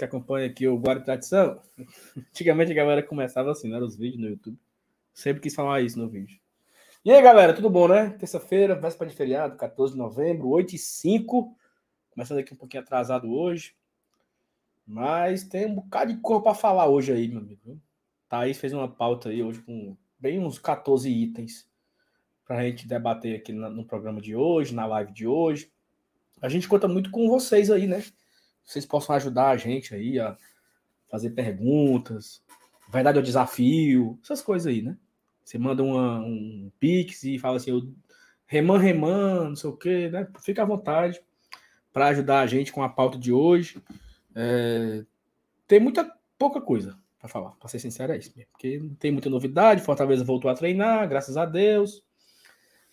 que acompanham aqui o Guarda Tradição? Antigamente a galera começava assim, né? Os vídeos no YouTube. Sempre quis falar isso no vídeo. E aí, galera, tudo bom, né? Terça-feira, véspera de feriado, 14 de novembro, 8 e 5. Começando aqui um pouquinho atrasado hoje. Mas tem um bocado de cor para falar hoje aí, meu amigo. Thaís fez uma pauta aí hoje com bem uns 14 itens para a gente debater aqui no programa de hoje, na live de hoje. A gente conta muito com vocês aí, né? Vocês possam ajudar a gente aí a fazer perguntas, verdade ou desafio, essas coisas aí, né? Você manda uma, um pix e fala assim, eu, reman, reman, não sei o quê, né? Fica à vontade para ajudar a gente com a pauta de hoje. É, tem muita pouca coisa para falar, para ser sincero, é isso mesmo. Porque não tem muita novidade. Fortaleza voltou a treinar, graças a Deus.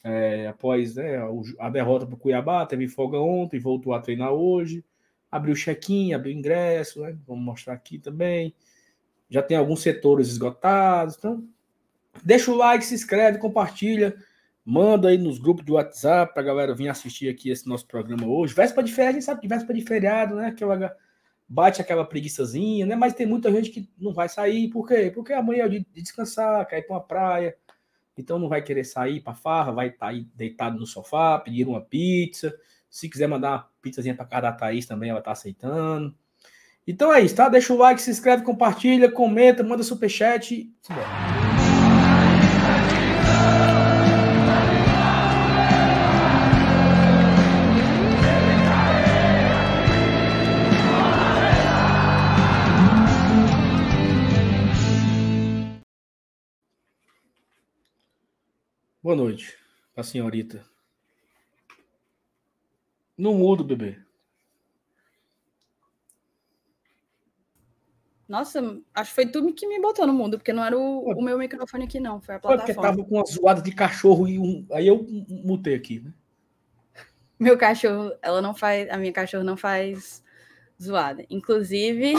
É, após né, a derrota para o Cuiabá, teve folga ontem, voltou a treinar hoje. Abriu check-in, abriu ingresso, né? Vamos mostrar aqui também. Já tem alguns setores esgotados, então Deixa o like, se inscreve, compartilha, manda aí nos grupos do WhatsApp pra galera vir assistir aqui esse nosso programa hoje. Véspera de feriado, a gente sabe que véspera de feriado, né? Aquela, bate aquela preguiçazinha, né? Mas tem muita gente que não vai sair, por quê? Porque amanhã é o dia de descansar, quer ir pra uma praia, então não vai querer sair pra farra, vai estar tá aí deitado no sofá, pedir uma pizza. Se quiser mandar uma pizzazinha pra casa da Thaís também, ela tá aceitando. Então é isso, tá? Deixa o like, se inscreve, compartilha, comenta, manda superchat. Simbora. Boa noite, a senhorita. Não mudo, bebê. Nossa, acho que foi tu que me botou no mundo, porque não era o, o meu microfone aqui, não. Foi a plataforma. Porque tava com uma zoada de cachorro e um. Aí eu mutei aqui, né? Meu cachorro, ela não faz. A minha cachorro não faz zoada. Inclusive,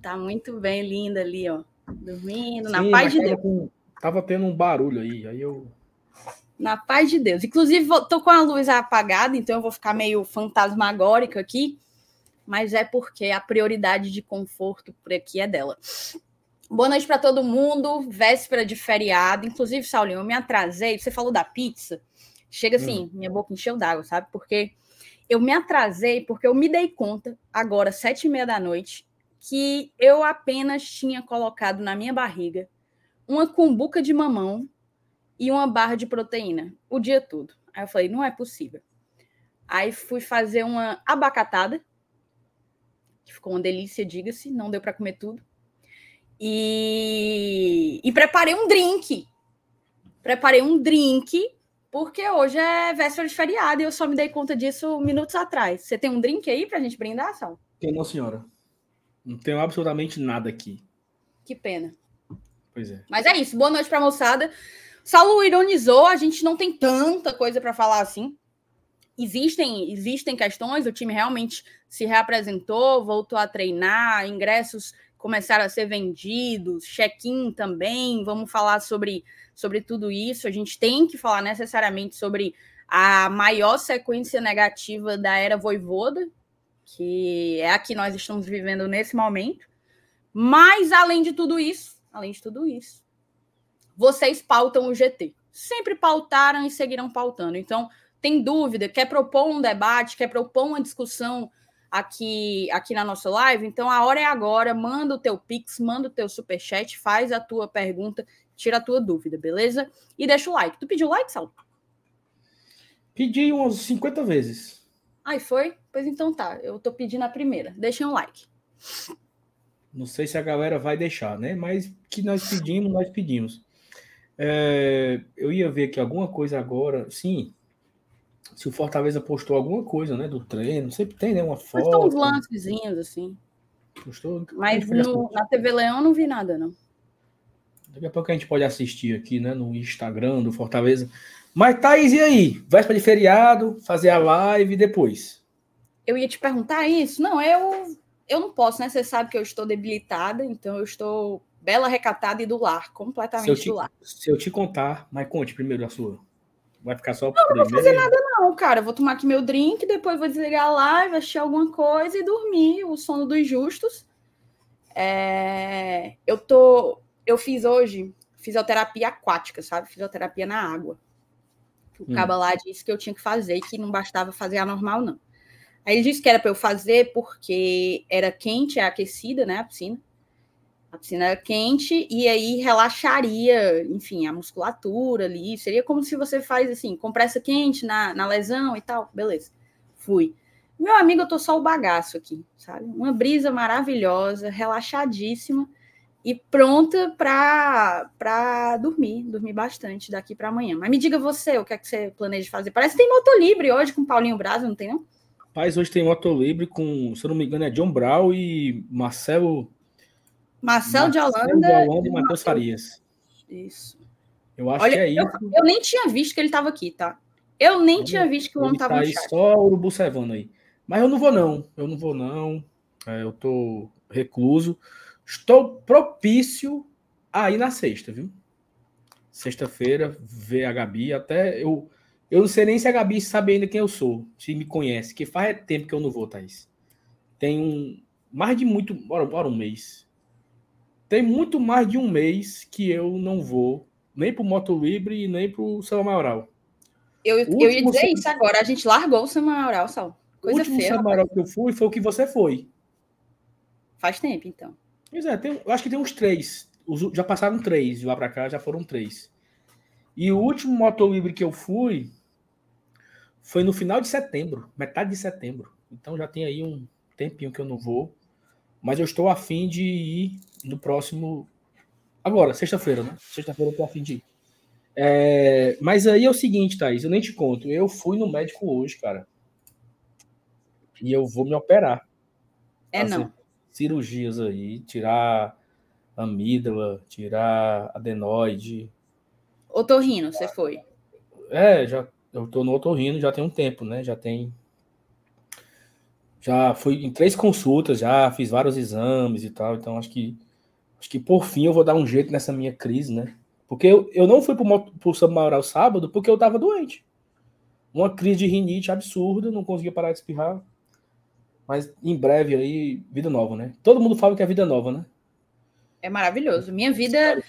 tá muito bem linda ali, ó. Dormindo, Sim, na paz de Deus. Com, tava tendo um barulho aí, aí eu. Na paz de Deus. Inclusive, tô com a luz apagada, então eu vou ficar meio fantasmagórica aqui mas é porque a prioridade de conforto por aqui é dela. Boa noite para todo mundo, véspera de feriado. Inclusive, Saulinho, eu me atrasei. Você falou da pizza. Chega assim, hum. minha boca encheu d'água, sabe? Porque eu me atrasei porque eu me dei conta, agora, sete e meia da noite, que eu apenas tinha colocado na minha barriga uma cumbuca de mamão e uma barra de proteína o dia todo. Aí eu falei, não é possível. Aí fui fazer uma abacatada, que ficou uma delícia, diga-se, não deu para comer tudo. E, e preparei um drink. Preparei um drink, porque hoje é véspera de feriado e eu só me dei conta disso minutos atrás. Você tem um drink aí para a gente brindar, Sal? Tem, não, senhora. Não tenho absolutamente nada aqui. Que pena. Pois é. Mas é isso. Boa noite para a moçada. Saulo ironizou, a gente não tem tanta coisa para falar assim existem, existem questões, o time realmente se reapresentou, voltou a treinar, ingressos começaram a ser vendidos, check-in também, vamos falar sobre, sobre tudo isso. A gente tem que falar necessariamente sobre a maior sequência negativa da era Voivoda, que é a que nós estamos vivendo nesse momento. Mas, além de tudo isso, além de tudo isso, vocês pautam o GT. Sempre pautaram e seguirão pautando. Então, tem dúvida, quer propor um debate, quer propor uma discussão aqui, aqui na nossa live, então a hora é agora, manda o teu pix, manda o teu superchat, faz a tua pergunta, tira a tua dúvida, beleza? E deixa o like. Tu pediu like, Sal? Pedi umas 50 vezes. Ai, foi? Pois então tá, eu tô pedindo a primeira. Deixem um like. Não sei se a galera vai deixar, né? Mas que nós pedimos, nós pedimos. É, eu ia ver aqui alguma coisa agora. Sim, se o Fortaleza postou alguma coisa, né, do treino, sempre tem, né, uma foto. Postou uns lancezinhos, assim. Postou? Mas no, na TV Leão não vi nada, não. Daqui a pouco a gente pode assistir aqui, né, no Instagram do Fortaleza. Mas, Thaís, e aí? Véspera de feriado, fazer a live depois? Eu ia te perguntar isso. Não, eu, eu não posso, né? Você sabe que eu estou debilitada, então eu estou bela, recatada e do lar, completamente te, do lar. Se eu te contar, mas conte primeiro a sua. Vai ficar só Não, não vou fazer nada, não, cara. Eu vou tomar aqui meu drink, depois vou desligar a live, assistir alguma coisa e dormir. O sono dos justos. É... Eu tô. Eu fiz hoje fisioterapia aquática, sabe? Fisioterapia na água. O hum. caba lá disse que eu tinha que fazer, que não bastava fazer a normal, não. Aí ele disse que era para eu fazer porque era quente, é aquecida, né? A piscina. A piscina quente e aí relaxaria, enfim, a musculatura ali. Seria como se você faz assim, compressa quente na, na lesão e tal. Beleza. Fui. Meu amigo, eu tô só o bagaço aqui, sabe? Uma brisa maravilhosa, relaxadíssima e pronta para dormir, dormir bastante daqui para amanhã. Mas me diga você, o que é que você planeja fazer? Parece que tem moto livre hoje com Paulinho Brasil, não tem não? Rapaz, hoje tem moto livre com, se eu não me engano, é John Brown e Marcelo Marcelo de Holanda, e Matheus Farias. Isso. Eu acho Olha, que é eu, isso. Eu nem tinha visto que ele estava aqui, tá? Eu nem tinha visto que o homem estava tá aí só o Urubu Sevano aí. Mas eu não vou não, eu não vou não. É, eu tô recluso. Estou propício a ir na sexta, viu? Sexta-feira, ver a Gabi. Até eu. Eu não sei nem se a Gabi sabe ainda quem eu sou, se me conhece, que faz tempo que eu não vou, Thaís. Tem um, mais de muito. Bora, bora um mês. Tem muito mais de um mês que eu não vou nem pro Moto Livre e nem pro São Maioral. Eu, eu ia dizer isso agora. A gente largou o São Maioral, Sal. Coisa o último feia, que eu fui foi o que você foi. Faz tempo, então. Pois é, tem, eu acho que tem uns três. já passaram três, de lá para cá já foram três. E o último motolivre que eu fui foi no final de setembro, metade de setembro. Então já tem aí um tempinho que eu não vou. Mas eu estou afim de ir no próximo. Agora, sexta-feira, né? Sexta-feira eu tô afim de ir. É... Mas aí é o seguinte, Thaís, eu nem te conto. Eu fui no médico hoje, cara. E eu vou me operar. É não cirurgias aí, tirar amígdala, tirar adenoide. Otorrino, você foi? É, já eu tô no otorrino já tem um tempo, né? Já tem já fui em três consultas, já fiz vários exames e tal, então acho que acho que por fim eu vou dar um jeito nessa minha crise, né? Porque eu, eu não fui pro, pro São sábado porque eu tava doente. Uma crise de rinite absurda, não conseguia parar de espirrar. Mas em breve aí, vida nova, né? Todo mundo fala que é vida nova, né? É maravilhoso. Minha vida.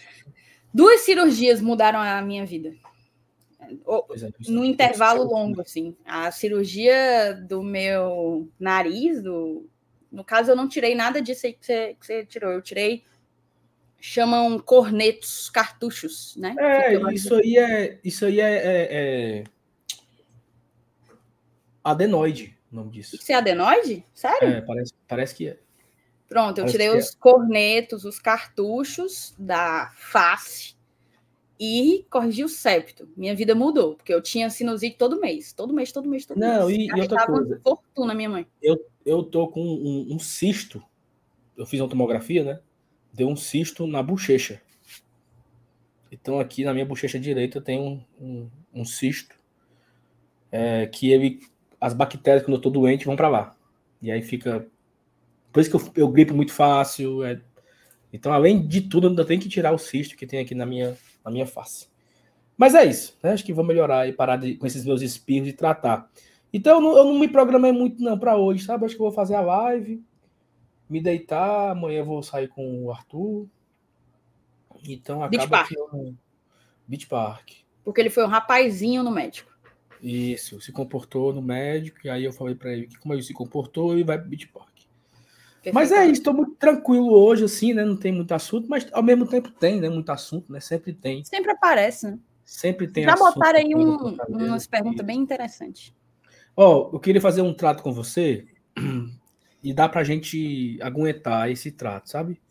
Duas cirurgias mudaram a minha vida. É, no intervalo longo, assim. A cirurgia do meu nariz, do... no caso, eu não tirei nada disso aí que você, que você tirou. Eu tirei. Chamam cornetos, cartuchos, né? É, isso aí é. Isso aí é, é, é... adenoide o nome disso. Isso é adenoide? Sério? É, parece, parece que é. Pronto, eu parece tirei os é. cornetos, os cartuchos da face e corrigi o septo. Minha vida mudou, porque eu tinha sinusite todo mês. Todo mês, todo mês, todo Não, mês. E, e outra coisa. fortuna, minha mãe. Eu, eu tô com um, um cisto. Eu fiz uma tomografia, né? Deu um cisto na bochecha. Então aqui na minha bochecha direita tem um, um, um cisto é, que ele as bactérias, quando eu tô doente, vão para lá. E aí fica. Por isso que eu, eu gripo muito fácil. É... Então, além de tudo, ainda tem que tirar o cisto que tem aqui na minha, na minha face. Mas é isso. Né? Acho que vou melhorar e parar de, com esses meus espirros e tratar. Então, eu não, eu não me programei muito não para hoje, sabe? Acho que eu vou fazer a live, me deitar. Amanhã eu vou sair com o Arthur. Então, acaba Beach Park. Eu... Beach Park. Porque ele foi um rapazinho no médico. Isso, se comportou no médico, e aí eu falei para ele que como ele se comportou, ele vai pro Beach Park. Mas é isso, estou muito tranquilo hoje, assim, né? Não tem muito assunto, mas ao mesmo tempo tem, né? Muito assunto, né? Sempre tem. Sempre aparece, né? Sempre tem Já assunto. Já botaram aí um, umas perguntas bem interessantes. Ó, oh, eu queria fazer um trato com você e dá pra gente aguentar esse trato, sabe?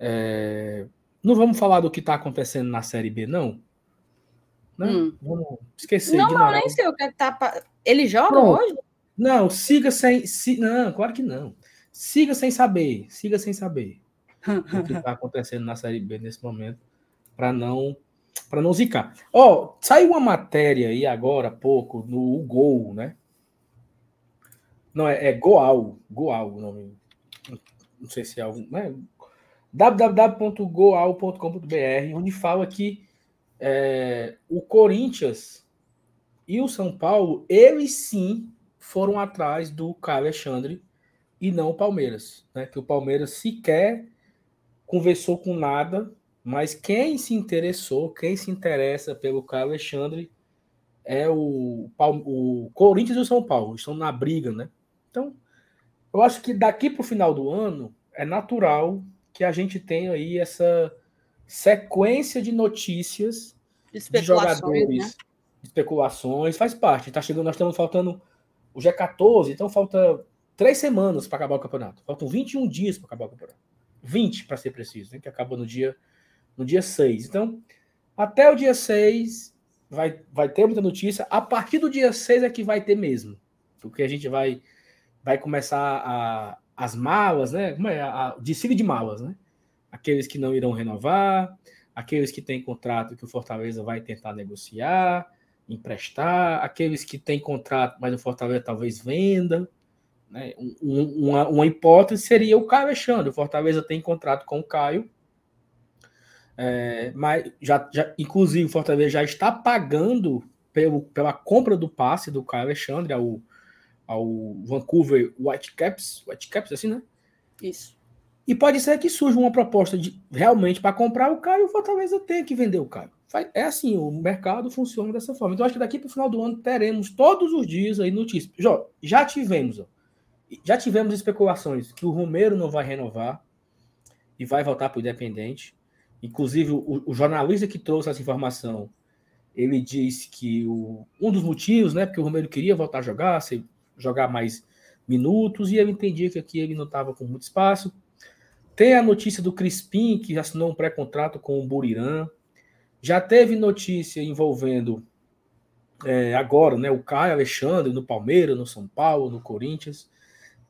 É... Não vamos falar do que tá acontecendo na Série B, não? Né? Hum. Vamos esquecer. Não, não, nem sei o que é tá. Ele joga Pronto. hoje? Não, siga sem. Não, claro que não. Siga sem saber. Siga sem saber o que está acontecendo na Série B nesse momento. Para não para não zicar. Ó, oh, saiu uma matéria aí agora há pouco no Gol, né? Não, é, é Goal. Goal o nome. Não sei se é algum. Né? www.goal.com.br, onde fala que é, o Corinthians e o São Paulo, eles sim foram atrás do Caio Alexandre e não o Palmeiras, né? Que o Palmeiras sequer conversou com nada, mas quem se interessou, quem se interessa pelo Caio Alexandre é o, o Corinthians e o São Paulo, estão na briga, né? Então, eu acho que daqui para o final do ano é natural que a gente tenha aí essa sequência de notícias de jogadores, né? especulações, faz parte. Tá chegando, nós estamos faltando o G14, então falta três semanas para acabar o campeonato. Faltam 21 dias para acabar o campeonato. 20 para ser preciso, né? que acaba no dia no dia 6. Então, até o dia 6 vai, vai ter muita notícia. A partir do dia 6 é que vai ter mesmo. Porque a gente vai vai começar a, as malas, né? Como é? A, a desfile de malas, né? Aqueles que não irão renovar, aqueles que têm contrato que o Fortaleza vai tentar negociar, emprestar, aqueles que têm contrato, mas o Fortaleza talvez venda. Né? Um, uma, uma, hipótese seria o Caio Alexandre. O Fortaleza tem contrato com o Caio, é, mas já, já, inclusive o Fortaleza já está pagando pelo, pela compra do passe do Caio Alexandre ao, ao Vancouver Whitecaps, Whitecaps assim, né? Isso. E pode ser que surja uma proposta de realmente para comprar o Caio, o Fortaleza tem que vender o Caio. É assim, o mercado funciona dessa forma. Então, acho que daqui para o final do ano teremos todos os dias aí notícias. Já, já tivemos, ó, já tivemos especulações que o Romero não vai renovar e vai voltar para o Independente. Inclusive, o, o, jornalista que trouxe essa informação, ele disse que o, um dos motivos, né, porque o Romero queria voltar a jogar, se, jogar mais minutos, e eu entendi que aqui ele não estava com muito espaço. Tem a notícia do Crispim, que assinou um pré-contrato com o Burirã. Já teve notícia envolvendo é, agora né, o Caio Alexandre no Palmeiras, no São Paulo, no Corinthians.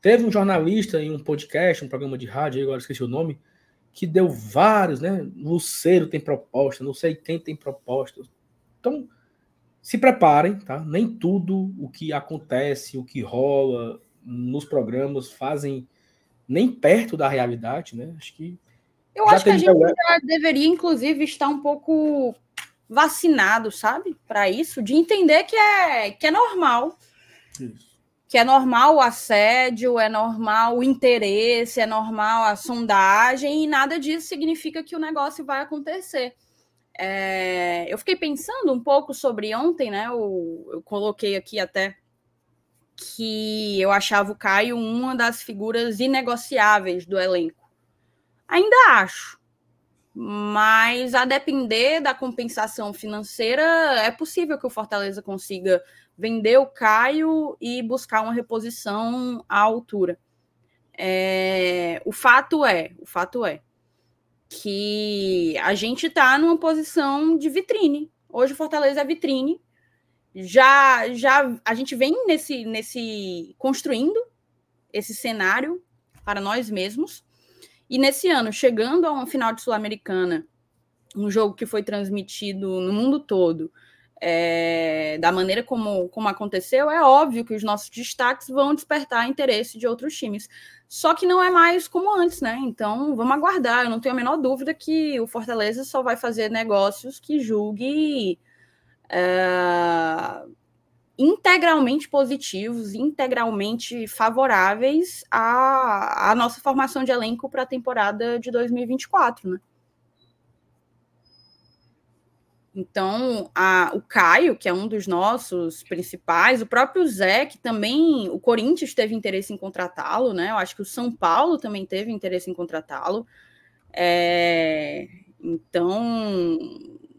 Teve um jornalista em um podcast, um programa de rádio, agora esqueci o nome, que deu vários, né? Luceiro tem proposta, não sei quem tem proposta. Então, se preparem, tá? Nem tudo o que acontece, o que rola nos programas fazem nem perto da realidade, né? Acho que. Eu acho que a gente já deveria, inclusive, estar um pouco vacinado, sabe? Para isso, de entender que é, que é normal. Isso. Que é normal o assédio, é normal o interesse, é normal a sondagem, e nada disso significa que o negócio vai acontecer. É, eu fiquei pensando um pouco sobre ontem, né? Eu, eu coloquei aqui até que eu achava o Caio uma das figuras inegociáveis do elenco. Ainda acho, mas a depender da compensação financeira, é possível que o Fortaleza consiga vender o Caio e buscar uma reposição à altura. É, o fato é, o fato é que a gente está numa posição de vitrine. Hoje o Fortaleza é vitrine já já a gente vem nesse nesse construindo esse cenário para nós mesmos. E nesse ano, chegando a uma final de Sul-Americana, um jogo que foi transmitido no mundo todo, é, da maneira como, como aconteceu, é óbvio que os nossos destaques vão despertar interesse de outros times. Só que não é mais como antes, né? Então vamos aguardar. Eu não tenho a menor dúvida que o Fortaleza só vai fazer negócios que julgue uh, integralmente positivos, integralmente favoráveis à, à nossa formação de elenco para a temporada de 2024, né? Então, a, o Caio, que é um dos nossos principais, o próprio Zé, que também o Corinthians teve interesse em contratá-lo, né? Eu acho que o São Paulo também teve interesse em contratá-lo. É, então,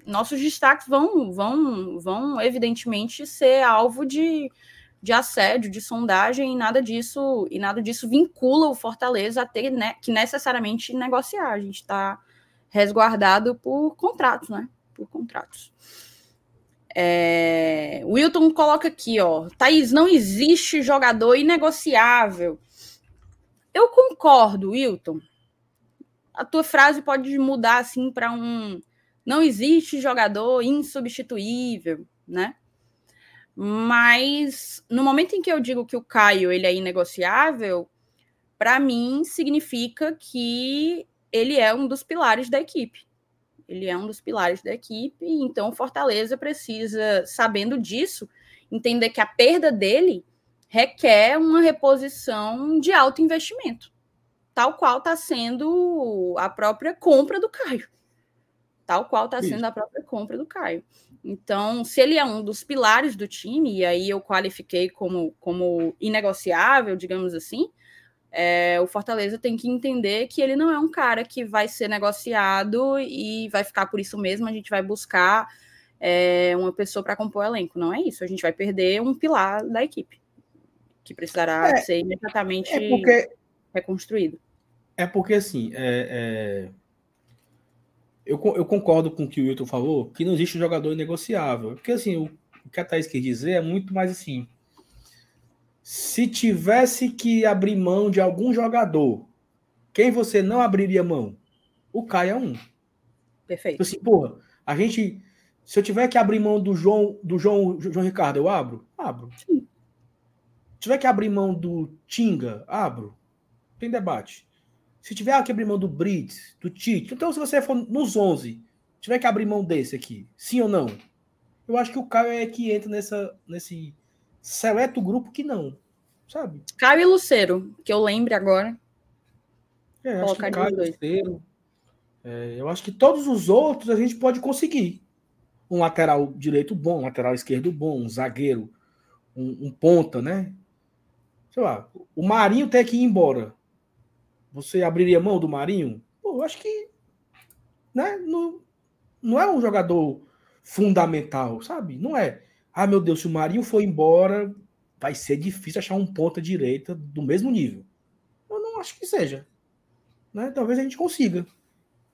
nossos destaques vão, vão, vão evidentemente ser alvo de, de assédio, de sondagem, e nada disso, e nada disso vincula o Fortaleza a ter né, que necessariamente negociar. A gente está resguardado por contratos, né? Por contratos. É, Wilton coloca aqui, ó. Thaís, não existe jogador inegociável. Eu concordo, Wilton. A tua frase pode mudar assim para um não existe jogador insubstituível, né? Mas no momento em que eu digo que o Caio ele é inegociável, para mim significa que ele é um dos pilares da equipe. Ele é um dos pilares da equipe, então Fortaleza precisa, sabendo disso, entender que a perda dele requer uma reposição de alto investimento, tal qual está sendo a própria compra do Caio. Tal qual está sendo a própria compra do Caio. Então, se ele é um dos pilares do time, e aí eu qualifiquei como, como inegociável, digamos assim, é, o Fortaleza tem que entender que ele não é um cara que vai ser negociado e vai ficar por isso mesmo. A gente vai buscar é, uma pessoa para compor o elenco. Não é isso. A gente vai perder um pilar da equipe que precisará é, ser imediatamente é porque, reconstruído. É porque, assim, é, é, eu, eu, concordo com o que o Wilton falou, que não existe um jogador negociável. Porque, assim, o, o que a Thaís quer dizer é muito mais assim. Se tivesse que abrir mão de algum jogador, quem você não abriria mão? O Caio é um. Perfeito. Assim, porra, a gente. Se eu tiver que abrir mão do João, do João, João Ricardo, eu abro? Abro. Sim tiver que abrir mão do Tinga, abro. Tem debate. Se tiver que abrir mão do Brits, do Tite, então se você for nos 11, tiver que abrir mão desse aqui, sim ou não? Eu acho que o Caio é que entra nessa, nesse seleto grupo que não, sabe? Caio e Luceiro, que eu lembre agora. É, acho que Caio Luceiro. É, eu acho que todos os outros a gente pode conseguir. Um lateral direito bom, um lateral esquerdo bom, um zagueiro, um, um ponta, né? sei lá, o Marinho tem que ir embora. Você abriria mão do Marinho? Pô, eu acho que né, não, não é um jogador fundamental, sabe? Não é. Ah, meu Deus, se o Marinho for embora, vai ser difícil achar um ponta direita do mesmo nível. Eu não acho que seja. Né? Talvez a gente consiga.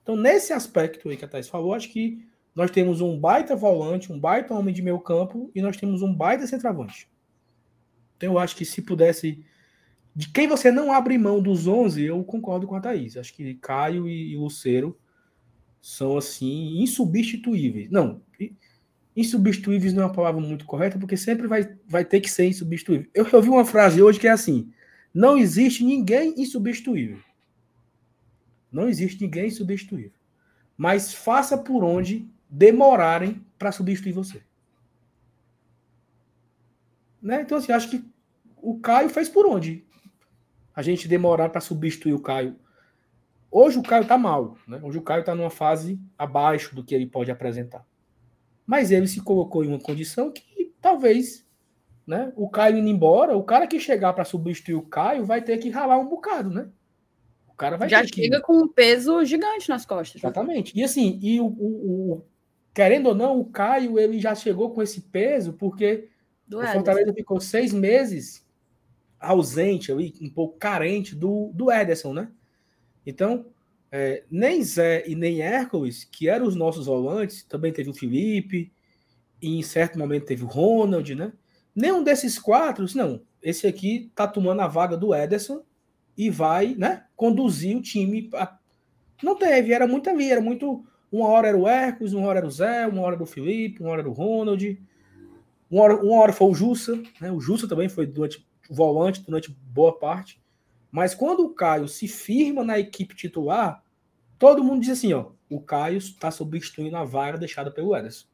Então, nesse aspecto aí que a Thais falou, acho que nós temos um baita volante, um baita homem de meio campo e nós temos um baita centroavante. Então eu acho que se pudesse. De quem você não abre mão dos 11, eu concordo com a Thaís. Acho que Caio e Luceiro são, assim, insubstituíveis. Não, insubstituíveis não é uma palavra muito correta, porque sempre vai, vai ter que ser insubstituível. Eu ouvi uma frase hoje que é assim: não existe ninguém insubstituível. Não existe ninguém insubstituível. Mas faça por onde demorarem para substituir você. Né? Então, assim, acho que o Caio fez por onde? A gente demorar para substituir o Caio. Hoje o Caio tá mal, né? Hoje o Caio tá numa fase abaixo do que ele pode apresentar. Mas ele se colocou em uma condição que talvez, né? O Caio indo embora, o cara que chegar para substituir o Caio vai ter que ralar um bocado, né? O cara vai já chega que... com um peso gigante nas costas. Exatamente. Né? E assim, e o, o, o, querendo ou não, o Caio ele já chegou com esse peso porque do o Fortaleza ficou seis meses ausente, um pouco carente do, do Ederson, né? Então, é, nem Zé e nem Hércules, que eram os nossos volantes, também teve o Felipe, e em certo momento teve o Ronald, né? Nenhum desses quatro, não, esse aqui tá tomando a vaga do Ederson e vai, né, conduzir o time. A... Não teve, era muito ali, era muito. Uma hora era o Hércules, uma hora era o Zé, uma hora era o Felipe, uma hora era o Ronald. Uma hora, uma hora foi o Jussa, né? O Jussa também foi durante volante durante boa parte. Mas quando o Caio se firma na equipe titular, todo mundo diz assim: ó, o Caio está substituindo a vaga deixada pelo Ederson.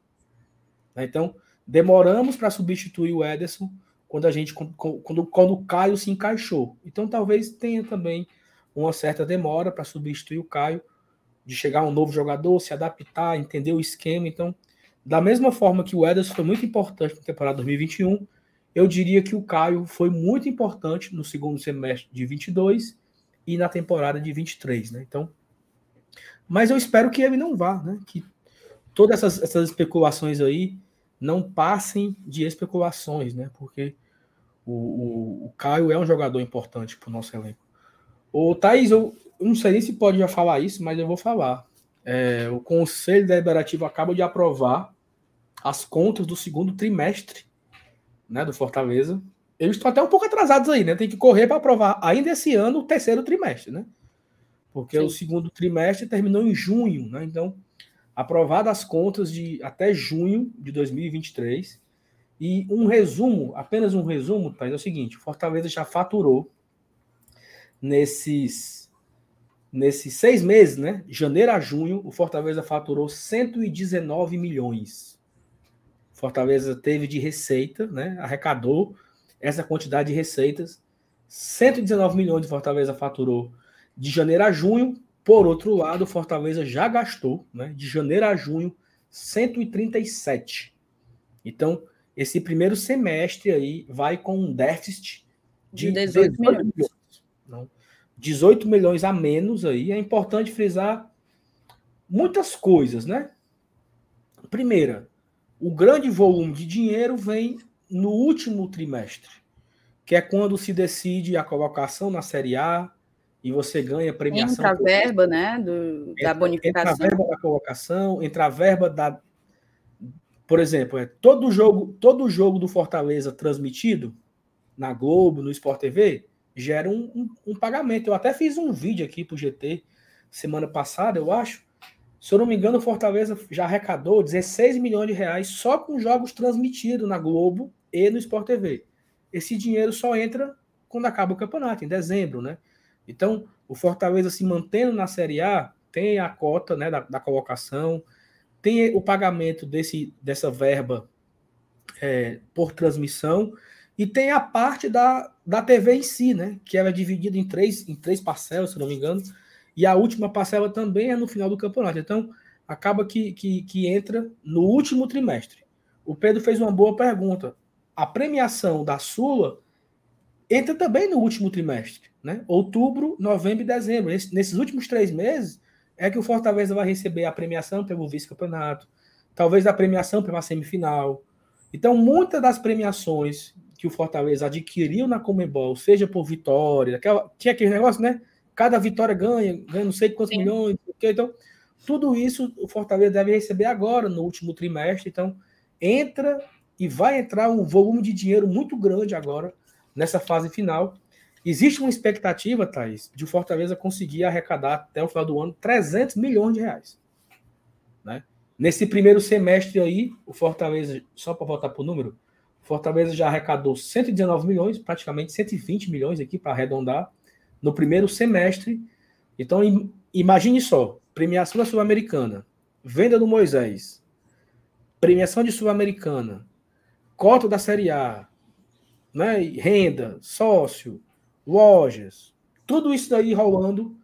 Né? Então, demoramos para substituir o Ederson quando a gente quando, quando o Caio se encaixou. Então, talvez tenha também uma certa demora para substituir o Caio, de chegar um novo jogador, se adaptar, entender o esquema. Então, da mesma forma que o Ederson foi muito importante na temporada 2021, eu diria que o Caio foi muito importante no segundo semestre de 22 e na temporada de 23, né? Então, mas eu espero que ele não vá, né? Que todas essas, essas especulações aí não passem de especulações, né? Porque o, o, o Caio é um jogador importante para o nosso elenco. O Thaís, eu, eu não sei nem se pode já falar isso, mas eu vou falar. É, o Conselho Deliberativo acaba de aprovar as contas do segundo trimestre né, do Fortaleza. Eles estão até um pouco atrasados aí, né? Tem que correr para aprovar ainda esse ano o terceiro trimestre, né? Porque Sim. o segundo trimestre terminou em junho, né? Então, aprovadas as contas de até junho de 2023. E um resumo, apenas um resumo, tá? é o seguinte: Fortaleza já faturou nesses nesses seis meses, né? Janeiro a junho, o Fortaleza faturou 119 milhões. Fortaleza teve de receita, né? Arrecadou essa quantidade de receitas. 119 milhões de Fortaleza faturou de janeiro a junho. Por outro lado, Fortaleza já gastou, né? De janeiro a junho, 137. Então, esse primeiro semestre aí vai com um déficit de, de 18, 18 milhões. milhões. Não? 18 milhões a menos aí. É importante frisar muitas coisas, né? Primeira, o grande volume de dinheiro vem no último trimestre, que é quando se decide a colocação na Série A e você ganha premiação. Entra a verba, né, do, entra, da bonificação. Entra a verba da colocação, entra a verba da por exemplo, é todo jogo, todo jogo do Fortaleza transmitido na Globo, no Sport TV, gera um, um, um pagamento. Eu até fiz um vídeo aqui pro GT semana passada, eu acho. Se eu não me engano, o Fortaleza já arrecadou 16 milhões de reais só com jogos transmitidos na Globo e no Sport TV. Esse dinheiro só entra quando acaba o campeonato, em dezembro, né? Então, o Fortaleza se mantendo na Série A tem a cota né, da, da colocação, tem o pagamento desse, dessa verba é, por transmissão e tem a parte da, da TV em si, né? Que ela é dividida em três, em três parcelas, se não me engano, e a última parcela também é no final do campeonato. Então, acaba que, que, que entra no último trimestre. O Pedro fez uma boa pergunta. A premiação da Sula entra também no último trimestre, né? Outubro, novembro e dezembro. nesses últimos três meses, é que o Fortaleza vai receber a premiação pelo vice-campeonato, talvez a premiação pela semifinal. Então, muitas das premiações que o Fortaleza adquiriu na Comebol, seja por vitória, aquela, tinha aquele negócio, né? Cada vitória ganha, ganha não sei quantos Sim. milhões, então tudo isso o Fortaleza deve receber agora no último trimestre. Então, entra e vai entrar um volume de dinheiro muito grande agora nessa fase final. Existe uma expectativa, Thaís, de o Fortaleza conseguir arrecadar até o final do ano 300 milhões de reais. Né? Nesse primeiro semestre aí, o Fortaleza, só para voltar para o número, o Fortaleza já arrecadou 119 milhões, praticamente 120 milhões aqui para arredondar, no primeiro semestre. Então, imagine só: premiação da Sul-Americana, venda do Moisés, premiação de Sul-Americana, cota da Série A, né, renda, sócio, lojas, tudo isso daí rolando.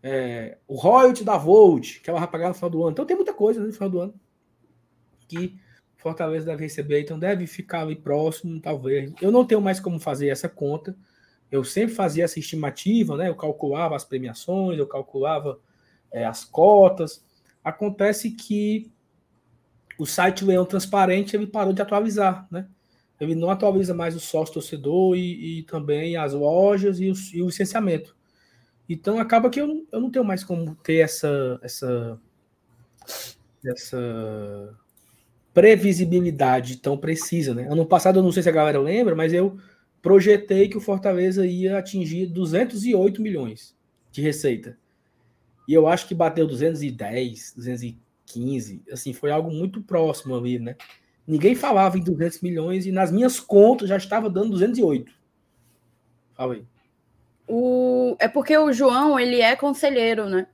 É, o royalty da Volt, que ela vai pagar no final do ano. Então tem muita coisa né, no final do ano que Fortaleza deve receber, então deve ficar ali próximo, talvez. Eu não tenho mais como fazer essa conta. Eu sempre fazia essa estimativa, né? Eu calculava as premiações, eu calculava é, as cotas. Acontece que o site Leão Transparente ele parou de atualizar, né? Ele não atualiza mais o sócio torcedor e, e também as lojas e e o, licenciamento. Então acaba que eu não, eu não tenho mais como ter essa, essa, essa previsibilidade tão precisa. Né? Ano passado, eu não sei se a galera lembra, mas eu projetei que o Fortaleza ia atingir 208 milhões de receita. E eu acho que bateu 210, 215, assim, foi algo muito próximo ali, né? Ninguém falava em 200 milhões e nas minhas contas já estava dando 208. Fala aí. O... É porque o João, ele é conselheiro, né?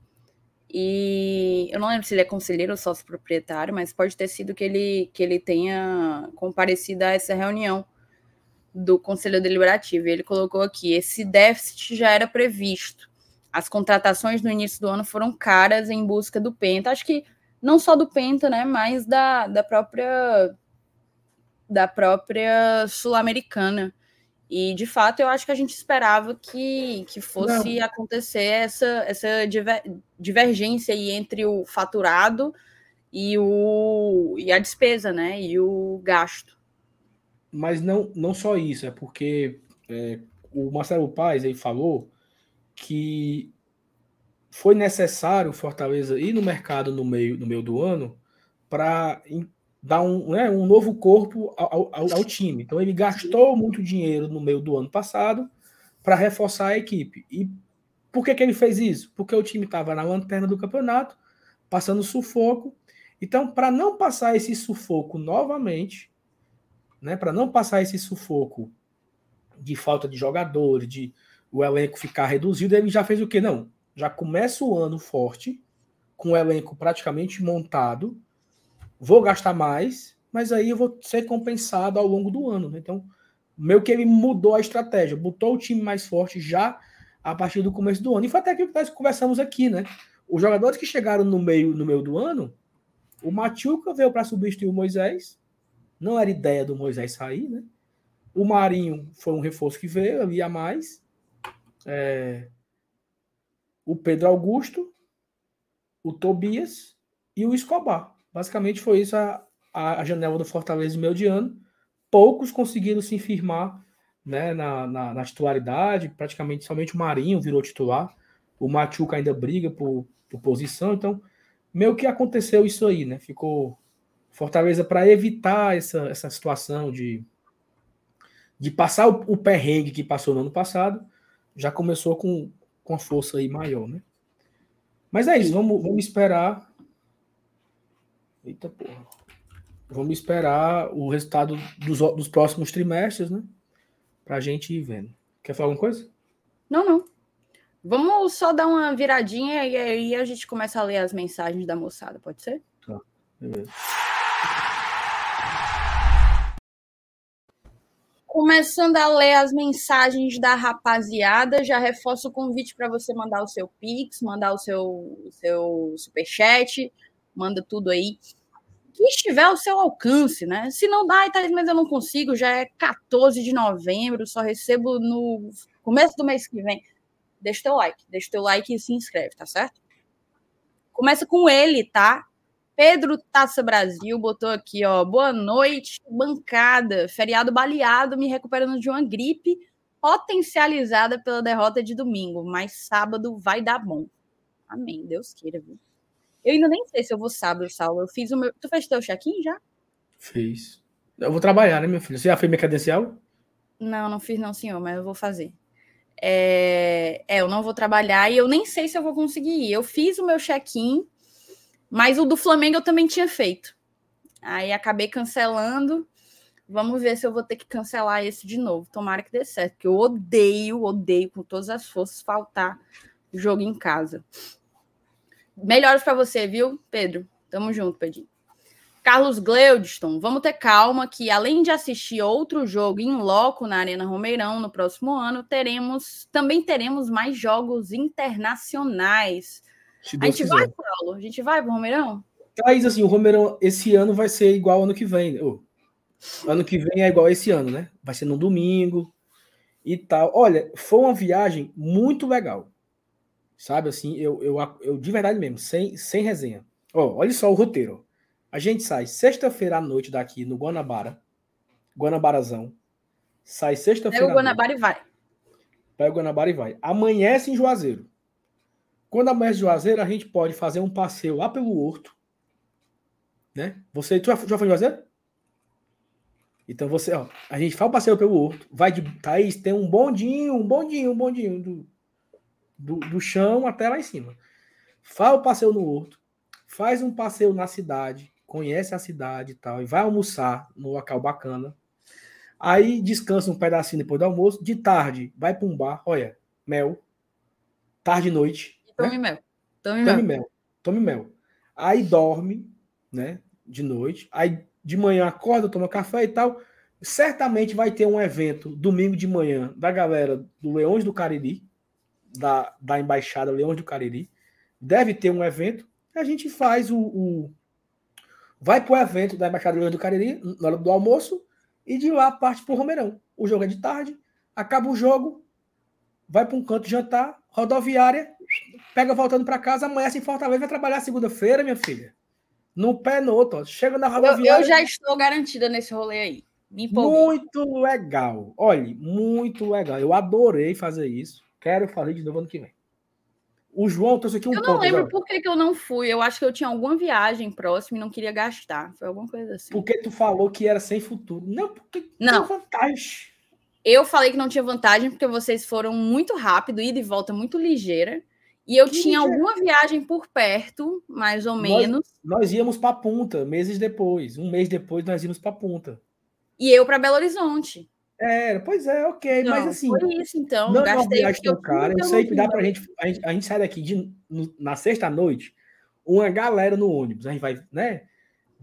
E eu não lembro se ele é conselheiro ou sócio proprietário, mas pode ter sido que ele, que ele tenha comparecido a essa reunião do Conselho Deliberativo. Ele colocou aqui: esse déficit já era previsto. As contratações no início do ano foram caras em busca do Penta. Acho que não só do Penta, né? Mas da, da própria da própria sul-americana. E, de fato, eu acho que a gente esperava que, que fosse Não. acontecer essa, essa diver, divergência aí entre o faturado e, o, e a despesa, né? E o gasto. Mas não, não só isso, é porque é, o Marcelo Paes aí falou que foi necessário Fortaleza ir no mercado no meio, no meio do ano para dar um, né, um novo corpo ao, ao, ao, time. Então ele gastou muito dinheiro no meio do ano passado para reforçar a equipe. E por que, que ele fez isso? Porque o time estava na lanterna do campeonato, passando sufoco. Então, para não passar esse sufoco novamente, né, para não passar esse sufoco de falta de jogadores, de o elenco ficar reduzido, ele já fez o quê? Não, já começa o ano forte, com o elenco praticamente montado, vou gastar mais, mas aí eu vou ser compensado ao longo do ano. Né? Então, meio que ele mudou a estratégia, botou o time mais forte já a partir do começo do ano. E foi até que nós conversamos aqui, né? Os jogadores que chegaram no meio, no meio do ano, o Machuca veio para substituir o Moisés. Não era ideia do Moisés sair, né? O Marinho foi um reforço que veio, ali a mais. É... O Pedro Augusto, o Tobias e o Escobar. Basicamente foi isso a, a, janela do Fortaleza meio de ano. Poucos conseguiram se firmar né, na, na, na, titularidade, praticamente somente o Marinho virou titular, o Machuca ainda briga por, por posição, então meio que aconteceu isso aí, né? Ficou Fortaleza para evitar essa, essa situação de, de passar o, o perrengue que passou no ano passado, já começou com, com a força aí maior, né? Mas é isso, vamos, vamos esperar. Eita porra. Vamos esperar o resultado dos, dos próximos trimestres, né? Pra gente ir vendo. Quer falar alguma coisa? Não, não. Vamos só dar uma viradinha e aí a gente começa a ler as mensagens da moçada, pode ser? Tá, beleza. Começando a ler as mensagens da rapaziada, já reforço o convite para você mandar o seu Pix, mandar o seu, seu superchat, manda tudo aí que estiver ao seu alcance, né? Se não dá, tá, mas eu não consigo, já é 14 de novembro, só recebo no começo do mês que vem. Deixa teu like, deixa teu like e se inscreve, tá certo? Começa com ele, tá? Pedro Taça Brasil botou aqui, ó. Boa noite, bancada. Feriado baleado, me recuperando de uma gripe potencializada pela derrota de domingo, mas sábado vai dar bom. Amém, Deus queira, viu? Eu ainda nem sei se eu vou sábado, Saulo. Eu fiz o meu. Tu fez teu check-in já? Fiz. Eu vou trabalhar, né, meu filho? Você já fez minha credencial? Não, não fiz, não, senhor, mas eu vou fazer. É... é, eu não vou trabalhar e eu nem sei se eu vou conseguir ir. Eu fiz o meu check-in, mas o do Flamengo eu também tinha feito. Aí acabei cancelando. Vamos ver se eu vou ter que cancelar esse de novo. Tomara que dê certo, porque eu odeio, odeio com todas as forças faltar jogo em casa. Melhoras para você, viu, Pedro? Tamo junto, Pedrinho. Carlos Gleudson, vamos ter calma que além de assistir outro jogo em loco na Arena Romeirão no próximo ano, teremos também teremos mais jogos internacionais. a gente quiser. vai, Paulo? A gente vai pro Romeirão? Thaís, assim, o Romeirão esse ano vai ser igual ano que vem. Oh, ano que vem é igual esse ano, né? Vai ser no domingo e tal. Olha, foi uma viagem muito legal. Sabe assim, eu, eu, eu de verdade mesmo, sem, sem resenha. Ó, olha só o roteiro. A gente sai sexta-feira à noite daqui no Guanabara. Guanabarazão. Sai sexta-feira. Pega o Guanabara e vai. Pega o Guanabara e vai. Amanhece em Juazeiro. Quando amanhece em Juazeiro, a gente pode fazer um passeio lá pelo Horto. Né? Você, tu já, já foi em Juazeiro? Então você, ó, a gente faz o passeio pelo Horto, vai de Thaís, tem um bondinho, um bondinho, um bondinho do, do, do chão até lá em cima. Faz o passeio no horto, faz um passeio na cidade, conhece a cidade e tal, e vai almoçar no local bacana. Aí descansa um pedacinho depois do almoço. De tarde, vai para um bar, olha, mel. Tarde e noite. Tome né? mel. Tome, Tome mel. mel. Tome mel. Aí dorme, né? De noite. Aí de manhã acorda, toma café e tal. Certamente vai ter um evento domingo de manhã da galera do Leões do Cariri, da, da Embaixada Leões do Cariri. Deve ter um evento. A gente faz o. o vai para o evento da Embaixada Leões do Cariri, na hora do almoço, e de lá parte para o Romeirão. O jogo é de tarde, acaba o jogo, vai para um canto jantar, rodoviária, pega voltando para casa, amanhece em Fortaleza, vai trabalhar segunda-feira, minha filha. No pé no outro, chega na rodoviária. Eu, eu já estou garantida nesse rolê aí. muito legal. Olha, muito legal. Eu adorei fazer isso. Quero fazer de novo ano que vem. O João trouxe aqui um Eu não lembro por que, que eu não fui. Eu acho que eu tinha alguma viagem próxima e não queria gastar. Foi alguma coisa assim. Porque tu falou que era sem futuro. Não, porque não. tem vantagem. Eu falei que não tinha vantagem porque vocês foram muito rápido, ida e volta muito ligeira. E eu que tinha ligeira. alguma viagem por perto, mais ou menos. Nós, nós íamos para Punta meses depois. Um mês depois nós íamos para Punta. E eu para Belo Horizonte. É, pois é, ok, não, mas assim. Foi isso, então. Não é uma viagem tão cara. Eu sei que dá pra gente a, gente. a gente sai daqui de, no, na sexta-noite, uma galera no ônibus. A gente vai, né?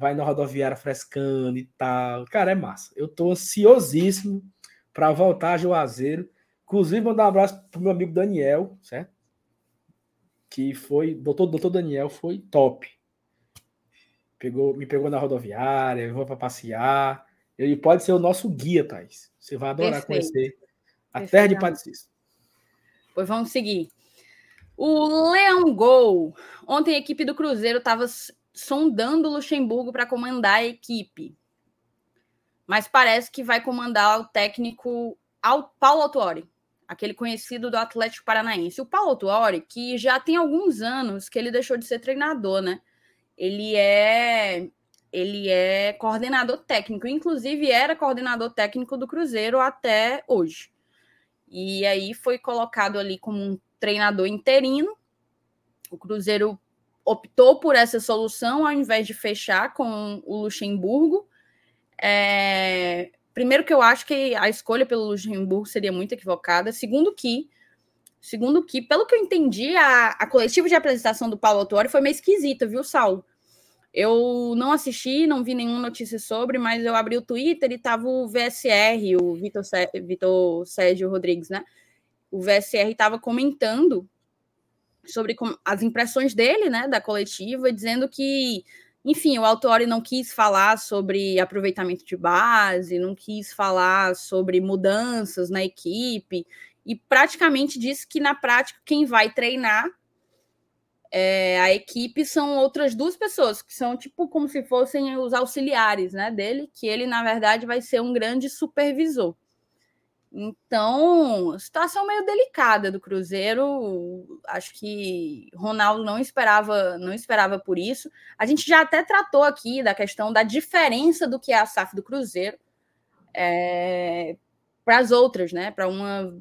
vai na rodoviária frescando e tal. Cara, é massa. Eu tô ansiosíssimo para voltar a Juazeiro. Inclusive, mandar um abraço pro meu amigo Daniel, certo? Que foi, doutor, doutor Daniel foi top. Pegou, me pegou na rodoviária, vou para passear. Ele pode ser o nosso guia, Thais. Você vai adorar Perfeito. conhecer a Perfeito. terra de Patricis. Pois vamos seguir. O Leão Gol. Ontem a equipe do Cruzeiro estava sondando o Luxemburgo para comandar a equipe. Mas parece que vai comandar o técnico Paulo Autuori, aquele conhecido do Atlético Paranaense. O Paulo Autuori, que já tem alguns anos que ele deixou de ser treinador, né? Ele é ele é coordenador técnico, inclusive era coordenador técnico do Cruzeiro até hoje. E aí foi colocado ali como um treinador interino. O Cruzeiro optou por essa solução ao invés de fechar com o Luxemburgo. É... Primeiro que eu acho que a escolha pelo Luxemburgo seria muito equivocada. Segundo que, segundo que, pelo que eu entendi, a, a coletiva de apresentação do Paulo Autori foi meio esquisita, viu, Saulo? Eu não assisti, não vi nenhuma notícia sobre, mas eu abri o Twitter e tava o VSR, o Vitor, Vitor Sérgio Rodrigues, né? O VSR estava comentando sobre as impressões dele, né, da coletiva, dizendo que, enfim, o Autori não quis falar sobre aproveitamento de base, não quis falar sobre mudanças na equipe, e praticamente disse que na prática quem vai treinar é, a equipe são outras duas pessoas, que são tipo como se fossem os auxiliares né, dele, que ele, na verdade, vai ser um grande supervisor. Então, situação meio delicada do Cruzeiro. Acho que Ronaldo não esperava, não esperava por isso. A gente já até tratou aqui da questão da diferença do que é a SAF do Cruzeiro é, para as outras, né? Para uma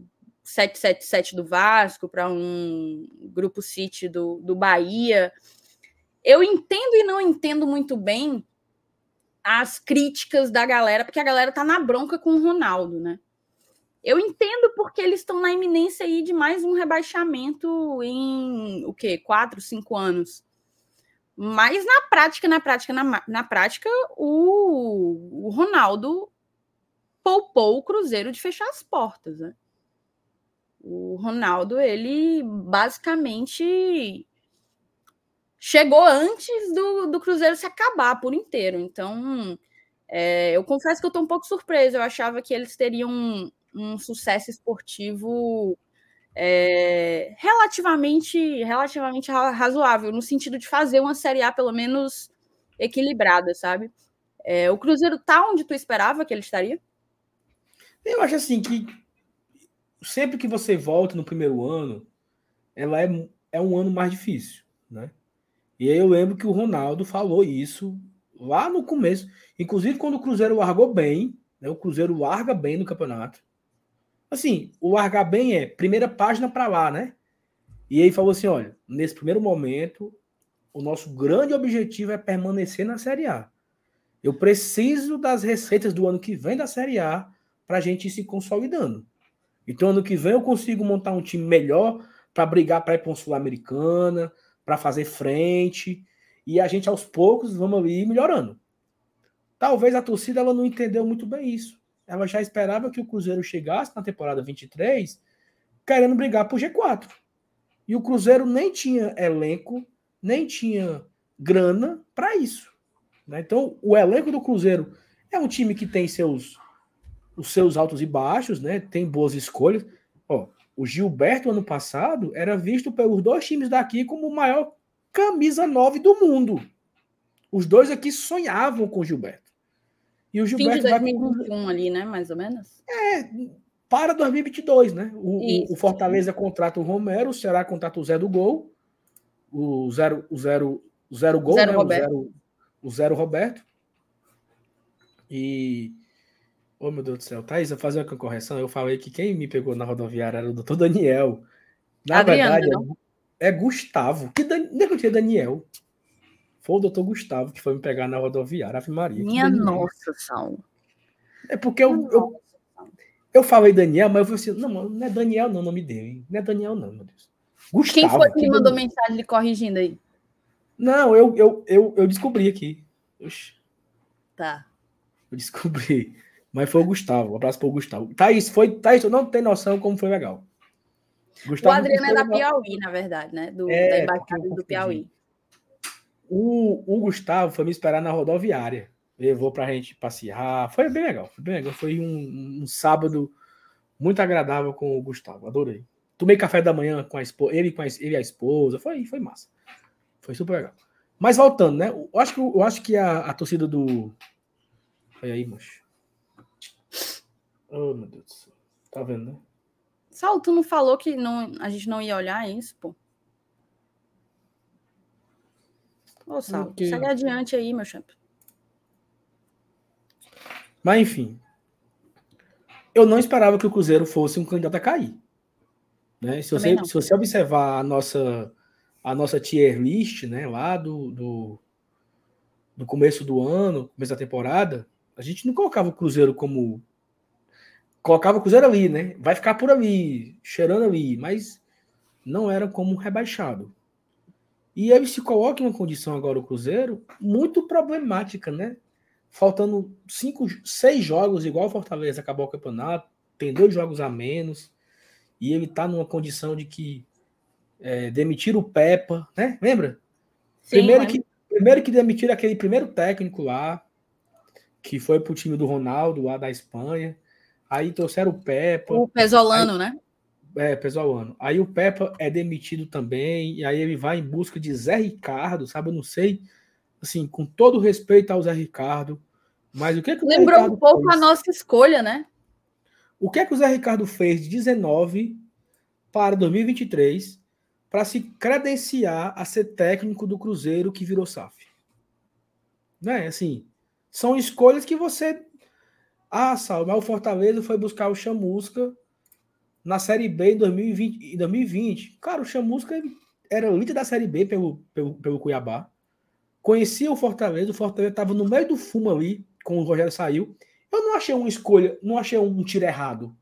777 do Vasco, para um grupo City do, do Bahia. Eu entendo e não entendo muito bem as críticas da galera, porque a galera tá na bronca com o Ronaldo, né? Eu entendo porque eles estão na iminência aí de mais um rebaixamento em o quê? Quatro, cinco anos. Mas na prática, na prática, na, na prática, o, o Ronaldo poupou o Cruzeiro de fechar as portas, né? O Ronaldo, ele basicamente chegou antes do, do Cruzeiro se acabar por inteiro. Então, é, eu confesso que eu estou um pouco surpresa. Eu achava que eles teriam um sucesso esportivo é, relativamente, relativamente razoável, no sentido de fazer uma Série A pelo menos equilibrada, sabe? É, o Cruzeiro tá onde tu esperava que ele estaria? Eu acho assim que sempre que você volta no primeiro ano, ela é, é um ano mais difícil, né? E aí eu lembro que o Ronaldo falou isso lá no começo, inclusive quando o Cruzeiro largou bem, né? O Cruzeiro larga bem no campeonato. Assim, o largar bem é primeira página para lá, né? E aí falou assim: olha, nesse primeiro momento, o nosso grande objetivo é permanecer na Série A. Eu preciso das receitas do ano que vem da Série A para a gente ir se consolidando. Então, ano que vem eu consigo montar um time melhor para brigar para ir para Sul-Americana, para fazer frente. E a gente, aos poucos, vamos ir melhorando. Talvez a torcida ela não entendeu muito bem isso ela já esperava que o Cruzeiro chegasse na temporada 23 querendo brigar por G4. E o Cruzeiro nem tinha elenco, nem tinha grana para isso. Né? Então, o elenco do Cruzeiro é um time que tem seus os seus altos e baixos, né? Tem boas escolhas. Ó, o Gilberto ano passado era visto pelos dois times daqui como o maior camisa 9 do mundo. Os dois aqui sonhavam com o Gilberto. E o Gilberto Fim de 2021 vai... ali, né? Mais ou menos. É, para 2022, né? O, o, Fortaleza contrata o Romero, o Ceará contrata o Zé do Gol, o Zero, o zero, o zero Gol, zero né? O, zero, o Zero Roberto. E. Oh, meu Deus do céu. Thaís, eu fazer uma correção. Eu falei que quem me pegou na rodoviária era o doutor Daniel. Na Adriano, verdade, não? é Gustavo. Que Dan... Eu tinha Daniel. Foi o doutor Gustavo que foi me pegar na rodoviária, Ave Maria. Minha nossa, Saulo. É porque eu, eu, eu falei Daniel, mas eu falei assim, não, não é Daniel não, o nome dele. Não é Daniel não, meu Deus. Gustavo. Quem foi que me mandou mensagem lhe corrigindo aí? Não, eu, eu, eu, eu descobri aqui. Oxi. tá. Eu descobri. Mas foi o Gustavo. Um abraço pro Gustavo. Thaís, foi. Thaís, tu não tem noção como foi legal. Gustavo o Adriano é da Piauí, na verdade, né? Do, é, da embaixada do Piauí. O, o Gustavo foi me esperar na rodoviária. Levou pra gente passear. Foi bem legal. Foi bem legal. Foi um, um sábado muito agradável com o Gustavo. Adorei. Tomei café da manhã com a esposa, ele com a, ele e a esposa. Foi, foi massa. Foi super legal. Mas voltando, né? Eu acho que, eu acho que a, a torcida do. Olha aí, moço. Oh, meu Deus do céu. Tá vendo, né? Saulo, tu não falou que não, a gente não ia olhar isso, pô? Ô, Saulo, Porque... segue adiante aí, meu champ. Mas, enfim. Eu não esperava que o Cruzeiro fosse um candidato a cair. Né? Se, você, se você observar a nossa, a nossa tier list, né, lá do, do, do começo do ano, começo da temporada, a gente não colocava o Cruzeiro como colocava o Cruzeiro ali, né? Vai ficar por ali, cheirando ali, mas não era como rebaixado. E ele se coloca em uma condição agora o Cruzeiro muito problemática, né? Faltando cinco, seis jogos, igual o Fortaleza acabou o campeonato, tem dois jogos a menos, e ele tá numa condição de que é, demitir o Pepa, né? Lembra? Sim, primeiro, mas... que, primeiro que demitir aquele primeiro técnico lá, que foi pro time do Ronaldo, lá da Espanha. Aí trouxeram o Peppa. O Pesolano, aí, né? É, Pesolano. Aí o Peppa é demitido também, e aí ele vai em busca de Zé Ricardo, sabe? Eu não sei, assim, com todo respeito ao Zé Ricardo, mas o que é que o Lembrou um pouco fez? a nossa escolha, né? O que é que o Zé Ricardo fez de 19 para 2023 para se credenciar a ser técnico do Cruzeiro que virou SAF? Né? Assim, são escolhas que você ah, Sal, mas o Fortaleza foi buscar o Chamusca na Série B em 2020. Em 2020. Cara, o Chamusca era líder da Série B pelo, pelo, pelo Cuiabá. Conhecia o Fortaleza, o Fortaleza estava no meio do fumo ali, quando o Rogério saiu. Eu não achei uma escolha, não achei um tiro errado.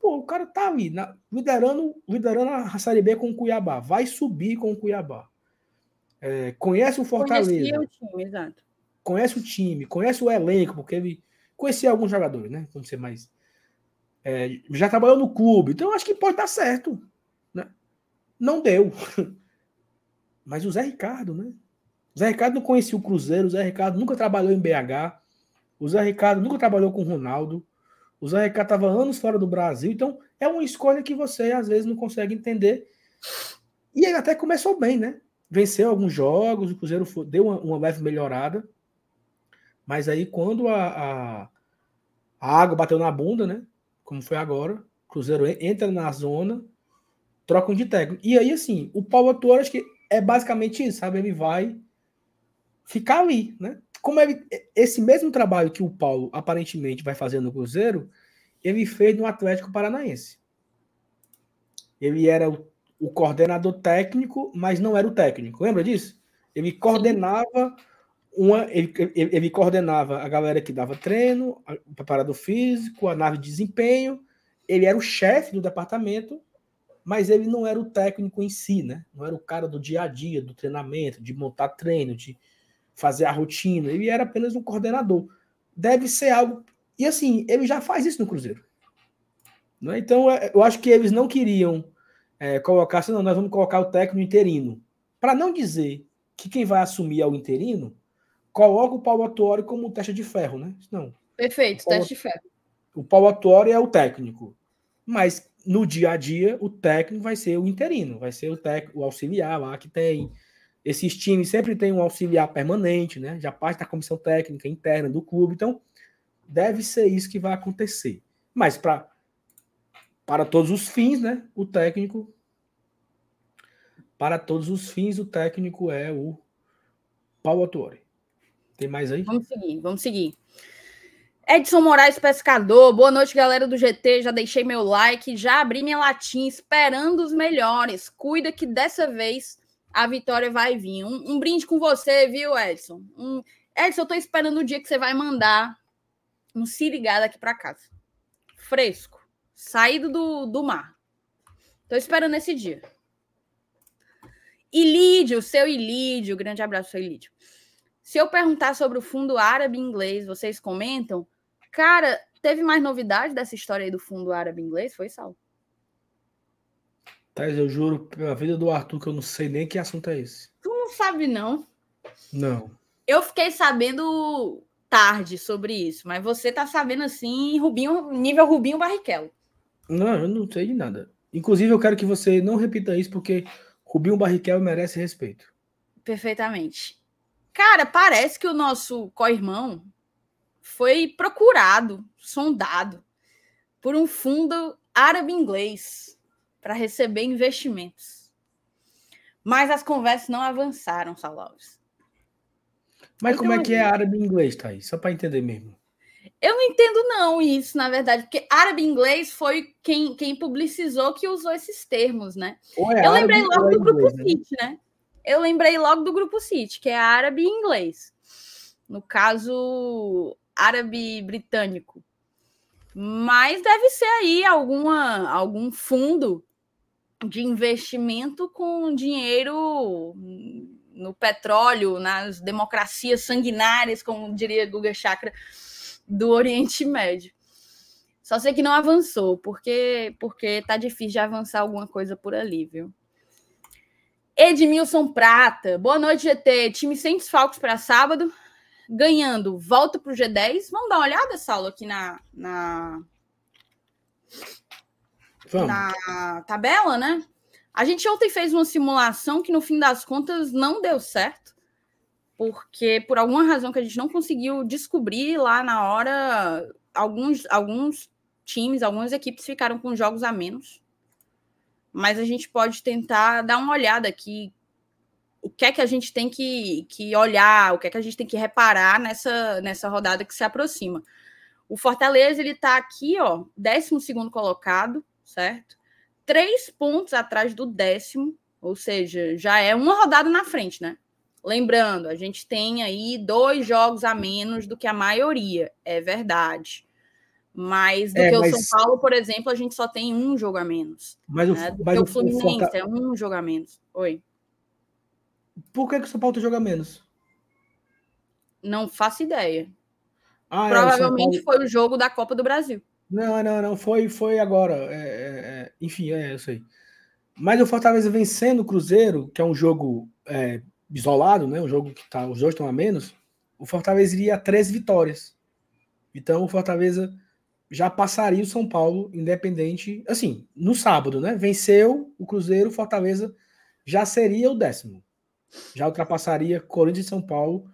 Pô, o cara tá ali, na, liderando, liderando a Série B com o Cuiabá. Vai subir com o Cuiabá. É, conhece o Fortaleza. Conhecia o time, exato. Conhece o time, conhece o elenco, porque ele Conheci alguns jogadores, né? Vamos ser mais. É, já trabalhou no clube, então acho que pode dar certo. Né? Não deu. Mas o Zé Ricardo, né? O Zé Ricardo não conhecia o Cruzeiro, o Zé Ricardo nunca trabalhou em BH, o Zé Ricardo nunca trabalhou com o Ronaldo, o Zé Ricardo estava anos fora do Brasil, então é uma escolha que você às vezes não consegue entender. E ele até começou bem, né? Venceu alguns jogos, o Cruzeiro deu uma, uma leve melhorada, mas aí, quando a, a, a água bateu na bunda, né? Como foi agora, o Cruzeiro entra na zona, trocam de técnico. E aí, assim, o Paulo Autor, acho que é basicamente isso, sabe? Ele vai ficar ali, né? Como ele, esse mesmo trabalho que o Paulo aparentemente vai fazer no Cruzeiro, ele fez no Atlético Paranaense. Ele era o, o coordenador técnico, mas não era o técnico. Lembra disso? Ele coordenava uma, ele, ele, coordenava a galera que dava treino, o preparador físico, a nave de desempenho. Ele era o chefe do departamento, mas ele não era o técnico em si, né? Não era o cara do dia a dia, do treinamento, de montar treino, de fazer a rotina. Ele era apenas um coordenador. Deve ser algo. E assim, ele já faz isso no Cruzeiro. Né? Então, é, eu acho que eles não queriam é, colocar, assim, não, nós vamos colocar o técnico interino. Para não dizer que quem vai assumir é o interino, coloca o Paulo Atuori como teste de ferro, né? Não. Perfeito, teste de ferro. O Paulo Atuori é o técnico. Mas no dia a dia, o técnico vai ser o interino, vai ser o técnico, o auxiliar lá que tem. Esses times sempre tem um auxiliar permanente, né? Já parte da comissão técnica interna do clube. Então, deve ser isso que vai acontecer. Mas para para todos os fins, né? O técnico para todos os fins, o técnico é o Paulo Atuori. Tem mais aí? Vamos seguir, vamos seguir. Edson Moraes Pescador, boa noite, galera do GT. Já deixei meu like, já abri minha latinha, esperando os melhores. Cuida que dessa vez a vitória vai vir. Um, um brinde com você, viu, Edson? Um... Edson, eu tô esperando o dia que você vai mandar um se ligado aqui para casa. Fresco, saído do, do mar. Tô esperando esse dia. Ilídio, seu Ilídio, grande abraço, seu Ilídio. Se eu perguntar sobre o fundo árabe inglês, vocês comentam? Cara, teve mais novidade dessa história aí do fundo árabe inglês? Foi, Sal? Thais, eu juro pela vida do Arthur que eu não sei nem que assunto é esse. Tu não sabe, não? Não. Eu fiquei sabendo tarde sobre isso, mas você tá sabendo assim, Rubinho, nível Rubinho Barrichello. Não, eu não sei de nada. Inclusive, eu quero que você não repita isso, porque Rubinho Barrichello merece respeito. Perfeitamente. Cara, parece que o nosso co-irmão foi procurado, sondado por um fundo árabe-inglês para receber investimentos. Mas as conversas não avançaram, Salaues. Mas então, como é que é árabe-inglês, Thaís? Só para entender mesmo. Eu não entendo não isso, na verdade, porque árabe inglês foi quem, quem publicizou que usou esses termos, né? É eu lembrei logo do grupo inglês, né? Né? Eu lembrei logo do grupo City, que é árabe e inglês. No caso, árabe britânico. Mas deve ser aí alguma, algum fundo de investimento com dinheiro no petróleo, nas democracias sanguinárias, como diria Guga Chakra, do Oriente Médio. Só sei que não avançou, porque porque tá difícil de avançar alguma coisa por ali, viu? Edmilson Prata, boa noite, GT. Time sem desfalques para sábado, ganhando, volta para o G10. Vamos dar uma olhada, Saulo, aqui na, na, na tabela, né? A gente ontem fez uma simulação que, no fim das contas, não deu certo porque por alguma razão que a gente não conseguiu descobrir lá na hora, alguns, alguns times, algumas equipes ficaram com jogos a menos. Mas a gente pode tentar dar uma olhada aqui. O que é que a gente tem que, que olhar, o que é que a gente tem que reparar nessa, nessa rodada que se aproxima. O Fortaleza ele está aqui, ó, 12 colocado, certo? Três pontos atrás do décimo, ou seja, já é uma rodada na frente, né? Lembrando, a gente tem aí dois jogos a menos do que a maioria, é verdade. Mas do é, que mas... o São Paulo, por exemplo, a gente só tem um jogo a menos. Mas né? o, mas o Fluminense Forta... é um jogo a menos. Oi. Por que, que o São Paulo tem jogo a menos? Não faço ideia. Ah, é, Provavelmente é, Paulo... foi o jogo da Copa do Brasil. Não, não, não. Foi, foi agora. É, é, é enfim, é isso aí. Mas o Fortaleza vencendo o Cruzeiro, que é um jogo isolado, né? Um jogo que tá, os dois estão a menos, o Fortaleza iria a três vitórias. Então o Fortaleza já passaria o São Paulo, independente. Assim, no sábado, né? Venceu o Cruzeiro, o Fortaleza já seria o décimo. Já ultrapassaria Corinthians e São Paulo,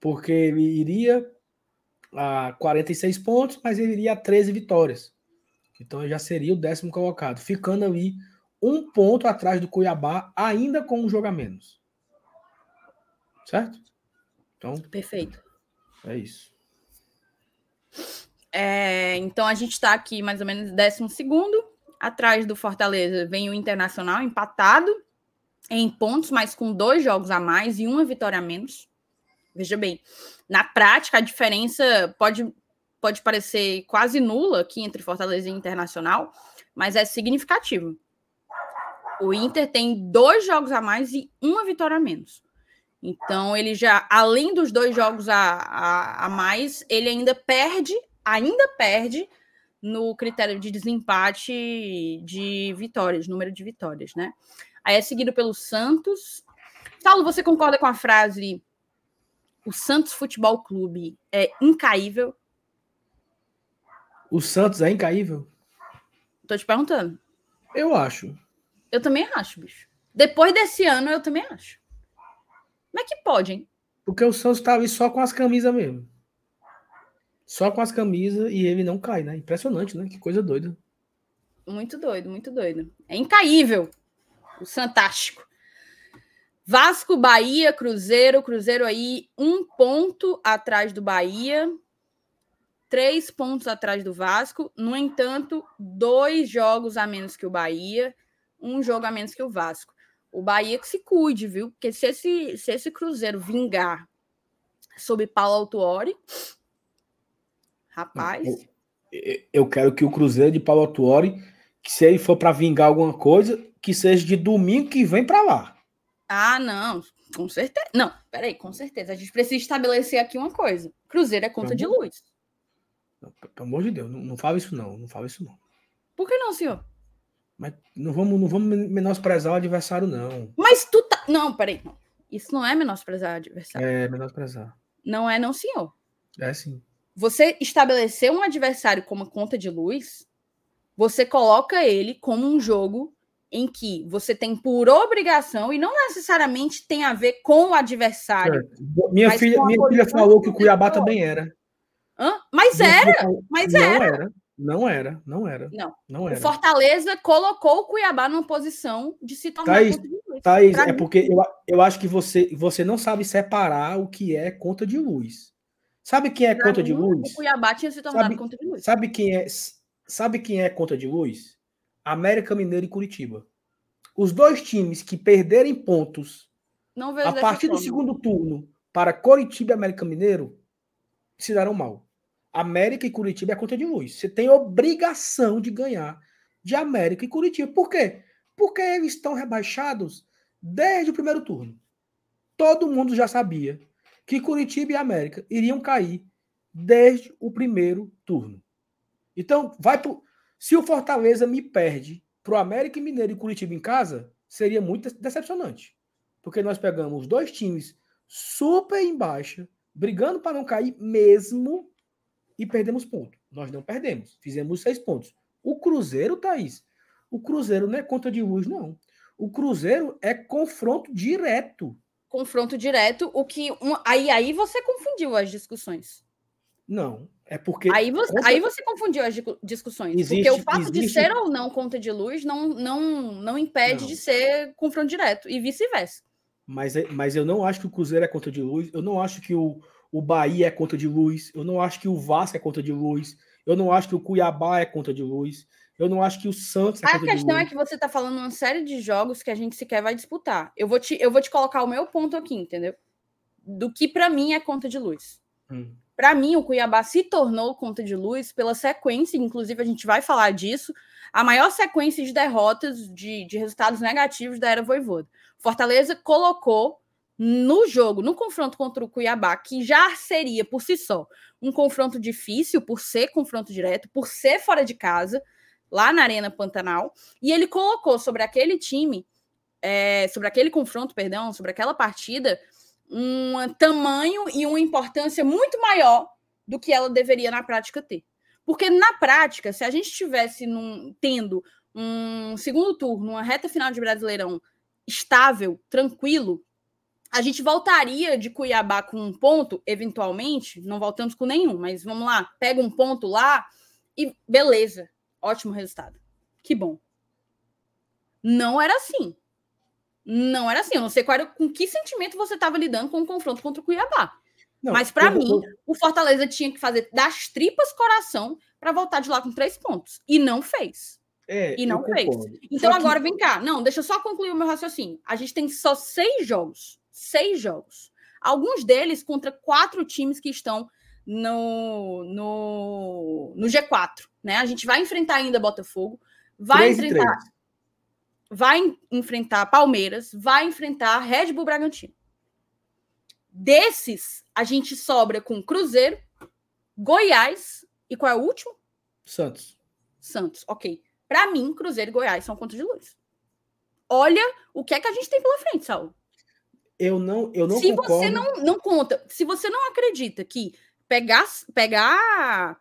porque ele iria a 46 pontos, mas ele iria a 13 vitórias. Então ele já seria o décimo colocado, ficando ali um ponto atrás do Cuiabá, ainda com um jogo a menos. Certo? Então. Perfeito. É isso. É, então a gente está aqui mais ou menos décimo segundo. Atrás do Fortaleza vem o Internacional empatado em pontos, mas com dois jogos a mais e uma vitória a menos. Veja bem, na prática a diferença pode, pode parecer quase nula aqui entre Fortaleza e Internacional, mas é significativo. O Inter tem dois jogos a mais e uma vitória a menos. Então, ele já, além dos dois jogos a, a, a mais, ele ainda perde, ainda perde no critério de desempate de vitórias, número de vitórias, né? Aí é seguido pelo Santos. Saulo, você concorda com a frase o Santos Futebol Clube é incaível? O Santos é incaível? Tô te perguntando. Eu acho. Eu também acho, bicho. Depois desse ano, eu também acho. Como é que pode, hein? Porque o Santos tá ali só com as camisas mesmo. Só com as camisas e ele não cai, né? Impressionante, né? Que coisa doida. Muito doido, muito doido. É incaível. O Santástico. Vasco, Bahia, Cruzeiro. Cruzeiro aí um ponto atrás do Bahia. Três pontos atrás do Vasco. No entanto, dois jogos a menos que o Bahia. Um jogo a menos que o Vasco o Bahia que se cuide, viu? Porque se esse, se esse Cruzeiro vingar sob Paulo Autuori, rapaz. Eu, eu quero que o Cruzeiro de Paulo Autuori, que se ele for para vingar alguma coisa, que seja de domingo que vem para lá. Ah, não, com certeza. Não, peraí, com certeza. A gente precisa estabelecer aqui uma coisa. Cruzeiro é conta de luz. Não, pelo amor de Deus, não, não fala isso não, não fala isso não. Por que não, senhor? Mas não vamos, não vamos menosprezar o adversário, não. Mas tu tá. Não, peraí. Não. Isso não é menosprezar o adversário. É menosprezar. Não é, não, senhor. É sim. Você estabelecer um adversário como conta de luz, você coloca ele como um jogo em que você tem por obrigação, e não necessariamente tem a ver com o adversário. Minha filha, minha filha falou que o Cuiabá também era. Hã? Mas minha era, falou, mas não era. era. Não era, não era. Não. não era. O Fortaleza colocou o Cuiabá numa posição de se tornar Thaís, conta de luz. Thaís, é mim. porque eu, eu acho que você, você não sabe separar o que é conta de luz. Sabe quem é pra conta de luz? O Cuiabá tinha se tornado sabe, conta de luz. Sabe quem é, sabe quem é conta de luz? América Mineiro e Curitiba. Os dois times que perderem pontos a partir do segundo turno para Curitiba e América Mineiro se darão mal. América e Curitiba é conta de luz. Você tem obrigação de ganhar de América e Curitiba. Por quê? Porque eles estão rebaixados desde o primeiro turno. Todo mundo já sabia que Curitiba e América iriam cair desde o primeiro turno. Então, vai pro... se o Fortaleza me perde para o América Mineiro e Curitiba em casa, seria muito decepcionante. Porque nós pegamos dois times super em baixa, brigando para não cair mesmo, e perdemos ponto. Nós não perdemos, fizemos seis pontos. O Cruzeiro, Thaís, o Cruzeiro não é conta de luz, não. O Cruzeiro é confronto direto. Confronto direto, o que. Um, aí, aí você confundiu as discussões. Não, é porque. Aí você, conta... aí você confundiu as discussões. Existe, porque o fato existe... de ser ou não conta de luz não, não, não impede não. de ser confronto direto, e vice-versa. Mas, é, mas eu não acho que o Cruzeiro é conta de luz, eu não acho que o, o Bahia é conta de luz, eu não acho que o Vasco é conta de luz, eu não acho que o Cuiabá é conta de luz, eu não acho que o Santos é A questão é que você está falando uma série de jogos que a gente sequer vai disputar. Eu vou te, eu vou te colocar o meu ponto aqui, entendeu? Do que para mim é conta de luz. Hum. Para mim, o Cuiabá se tornou conta de luz pela sequência, inclusive a gente vai falar disso, a maior sequência de derrotas, de, de resultados negativos da era Voivoda. Fortaleza colocou no jogo, no confronto contra o Cuiabá, que já seria por si só um confronto difícil, por ser confronto direto, por ser fora de casa, lá na Arena Pantanal, e ele colocou sobre aquele time, é, sobre aquele confronto, perdão, sobre aquela partida, um tamanho e uma importância muito maior do que ela deveria na prática ter. Porque na prática, se a gente estivesse tendo um segundo turno, uma reta final de Brasileirão estável, tranquilo, a gente voltaria de Cuiabá com um ponto, eventualmente, não voltamos com nenhum, mas vamos lá, pega um ponto lá e beleza, ótimo resultado. Que bom. Não era assim. Não era assim. Eu não sei qual era, com que sentimento você estava lidando com o confronto contra o Cuiabá. Não, Mas para mim, eu... o Fortaleza tinha que fazer das tripas coração para voltar de lá com três pontos. E não fez. É, e não fez. Então só agora que... vem cá. Não, deixa eu só concluir o meu raciocínio. A gente tem só seis jogos. Seis jogos. Alguns deles contra quatro times que estão no, no, no G4. Né? A gente vai enfrentar ainda Botafogo. Vai enfrentar vai enfrentar Palmeiras, vai enfrentar Red Bull Bragantino. Desses, a gente sobra com Cruzeiro, Goiás e qual é o último? Santos. Santos, ok. Para mim, Cruzeiro e Goiás são contas de luz. Olha o que é que a gente tem pela frente, Saulo. Eu não, eu não se concordo. você não, não conta, se você não acredita que pegar, pegar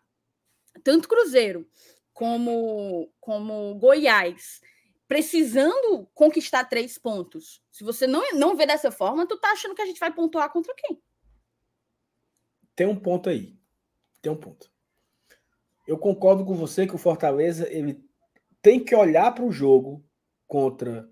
tanto Cruzeiro como como Goiás precisando conquistar três pontos. Se você não, não vê dessa forma, tu tá achando que a gente vai pontuar contra quem? Tem um ponto aí. Tem um ponto. Eu concordo com você que o Fortaleza ele tem que olhar para o jogo contra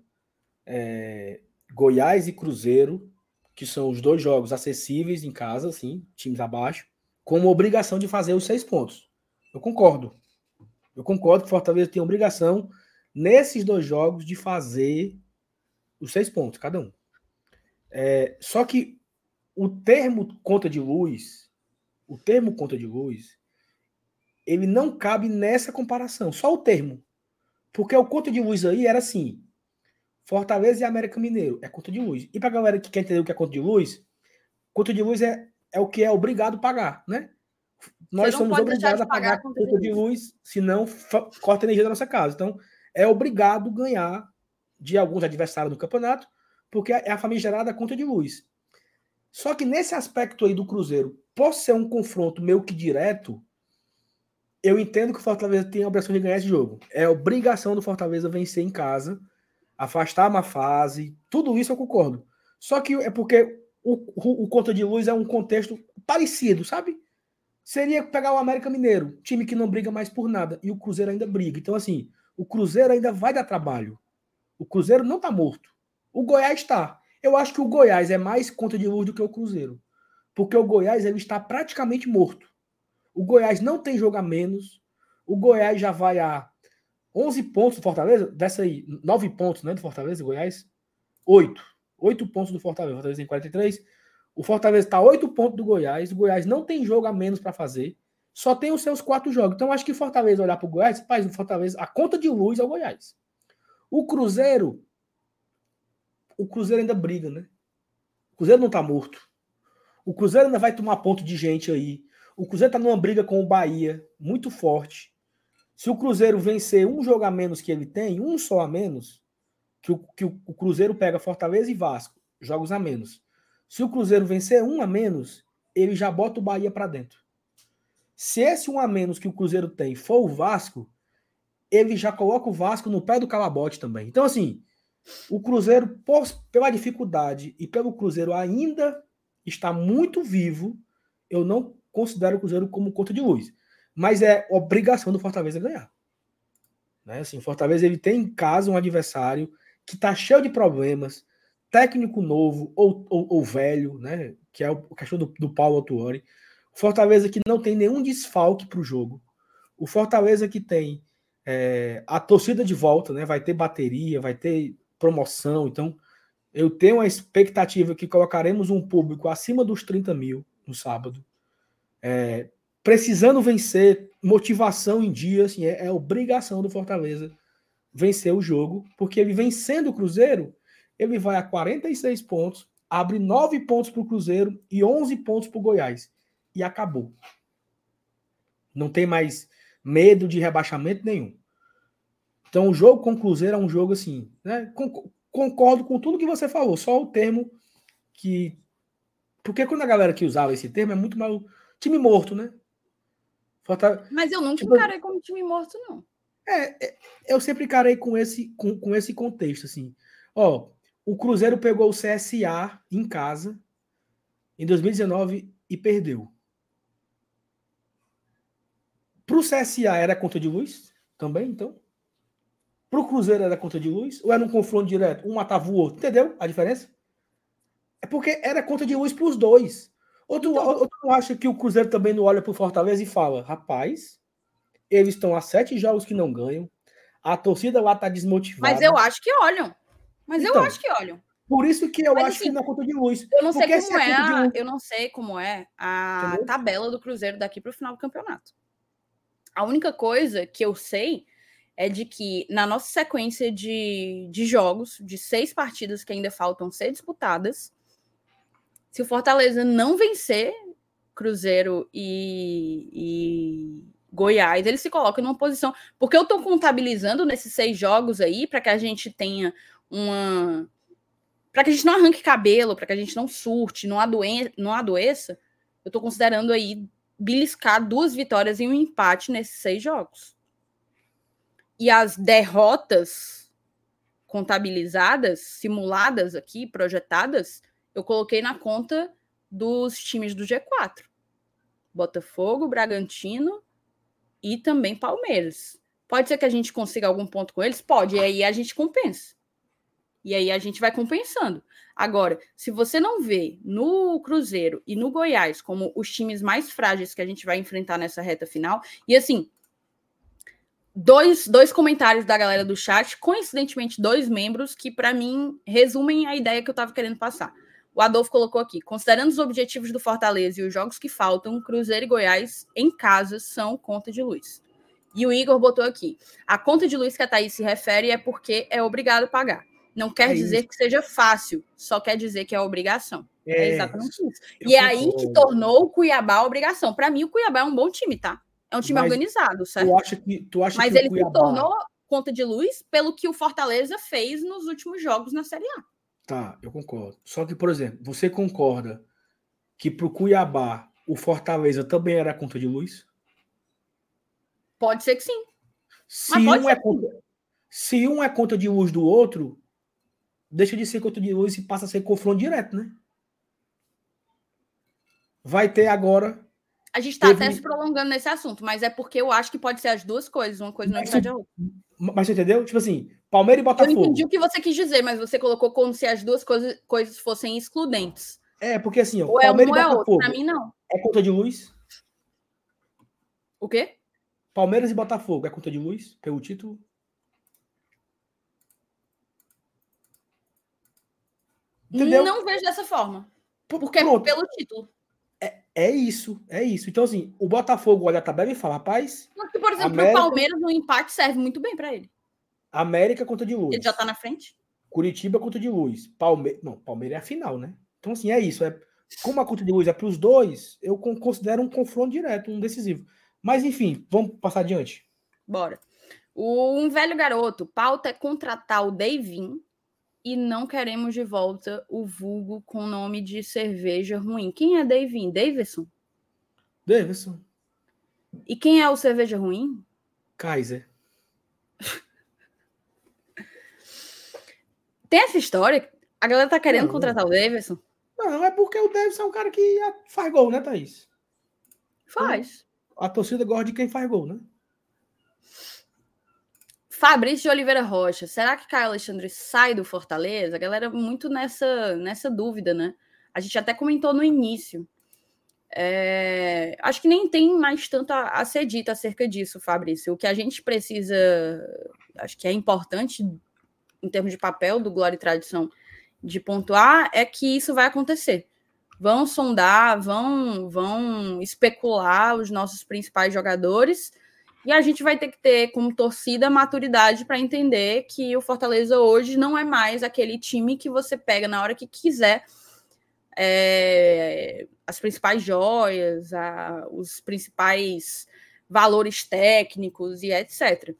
é, Goiás e Cruzeiro, que são os dois jogos acessíveis em casa, assim, times abaixo, como obrigação de fazer os seis pontos. Eu concordo. Eu concordo que Fortaleza tem obrigação nesses dois jogos de fazer os seis pontos, cada um. É, só que o termo conta de luz, o termo conta de luz, ele não cabe nessa comparação, só o termo. Porque o conta de luz aí era assim: Fortaleza e América Mineiro é conta de luz. E para galera que quer entender o que é conta de luz, conta de luz é, é o que é obrigado pagar, né? Nós somos obrigados a pagar conta de, de luz, senão corta a energia da nossa casa. Então, é obrigado ganhar de alguns adversários do campeonato, porque é a famigerada conta de luz. Só que nesse aspecto aí do Cruzeiro, por ser um confronto meio que direto, eu entendo que o Fortaleza tem a obrigação de ganhar esse jogo. É obrigação do Fortaleza vencer em casa afastar uma fase, tudo isso eu concordo. Só que é porque o, o, o Conta de Luz é um contexto parecido, sabe? Seria pegar o América Mineiro, time que não briga mais por nada, e o Cruzeiro ainda briga. Então, assim, o Cruzeiro ainda vai dar trabalho. O Cruzeiro não tá morto. O Goiás está. Eu acho que o Goiás é mais conta de luz do que o Cruzeiro. Porque o Goiás ele está praticamente morto. O Goiás não tem jogo a menos. O Goiás já vai a 11 pontos do Fortaleza, dessa aí, 9 pontos, né, do Fortaleza e Goiás? 8. 8 pontos do Fortaleza. Fortaleza tem 43. O Fortaleza está 8 pontos do Goiás. O Goiás não tem jogo a menos para fazer. Só tem os seus quatro jogos. Então, acho que Fortaleza olhar para o Goiás, faz o Fortaleza, a conta de luz é o Goiás. O Cruzeiro, o Cruzeiro ainda briga, né? O Cruzeiro não está morto. O Cruzeiro ainda vai tomar ponto de gente aí. O Cruzeiro está numa briga com o Bahia, muito forte. Se o Cruzeiro vencer um jogo a menos que ele tem, um só a menos, que o, que o Cruzeiro pega Fortaleza e Vasco, jogos a menos. Se o Cruzeiro vencer um a menos, ele já bota o Bahia para dentro. Se esse um a menos que o Cruzeiro tem for o Vasco, ele já coloca o Vasco no pé do calabote também. Então, assim, o Cruzeiro, por, pela dificuldade e pelo Cruzeiro ainda estar muito vivo, eu não considero o Cruzeiro como conta de luz mas é obrigação do Fortaleza ganhar. Né? Assim, o Fortaleza ele tem em casa um adversário que está cheio de problemas, técnico novo ou, ou, ou, velho, né? que é a questão do, do Paulo Autuori. O Fortaleza que não tem nenhum desfalque para o jogo. O Fortaleza que tem é, a torcida de volta, né? vai ter bateria, vai ter promoção. Então, eu tenho a expectativa que colocaremos um público acima dos 30 mil no sábado. É, precisando vencer, motivação em dia, assim, é, é obrigação do Fortaleza vencer o jogo, porque ele vencendo o Cruzeiro, ele vai a 46 pontos, abre 9 pontos para o Cruzeiro e 11 pontos para o Goiás. E acabou. Não tem mais medo de rebaixamento nenhum. Então, o jogo com o Cruzeiro é um jogo assim, né? Concordo com tudo que você falou, só o termo que. Porque quando a galera que usava esse termo é muito mal. Time morto, né? Mas eu nunca tipo, encarei como time morto, não. É, é, eu sempre encarei com esse, com, com esse contexto, assim. Ó, o Cruzeiro pegou o CSA em casa em 2019 e perdeu. Pro CSA era conta de luz também, então? Pro Cruzeiro era conta de luz? Ou era um confronto direto? Um matava o outro? Entendeu a diferença? É porque era conta de luz pros dois. Outro, então, outro acha que o Cruzeiro também não olha para o Fortaleza e fala: rapaz, eles estão a sete jogos que não ganham, a torcida lá está desmotivada. Mas eu acho que olham. Mas então, eu acho que olham. Por isso que eu Mas, acho assim, que na conta de luz. Eu não sei como é, a, eu não sei como é a Entendeu? tabela do Cruzeiro daqui para o final do campeonato. A única coisa que eu sei é de que na nossa sequência de, de jogos, de seis partidas que ainda faltam ser disputadas, se o Fortaleza não vencer Cruzeiro e, e Goiás, ele se coloca numa posição. Porque eu estou contabilizando nesses seis jogos aí para que a gente tenha uma. Para que a gente não arranque cabelo, para que a gente não surte, não, adoe... não adoeça, eu estou considerando aí beliscar duas vitórias e um empate nesses seis jogos. E as derrotas contabilizadas, simuladas aqui, projetadas, eu coloquei na conta dos times do G4. Botafogo, Bragantino e também Palmeiras. Pode ser que a gente consiga algum ponto com eles? Pode, e aí a gente compensa. E aí a gente vai compensando. Agora, se você não vê no Cruzeiro e no Goiás como os times mais frágeis que a gente vai enfrentar nessa reta final, e assim, dois, dois comentários da galera do chat, coincidentemente dois membros que para mim resumem a ideia que eu estava querendo passar. O Adolfo colocou aqui: considerando os objetivos do Fortaleza e os jogos que faltam, Cruzeiro e Goiás em casa são conta de luz. E o Igor botou aqui: a conta de luz que a Thaís se refere é porque é obrigado a pagar. Não quer é dizer isso. que seja fácil, só quer dizer que é obrigação. É, é exatamente isso. E é aí que tornou o Cuiabá obrigação. Para mim, o Cuiabá é um bom time, tá? É um time Mas organizado, certo? Tu acha que, tu acha Mas que ele Cuiabá... se tornou conta de luz pelo que o Fortaleza fez nos últimos jogos na Série A. Tá, eu concordo. Só que, por exemplo, você concorda que para o Cuiabá o Fortaleza também era conta de luz? Pode ser que sim. Se um, é conta, se um é conta de luz do outro, deixa de ser conta de luz e passa a ser confronto direto, né? Vai ter agora. A gente está teve... até se prolongando nesse assunto, mas é porque eu acho que pode ser as duas coisas, uma coisa não impede a outra. Mas você entendeu? Tipo assim, Palmeiras e Botafogo. Eu entendi o que você quis dizer, mas você colocou como se as duas coisas, coisas fossem excludentes. É, porque assim, ó, ou é Palmeiras um, e Botafogo. É Pra mim, não. É conta de luz? O quê? Palmeiras e Botafogo é conta de luz pelo título? Entendeu? Não vejo dessa forma. Porque Pronto. é pelo título. É, é isso, é isso. Então, assim, o Botafogo olha a tabela e fala, rapaz. Porque, por exemplo, América... o Palmeiras no empate serve muito bem para ele. América conta de luz. Ele já tá na frente. Curitiba conta de luz. Palme... Não, Palmeiras é a final, né? Então, assim, é isso. É... Como a conta de luz é para os dois, eu considero um confronto direto, um decisivo. Mas, enfim, vamos passar adiante. Bora. O, um velho garoto, pauta é contratar o Davin e não queremos de volta o vulgo com nome de cerveja ruim. Quem é Davin? Davidson? Davidson. E quem é o cerveja ruim? Kaiser. Tem essa história? A galera tá querendo não, contratar não. o Davidson? Não, é porque o Davidson é um cara que faz gol, né, Thaís? Faz. A torcida gosta de quem faz gol, né? Fabrício de Oliveira Rocha, será que Caio Alexandre sai do Fortaleza? A galera muito nessa, nessa dúvida, né? A gente até comentou no início. É, acho que nem tem mais tanto a, a ser dito acerca disso, Fabrício. O que a gente precisa, acho que é importante em termos de papel do Glória e Tradição de pontuar, é que isso vai acontecer. Vão sondar, vão, vão especular os nossos principais jogadores e a gente vai ter que ter, como torcida, maturidade para entender que o Fortaleza hoje não é mais aquele time que você pega na hora que quiser é, as principais joias, a, os principais valores técnicos e etc.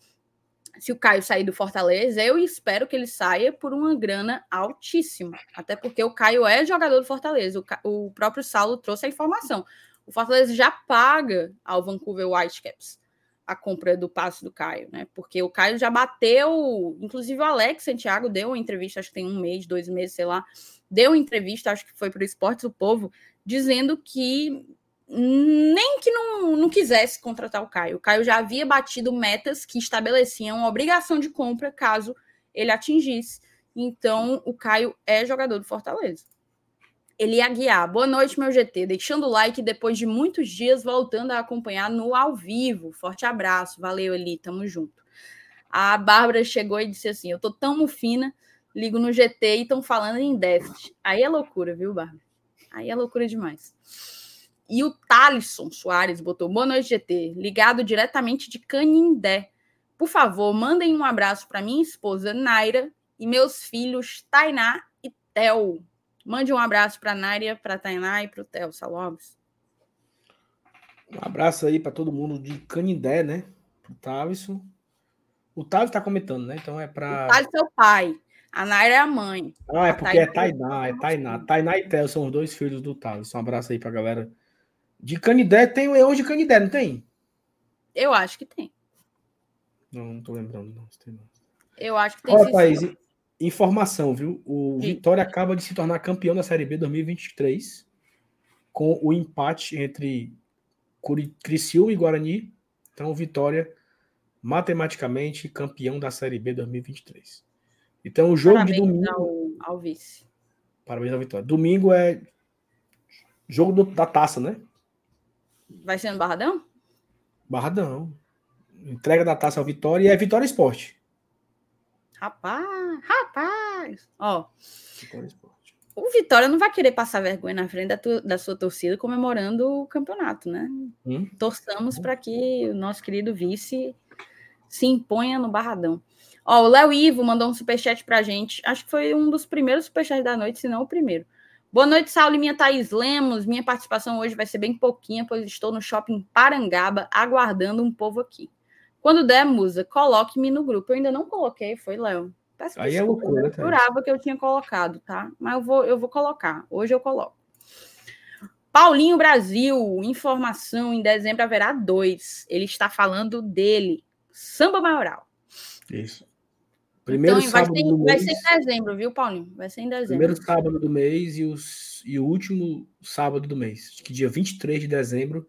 Se o Caio sair do Fortaleza, eu espero que ele saia por uma grana altíssima. Até porque o Caio é jogador do Fortaleza. O, o próprio Saulo trouxe a informação. O Fortaleza já paga ao Vancouver Whitecaps a compra do passe do Caio, né? Porque o Caio já bateu, inclusive o Alex Santiago deu uma entrevista, acho que tem um mês, dois meses, sei lá, deu uma entrevista, acho que foi para o Esportes do Povo, dizendo que nem que não, não quisesse contratar o Caio. O Caio já havia batido metas que estabeleciam obrigação de compra caso ele atingisse. Então, o Caio é jogador do Fortaleza. Ele ia guiar. Boa noite, meu GT. Deixando o like depois de muitos dias, voltando a acompanhar no ao vivo. Forte abraço. Valeu, Eli. Tamo junto. A Bárbara chegou e disse assim: Eu tô tão fina, ligo no GT e estão falando em déficit. Aí é loucura, viu, Bárbara? Aí é loucura demais. E o Thalisson Soares botou: Boa noite, GT. Ligado diretamente de Canindé. Por favor, mandem um abraço para minha esposa Naira e meus filhos Tainá e Theo. Mande um abraço para a Nária, para a Tainá e para o Theo Salobres. Um abraço aí para todo mundo de Canindé, né? O Tavison. O Tavio está comentando, né? Então é para. O Tavio é o pai. A Naira é a mãe. Ah, é porque é Tainá, é Tainá. Tainá e Theo são os dois filhos do Tavison. Um abraço aí para a galera. De Canindé, tem o Leão de Canindé, não tem? Eu acho que tem. Não, não tô lembrando, não. Eu acho que tem. Ó, Thaís, Informação, viu? O Sim. Vitória acaba de se tornar campeão da Série B 2023 com o empate entre Criciúma e Guarani. Então, Vitória matematicamente campeão da Série B 2023. Então, o jogo Parabéns de domingo ao, ao vice. Parabéns ao Vitória. Domingo é jogo do, da taça, né? Vai ser no Barradão? Barradão. Entrega da taça ao Vitória e é Vitória Esporte. Rapaz, rapaz. Ó. O Vitória não vai querer passar vergonha na frente da, tu, da sua torcida comemorando o campeonato, né? Hum? Torçamos hum. para que o nosso querido vice se imponha no Barradão. Ó, o Léo Ivo mandou um superchat pra gente. Acho que foi um dos primeiros superchats da noite, se não o primeiro. Boa noite, Saulo e minha Thaís Lemos. Minha participação hoje vai ser bem pouquinha, pois estou no shopping Parangaba aguardando um povo aqui. Quando der, musa, coloque-me no grupo. Eu ainda não coloquei, foi, Léo. Aí é loucura, Eu jurava que eu tinha colocado, tá? Mas eu vou, eu vou colocar. Hoje eu coloco. Paulinho Brasil, informação: em dezembro haverá dois. Ele está falando dele. Samba Maioral. Isso. Primeiro então, sábado vai, ser, do vai mês, ser em dezembro, viu, Paulinho? Vai ser em dezembro. Primeiro sábado do mês e, os, e o último sábado do mês. Acho que dia 23 de dezembro.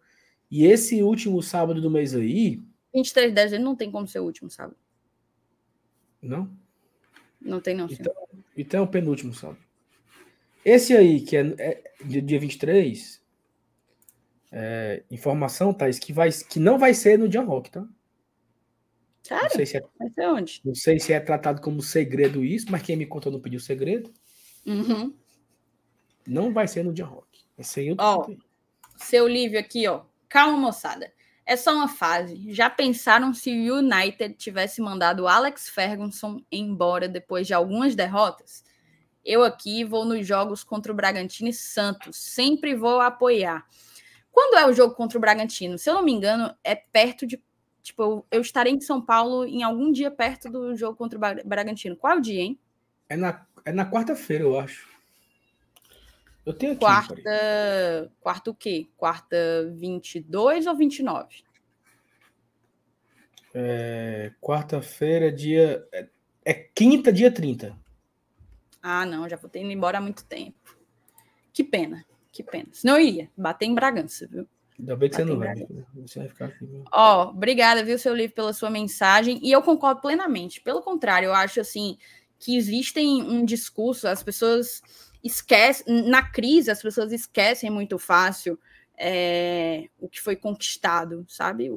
E esse último sábado do mês aí. 23 de dezembro não tem como ser o último sábado. Não? Não tem, não. Então, então é o penúltimo sábado. Esse aí, que é, é dia 23, é, informação, Thais, que, vai, que não vai ser no John Rock, tá? Sério? Não sei se é, vai ser onde? Não sei se é tratado como segredo isso, mas quem me contou não pediu segredo. Uhum. Não vai ser no John Rock. Esse aí eu ó, Seu Lívio aqui, ó. Calma, moçada. É só uma fase. Já pensaram se o United tivesse mandado Alex Ferguson embora depois de algumas derrotas? Eu aqui vou nos jogos contra o Bragantino e Santos. Sempre vou apoiar. Quando é o jogo contra o Bragantino? Se eu não me engano, é perto de. Tipo, eu, estarei em São Paulo em algum dia perto do jogo contra o Bragantino. Qual é o dia, hein? É na, é na quarta-feira, eu acho. Eu tenho aqui. Quarta. Quarta o quê? Quarta 22 ou 29? É, quarta-feira, dia. É, é quinta, dia 30. Ah, não, já vou ter ido embora há muito tempo. Que pena, que pena. Senão eu ia bater em Bragança, viu? Ainda bem que você não vai. Você vai ficar aqui. Ó, obrigada, viu, seu livro, pela sua mensagem. E eu concordo plenamente. Pelo contrário, eu acho assim que existem um discurso, as pessoas esquecem, na crise, as pessoas esquecem muito fácil é, o que foi conquistado, sabe?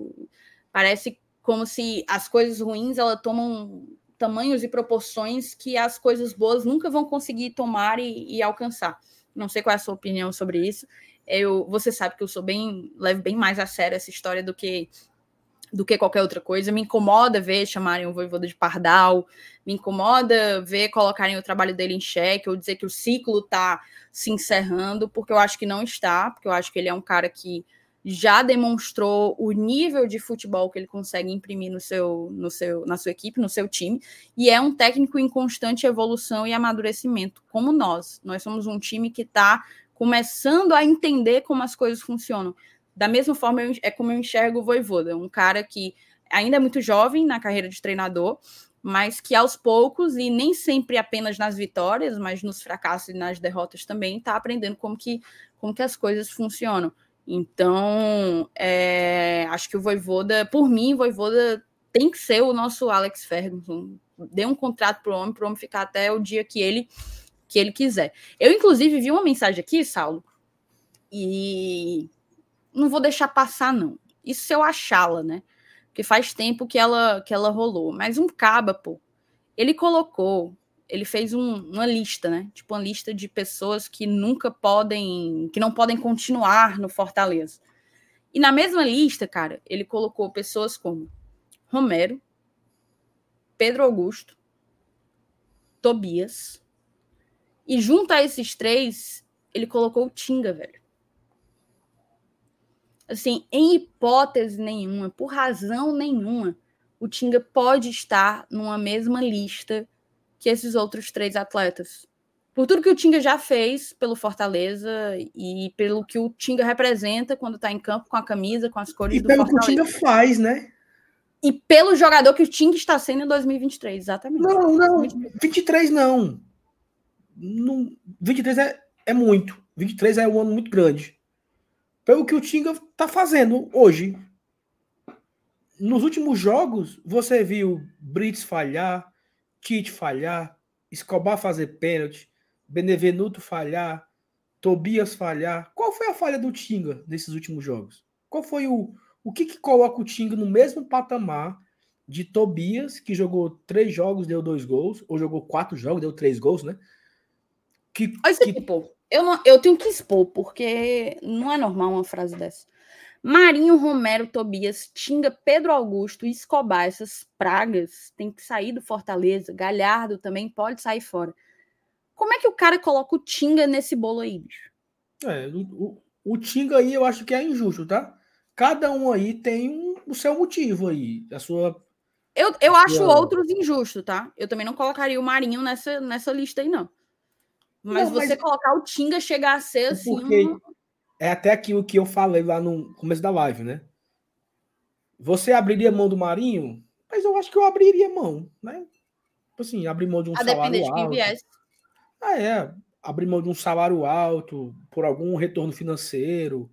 Parece como se as coisas ruins elas tomam tamanhos e proporções que as coisas boas nunca vão conseguir tomar e, e alcançar. Não sei qual é a sua opinião sobre isso. Eu, você sabe que eu sou bem, levo bem mais a sério essa história do que do que qualquer outra coisa. Me incomoda ver chamarem o Voivoda de Pardal, me incomoda ver colocarem o trabalho dele em xeque ou dizer que o ciclo está se encerrando, porque eu acho que não está, porque eu acho que ele é um cara que já demonstrou o nível de futebol que ele consegue imprimir no seu, no seu, na sua equipe, no seu time, e é um técnico em constante evolução e amadurecimento, como nós. Nós somos um time que está começando a entender como as coisas funcionam. Da mesma forma, é como eu enxergo o Voivoda, um cara que ainda é muito jovem na carreira de treinador, mas que aos poucos, e nem sempre apenas nas vitórias, mas nos fracassos e nas derrotas também, está aprendendo como que, como que as coisas funcionam. Então, é, acho que o Voivoda, por mim, o Voivoda tem que ser o nosso Alex Ferguson. Dê um contrato para o homem, para o homem ficar até o dia que ele que ele quiser. Eu, inclusive, vi uma mensagem aqui, Saulo, e não vou deixar passar, não. Isso se eu achá-la, né? Porque faz tempo que ela, que ela rolou. Mas um caba, pô, ele colocou ele fez um, uma lista, né? Tipo uma lista de pessoas que nunca podem, que não podem continuar no Fortaleza. E na mesma lista, cara, ele colocou pessoas como Romero, Pedro Augusto, Tobias. E junto a esses três, ele colocou o Tinga, velho. Assim, em hipótese nenhuma, por razão nenhuma, o Tinga pode estar numa mesma lista que esses outros três atletas. Por tudo que o Tinga já fez pelo Fortaleza e pelo que o Tinga representa quando está em campo com a camisa, com as cores e do Fortaleza. E pelo que o Tinga faz, né? E pelo jogador que o Tinga está sendo em 2023, exatamente. Não, não, 23 não. não 23 é, é muito. 23 é um ano muito grande. Pelo que o Tinga está fazendo hoje. Nos últimos jogos, você viu Brits falhar, Tite falhar, Escobar fazer pênalti, Benevenuto falhar, Tobias falhar. Qual foi a falha do Tinga nesses últimos jogos? Qual foi o. O que, que coloca o Tinga no mesmo patamar de Tobias, que jogou três jogos, deu dois gols, ou jogou quatro jogos, deu três gols, né? Que, que... Tipo, eu, não, eu tenho que expor, porque não é normal uma frase dessa. Marinho, Romero, Tobias, Tinga, Pedro Augusto e Escobar, essas pragas tem que sair do Fortaleza. Galhardo também pode sair fora. Como é que o cara coloca o Tinga nesse bolo aí, bicho? É, o, o, Tinga aí eu acho que é injusto, tá? Cada um aí tem um, o seu motivo aí, a sua. Eu, eu a acho sua... outros injustos, tá? Eu também não colocaria o Marinho nessa, nessa lista aí, não. Mas não, você mas... colocar o Tinga chegar a ser assim. Porque é até aquilo que eu falei lá no começo da live, né? Você abriria mão do Marinho? Mas eu acho que eu abriria mão, né? Tipo assim, abrir mão de um a salário de alto. Viesse. Ah, é. Abrir mão de um salário alto, por algum retorno financeiro,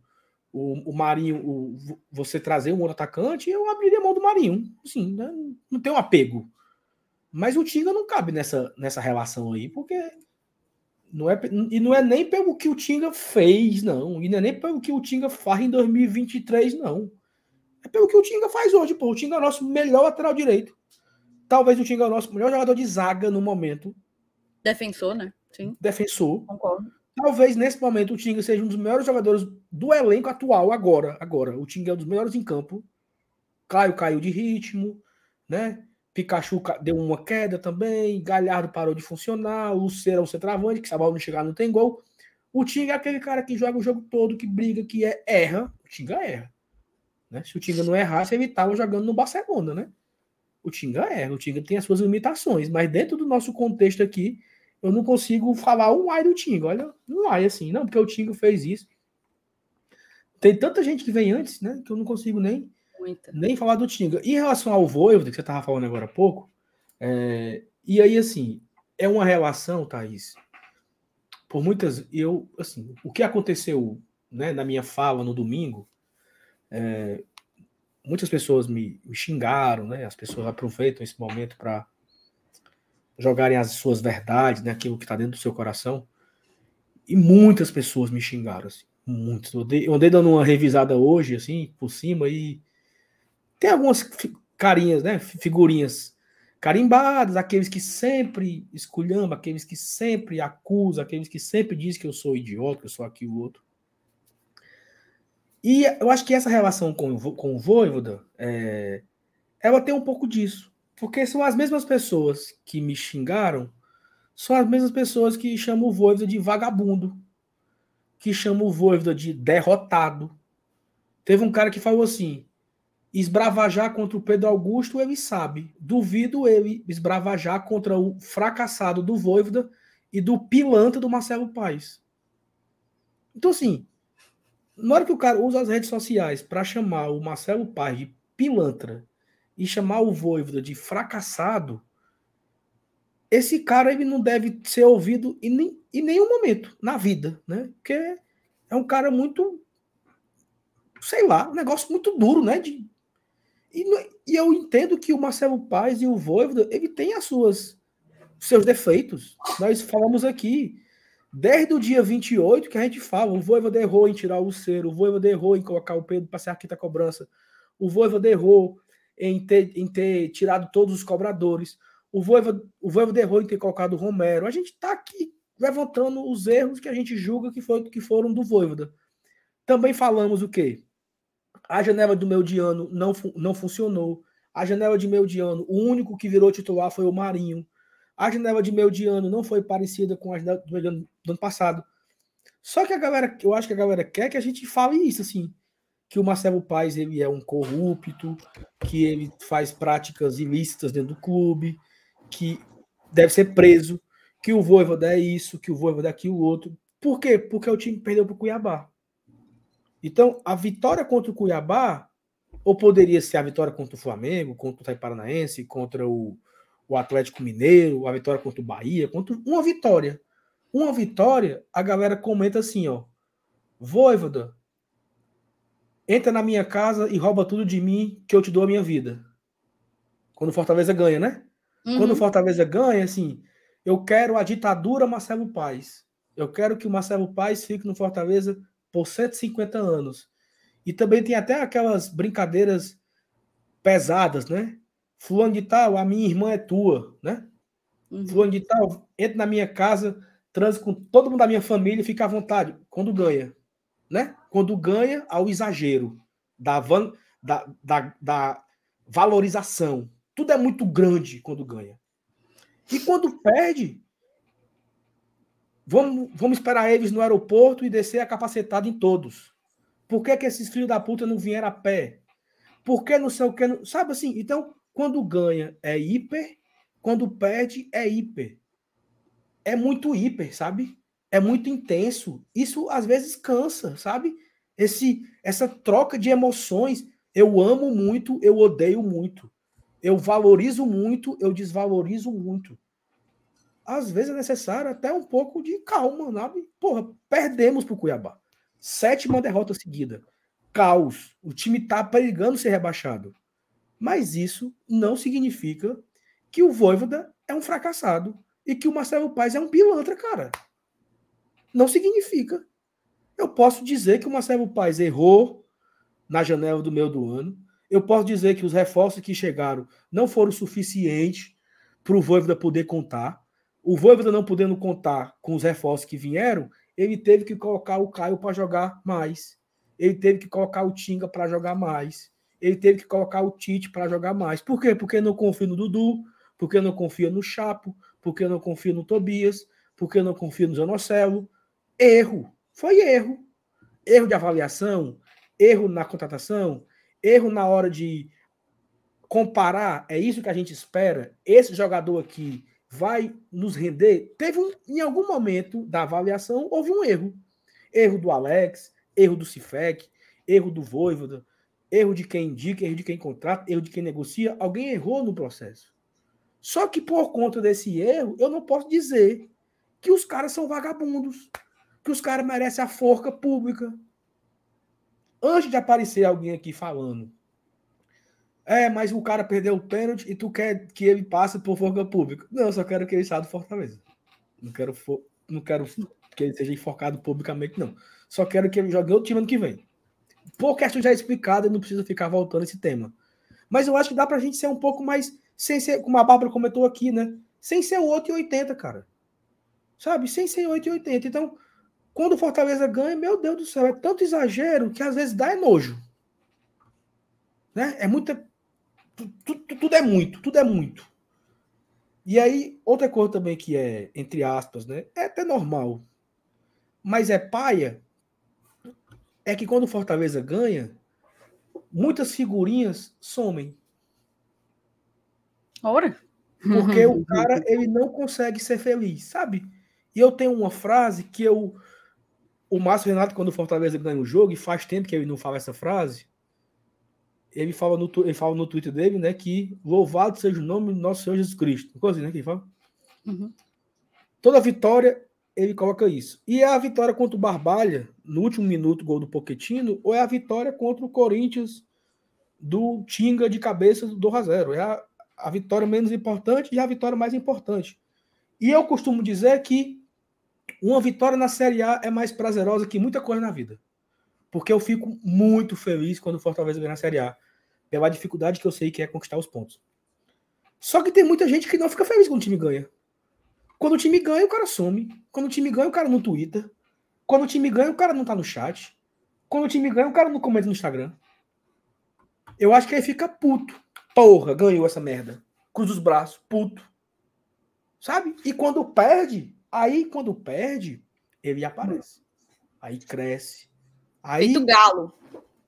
o, o Marinho, o, você trazer um outro atacante, eu abriria mão do Marinho. Sim, né? não tem um apego. Mas o Tinga não cabe nessa, nessa relação aí, porque não é, e não é nem pelo que o Tinga fez, não. E não é nem pelo que o Tinga faz em 2023, não. É pelo que o Tinga faz hoje, pô. O Tinga é o nosso melhor lateral direito. Talvez o Tinga é o nosso melhor jogador de zaga no momento. Defensor, né? Sim. Defensor. Concordo. Talvez nesse momento o Tinga seja um dos melhores jogadores do elenco atual agora. Agora, o Tinga é um dos melhores em campo. Caio caiu de ritmo, né? Pikachu deu uma queda também, Galhardo parou de funcionar, o Lucero é um centroavante, que se a bola não chegar não tem gol. O Tinga é aquele cara que joga o jogo todo, que briga, que é, erra. O Tinga erra. Né? Se o Tinga não errasse, ele estava jogando no Barcelona, né? O Tinga erra, o Tinga tem as suas limitações, mas dentro do nosso contexto aqui, eu não consigo falar um ai do Tinga. Olha, um ai assim, não, porque o Tinga fez isso. Tem tanta gente que vem antes, né, que eu não consigo nem Muita. Nem falar do Tinga. Em relação ao Voivoda, que você estava falando agora há pouco, é, e aí, assim, é uma relação, Thaís, por muitas, eu, assim, o que aconteceu né, na minha fala no domingo, é, muitas pessoas me, xingaram, né, as pessoas aproveitam esse momento para jogarem as suas verdades, né, aquilo que está dentro do seu coração, e muitas pessoas me xingaram, assim, muitas. Eu andei, eu andei dando uma revisada hoje, assim, por cima, e tem algumas carinhas, né? Figurinhas carimbadas, aqueles que sempre esculhambam, aqueles que sempre acusam, aqueles que sempre dizem que eu sou idiota, que eu sou aquilo outro. E eu acho que essa relação com, com o Voivoda, é, ela tem um pouco disso. Porque são as mesmas pessoas que me xingaram, são as mesmas pessoas que chamam o Voivoda de vagabundo, que chamam o Voivoda de derrotado. Teve um cara que falou assim: esbravajar contra o Pedro Augusto, ele sabe. Duvido ele esbravajar contra o fracassado do Voivoda e do pilantra do Marcelo Paes. Então, assim, na hora que o cara usa as redes sociais para chamar o Marcelo Paes de pilantra e chamar o Voivoda de fracassado, esse cara ele não deve ser ouvido em, nem, em nenhum momento na vida, né? Porque é um cara muito, sei lá, um negócio muito duro, né? De, e, e, eu entendo que o Marcelo Paz e o Voivoda, ele tem as suas seus defeitos. Nós falamos aqui, desde o dia 28 que a gente fala, o Voivoda errou em tirar o Lucero, o Voivoda errou em colocar o Pedro para ser a quinta cobrança, o Voivoda errou em ter, em ter tirado todos os cobradores, o Voivoda, o Voivoda errou em ter colocado o Romero. A gente está aqui levantando os erros que a gente julga que, foi, que foram do Voivoda. Também falamos o quê? A janela do Meldiano não, não funcionou. A janela de Meldiano, o único que virou titular foi o Marinho. A janela de Meldiano não foi parecida com a janela do do ano passado. Só que a galera, eu acho que a galera quer que a gente fale isso, assim, que o Marcelo Paes ele é um corrupto, que ele faz práticas ilícitas dentro do clube, que deve ser preso, que o Voivoda é isso, que o Voivoda é aquilo outro. Por quê? Porque o time perdeu para o Cuiabá. Então, a vitória contra o Cuiabá, ou poderia ser a vitória contra o Flamengo, contra o Itai Paranaense, contra o, o Atlético Mineiro, a vitória contra o Bahia, contra uma vitória. Uma vitória, a galera comenta assim, ó. Voivoda, entra na minha casa e rouba tudo de mim que eu te dou a minha vida. Quando o Fortaleza ganha, né? Uhum. Quando o Fortaleza ganha, assim, eu quero a ditadura Marcelo Paes. Eu quero que o Marcelo Paes fique no Fortaleza por 150 anos. E também tem até aquelas brincadeiras pesadas, né? Fulano de tal, a minha irmã é tua, né? Uhum. Fulano de tal, entra na minha casa, transa com todo mundo da minha família e fica à vontade. Quando ganha, né? Quando ganha, ao exagero. da, da, da, da valorização. Tudo é muito grande quando ganha. E quando perde, vamos, vamos esperar eles no aeroporto e descer a capacetada em todos. Por que, que esses filhos da puta não vieram a pé? Por que não sei o que? Não... Sabe assim? Então, quando ganha é hiper, quando perde é hiper. É muito hiper, sabe? É muito intenso. Isso às vezes cansa, sabe? Esse, essa troca de emoções. Eu amo muito, eu odeio muito. Eu valorizo muito, eu desvalorizo muito. Às vezes é necessário até um pouco de calma, sabe? Porra, perdemos pro Cuiabá. Sétima derrota seguida. Caos. O time tá perigando ser rebaixado. Mas isso não significa que o Voivoda é um fracassado e que o Marcelo Paes é um pilantra, cara. Não significa. Eu posso dizer que o Marcelo Paes errou na janela do meio do ano. Eu posso dizer que os reforços que chegaram não foram suficientes para o Voivoda poder contar. O Voivoda não podendo contar com os reforços que vieram, ele teve que colocar o Caio para jogar mais. Ele teve que colocar o Tinga para jogar mais. Ele teve que colocar o Tite para jogar mais. Por quê? Porque não confio no Dudu, porque não confia no Chapo, porque não confio no Tobias, porque não confio no Zanocelo. Erro. Foi erro. Erro de avaliação, erro na contratação, erro na hora de comparar. É isso que a gente espera. Esse jogador aqui vai nos render. Teve um, em algum momento da avaliação, houve um erro. Erro do Alex, erro do Cifec, erro do Voivoda, erro de quem indica, erro de quem contrata, erro de quem negocia. Alguém errou no processo. Só que por conta desse erro, eu não posso dizer que os caras são vagabundos que os caras merecem a forca pública. Antes de aparecer alguém aqui falando, é, mas o cara perdeu o pênalti e tu quer que ele passe por forca pública. Não, eu só quero que ele saia do Fortaleza. Não quero, não quero que ele seja enforcado publicamente, não. Só quero que ele jogue outro time ano que vem. Por questão já explicada, não precisa ficar voltando esse tema. Mas eu acho que dá pra gente ser um pouco mais, sem ser, como a Bárbara comentou aqui, né? Sem ser o 8 e 80, cara. Sabe? Sem ser 8 e 80. Então, quando o Fortaleza ganha, meu Deus do céu, é tanto exagero que às vezes dá é nojo. Né? É muita. Tudo, tudo é muito, tudo é muito. E aí, outra coisa também que é, entre aspas, né? É até normal. Mas é paia. É que quando o Fortaleza ganha, muitas figurinhas somem. Ora. Porque o cara, ele não consegue ser feliz, sabe? E eu tenho uma frase que eu o Márcio Renato, quando o Fortaleza ganha o jogo, e faz tempo que ele não fala essa frase, ele fala no, ele fala no Twitter dele, né, que louvado seja o nome do nosso Senhor Jesus Cristo. Coisa assim, né, que ele fala? Uhum. Toda vitória, ele coloca isso. E é a vitória contra o Barbalha, no último minuto, gol do Poquetino, ou é a vitória contra o Corinthians do Tinga de cabeça do 2 a 0 É a, a vitória menos importante e a vitória mais importante. E eu costumo dizer que uma vitória na Série A é mais prazerosa que muita coisa na vida. Porque eu fico muito feliz quando o Fortaleza ganha na Série A. Pela dificuldade que eu sei que é conquistar os pontos. Só que tem muita gente que não fica feliz quando o time ganha. Quando o time ganha, o cara some. Quando o time ganha, o cara não twitta. Quando o time ganha, o cara não tá no chat. Quando o time ganha, o cara não comenta no Instagram. Eu acho que aí fica puto. Porra, ganhou essa merda. Cruza os braços, puto. Sabe? E quando perde, Aí, quando perde, ele aparece. Aí cresce. Aí, peito galo.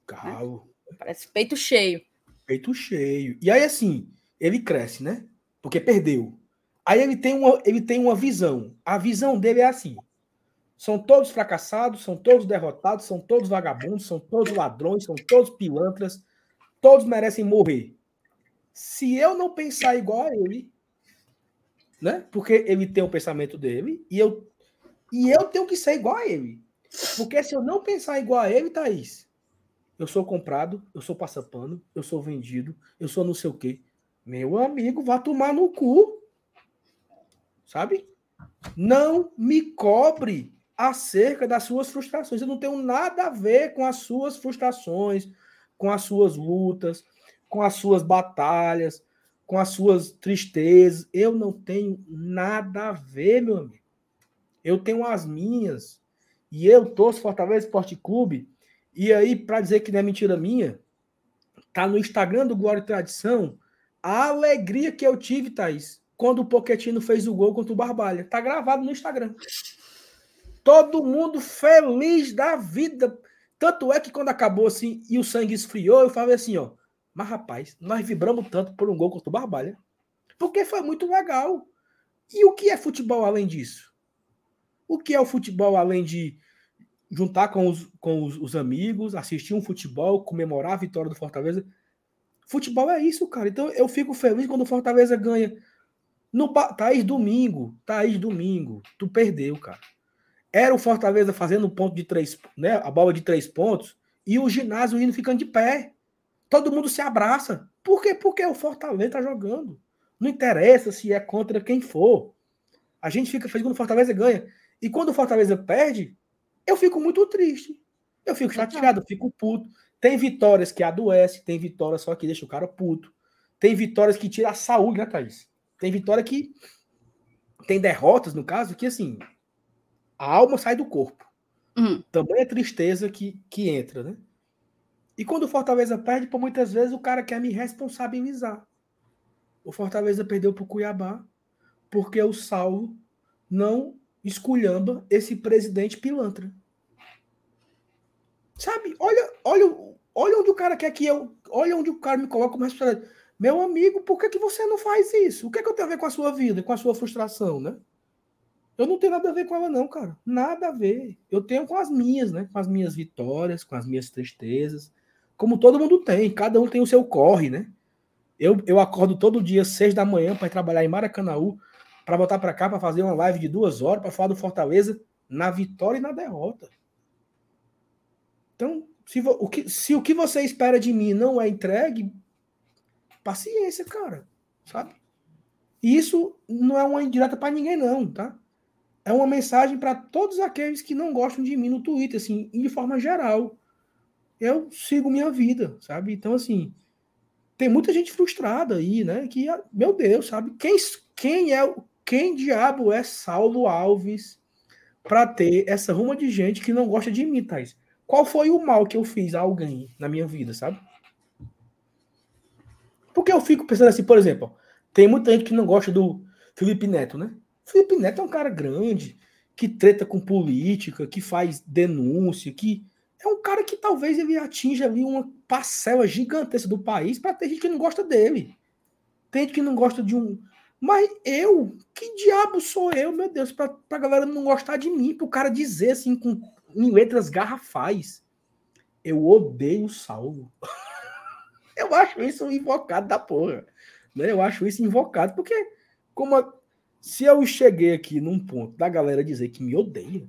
Galo. Parece peito cheio. Peito cheio. E aí, assim, ele cresce, né? Porque perdeu. Aí ele tem uma, ele tem uma visão. A visão dele é assim: são todos fracassados, são todos derrotados, são todos vagabundos, são todos ladrões, são todos pilantras, todos merecem morrer. Se eu não pensar igual a ele, né? Porque ele tem o pensamento dele e eu e eu tenho que ser igual a ele. Porque se eu não pensar igual a ele, Thaís, eu sou comprado, eu sou passapano, eu sou vendido, eu sou não sei o quê. Meu amigo, vá tomar no cu. Sabe? Não me cobre acerca das suas frustrações. Eu não tenho nada a ver com as suas frustrações, com as suas lutas, com as suas batalhas, com as suas tristezas. Eu não tenho nada a ver, meu amigo. Eu tenho as minhas. E eu torço Fortaleza Esporte Clube. E aí, para dizer que não é mentira minha, tá no Instagram do Glória e Tradição a alegria que eu tive, Thaís, quando o Poquetino fez o gol contra o Barbalha. Tá gravado no Instagram. Todo mundo feliz da vida. Tanto é que quando acabou assim e o sangue esfriou, eu falei assim, ó. Mas rapaz, nós vibramos tanto por um gol contra o Barbalha. Porque foi muito legal. E o que é futebol além disso? O que é o futebol além de juntar com os, com os, os amigos, assistir um futebol, comemorar a vitória do Fortaleza? Futebol é isso, cara. Então eu fico feliz quando o Fortaleza ganha. No Thaís domingo, Thaís domingo, tu perdeu, cara. Era o Fortaleza fazendo ponto de três, né? A bola de três pontos e o ginásio indo ficando de pé. Todo mundo se abraça. Por quê? Porque o Fortaleza tá jogando. Não interessa se é contra quem for. A gente fica feliz quando o Fortaleza ganha. E quando o Fortaleza perde, eu fico muito triste. Eu fico chateado, eu fico puto. Tem vitórias que adoece, tem vitórias só que deixa o cara puto. Tem vitórias que tira a saúde, né, Thaís? Tem vitória que. Tem derrotas, no caso, que assim. A alma sai do corpo. Uhum. Também é tristeza que, que entra, né? E quando o Fortaleza perde, por muitas vezes o cara quer me responsabilizar. O Fortaleza perdeu para o Cuiabá porque o Saulo não esculhamba esse presidente pilantra. Sabe? Olha, olha, olha onde o cara quer que eu. Olha onde o cara me coloca como responsabilidade. Meu amigo, por que, que você não faz isso? O que, é que eu tenho a ver com a sua vida, com a sua frustração, né? Eu não tenho nada a ver com ela, não, cara. Nada a ver. Eu tenho com as minhas, né? Com as minhas vitórias, com as minhas tristezas. Como todo mundo tem. Cada um tem o seu corre, né? Eu, eu acordo todo dia, seis da manhã, para trabalhar em Maracanãú, para voltar para cá, para fazer uma live de duas horas, para falar do Fortaleza na vitória e na derrota. Então, se o, que, se o que você espera de mim não é entregue, paciência, cara. Sabe? E isso não é uma indireta para ninguém, não, tá? É uma mensagem para todos aqueles que não gostam de mim no Twitter, assim, de forma geral. Eu sigo minha vida, sabe? Então, assim, tem muita gente frustrada aí, né? Que, meu Deus, sabe? Quem, quem é quem diabo é Saulo Alves para ter essa ruma de gente que não gosta de mim, Thais? Qual foi o mal que eu fiz a alguém na minha vida, sabe? Porque eu fico pensando assim, por exemplo, tem muita gente que não gosta do Felipe Neto, né? Felipe Neto é um cara grande, que treta com política, que faz denúncia, que é um cara que talvez ele atinja ali uma parcela gigantesca do país para ter gente que não gosta dele. Tem gente que não gosta de um. Mas eu, que diabo sou eu, meu Deus, pra, pra galera não gostar de mim, pro cara dizer assim, com, em letras garrafais, eu odeio o Saulo. eu acho isso invocado da porra. Né? Eu acho isso invocado, porque como a, se eu cheguei aqui num ponto da galera dizer que me odeia,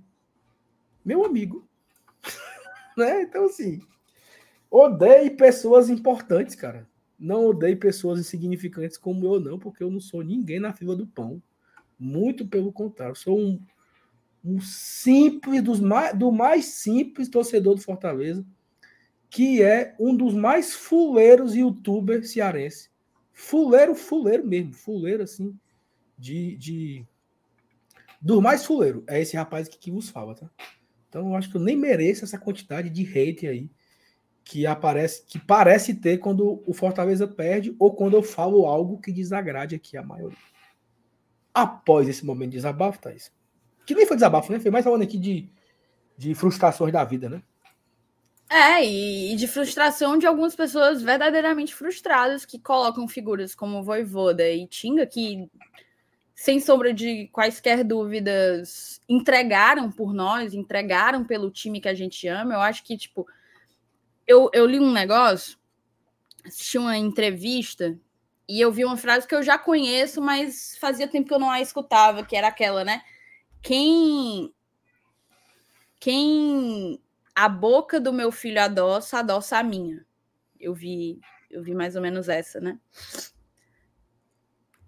meu amigo, né? Então, assim, odeie pessoas importantes, cara. Não odeie pessoas insignificantes como eu, não, porque eu não sou ninguém na fila do pão. Muito pelo contrário, sou um, um simples, dos mais, do mais simples torcedor do Fortaleza, que é um dos mais fuleiros youtubers cearense. Fuleiro, fuleiro mesmo, fuleiro assim, de, de. Do mais fuleiro. É esse rapaz aqui que vos fala, tá? Então eu acho que eu nem mereço essa quantidade de hate aí que aparece, que parece ter quando o Fortaleza perde ou quando eu falo algo que desagrade aqui a maioria. Após esse momento de desabafo, Thaís, que nem foi desabafo, né? Foi mais falando aqui de, de frustrações da vida, né? É, e de frustração de algumas pessoas verdadeiramente frustradas que colocam figuras como Voivoda e Tinga, que sem sombra de quaisquer dúvidas, entregaram por nós, entregaram pelo time que a gente ama. Eu acho que, tipo, eu, eu li um negócio, assisti uma entrevista, e eu vi uma frase que eu já conheço, mas fazia tempo que eu não a escutava, que era aquela, né? Quem. Quem a boca do meu filho adoça, adoça a minha. Eu vi, eu vi mais ou menos essa, né?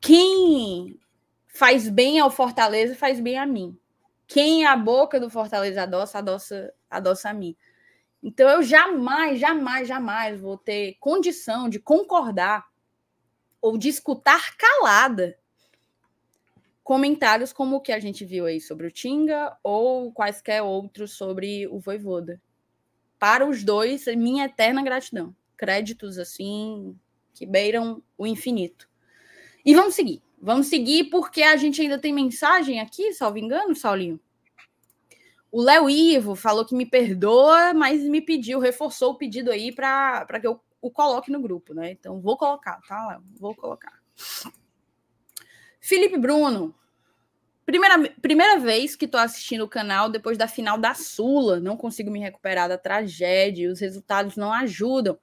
Quem faz bem ao Fortaleza, faz bem a mim. Quem a boca do Fortaleza adoça, adoça, adoça a mim. Então eu jamais, jamais, jamais vou ter condição de concordar ou de escutar calada comentários como o que a gente viu aí sobre o Tinga ou quaisquer outros sobre o Voivoda. para os dois, minha eterna gratidão. Créditos assim que beiram o infinito. E vamos seguir. Vamos seguir porque a gente ainda tem mensagem aqui, salvo engano, Saulinho. O Léo Ivo falou que me perdoa, mas me pediu, reforçou o pedido aí para que eu o coloque no grupo, né? Então vou colocar, tá, Léo? Vou colocar. Felipe Bruno. Primeira, primeira vez que estou assistindo o canal depois da final da Sula. Não consigo me recuperar da tragédia. Os resultados não ajudam.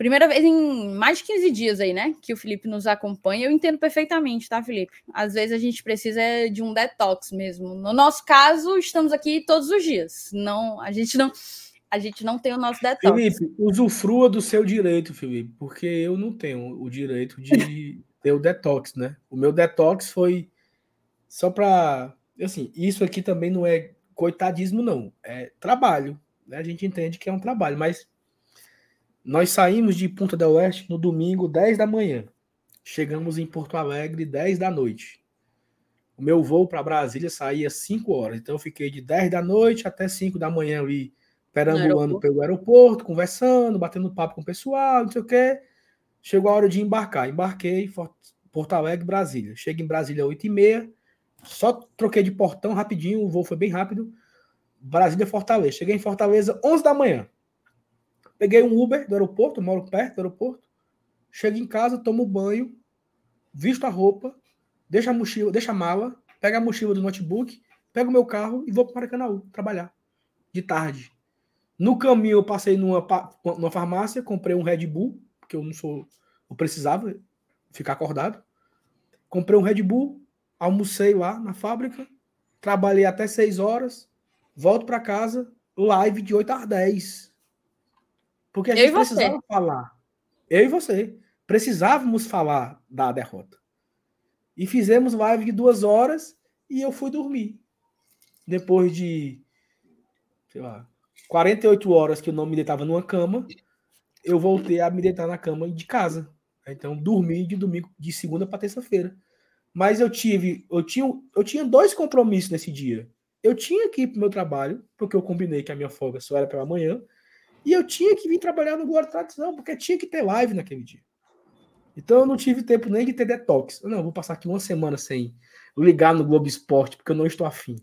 Primeira vez em mais de 15 dias aí, né? Que o Felipe nos acompanha. Eu entendo perfeitamente, tá, Felipe? Às vezes a gente precisa de um detox mesmo. No nosso caso, estamos aqui todos os dias. Não, a gente não, a gente não tem o nosso detox. Felipe, usufrua do seu direito, Felipe, porque eu não tenho o direito de ter o detox, né? O meu detox foi só para, assim, isso aqui também não é coitadismo não, é trabalho, né? A gente entende que é um trabalho, mas nós saímos de Punta del Oeste no domingo, 10 da manhã. Chegamos em Porto Alegre 10 da noite. O meu voo para Brasília saía 5 horas. Então eu fiquei de 10 da noite até 5 da manhã ali, perambulando pelo aeroporto, conversando, batendo papo com o pessoal, não sei o quê. Chegou a hora de embarcar. Embarquei Porto Alegre, Brasília. Chego em Brasília 8 e meia. Só troquei de portão rapidinho, o voo foi bem rápido. Brasília, Fortaleza. Cheguei em Fortaleza 11 da manhã. Peguei um Uber do aeroporto, moro perto do aeroporto. Chego em casa, tomo banho, visto a roupa, deixo a mochila, deixo a mala, pego a mochila do notebook, pego o meu carro e vou para Maracanã trabalhar de tarde. No caminho eu passei numa, numa farmácia, comprei um Red Bull, porque eu não sou, eu precisava ficar acordado. Comprei um Red Bull, almocei lá na fábrica, trabalhei até 6 horas, volto para casa, live de 8 às 10 porque a gente precisava falar. Eu e você. Precisávamos falar da derrota. E fizemos live de duas horas e eu fui dormir. Depois de, sei lá, 48 horas que eu não me deitava numa cama, eu voltei a me deitar na cama de casa. Então, dormi de domingo, de segunda para terça-feira. Mas eu tive, eu tinha, eu tinha dois compromissos nesse dia. Eu tinha que ir para o meu trabalho, porque eu combinei que a minha folga só era pela manhã. E eu tinha que vir trabalhar no Guarda Tradição, porque tinha que ter live naquele dia. Então eu não tive tempo nem de ter detox. Eu, não, vou passar aqui uma semana sem ligar no Globo Esporte, porque eu não estou afim.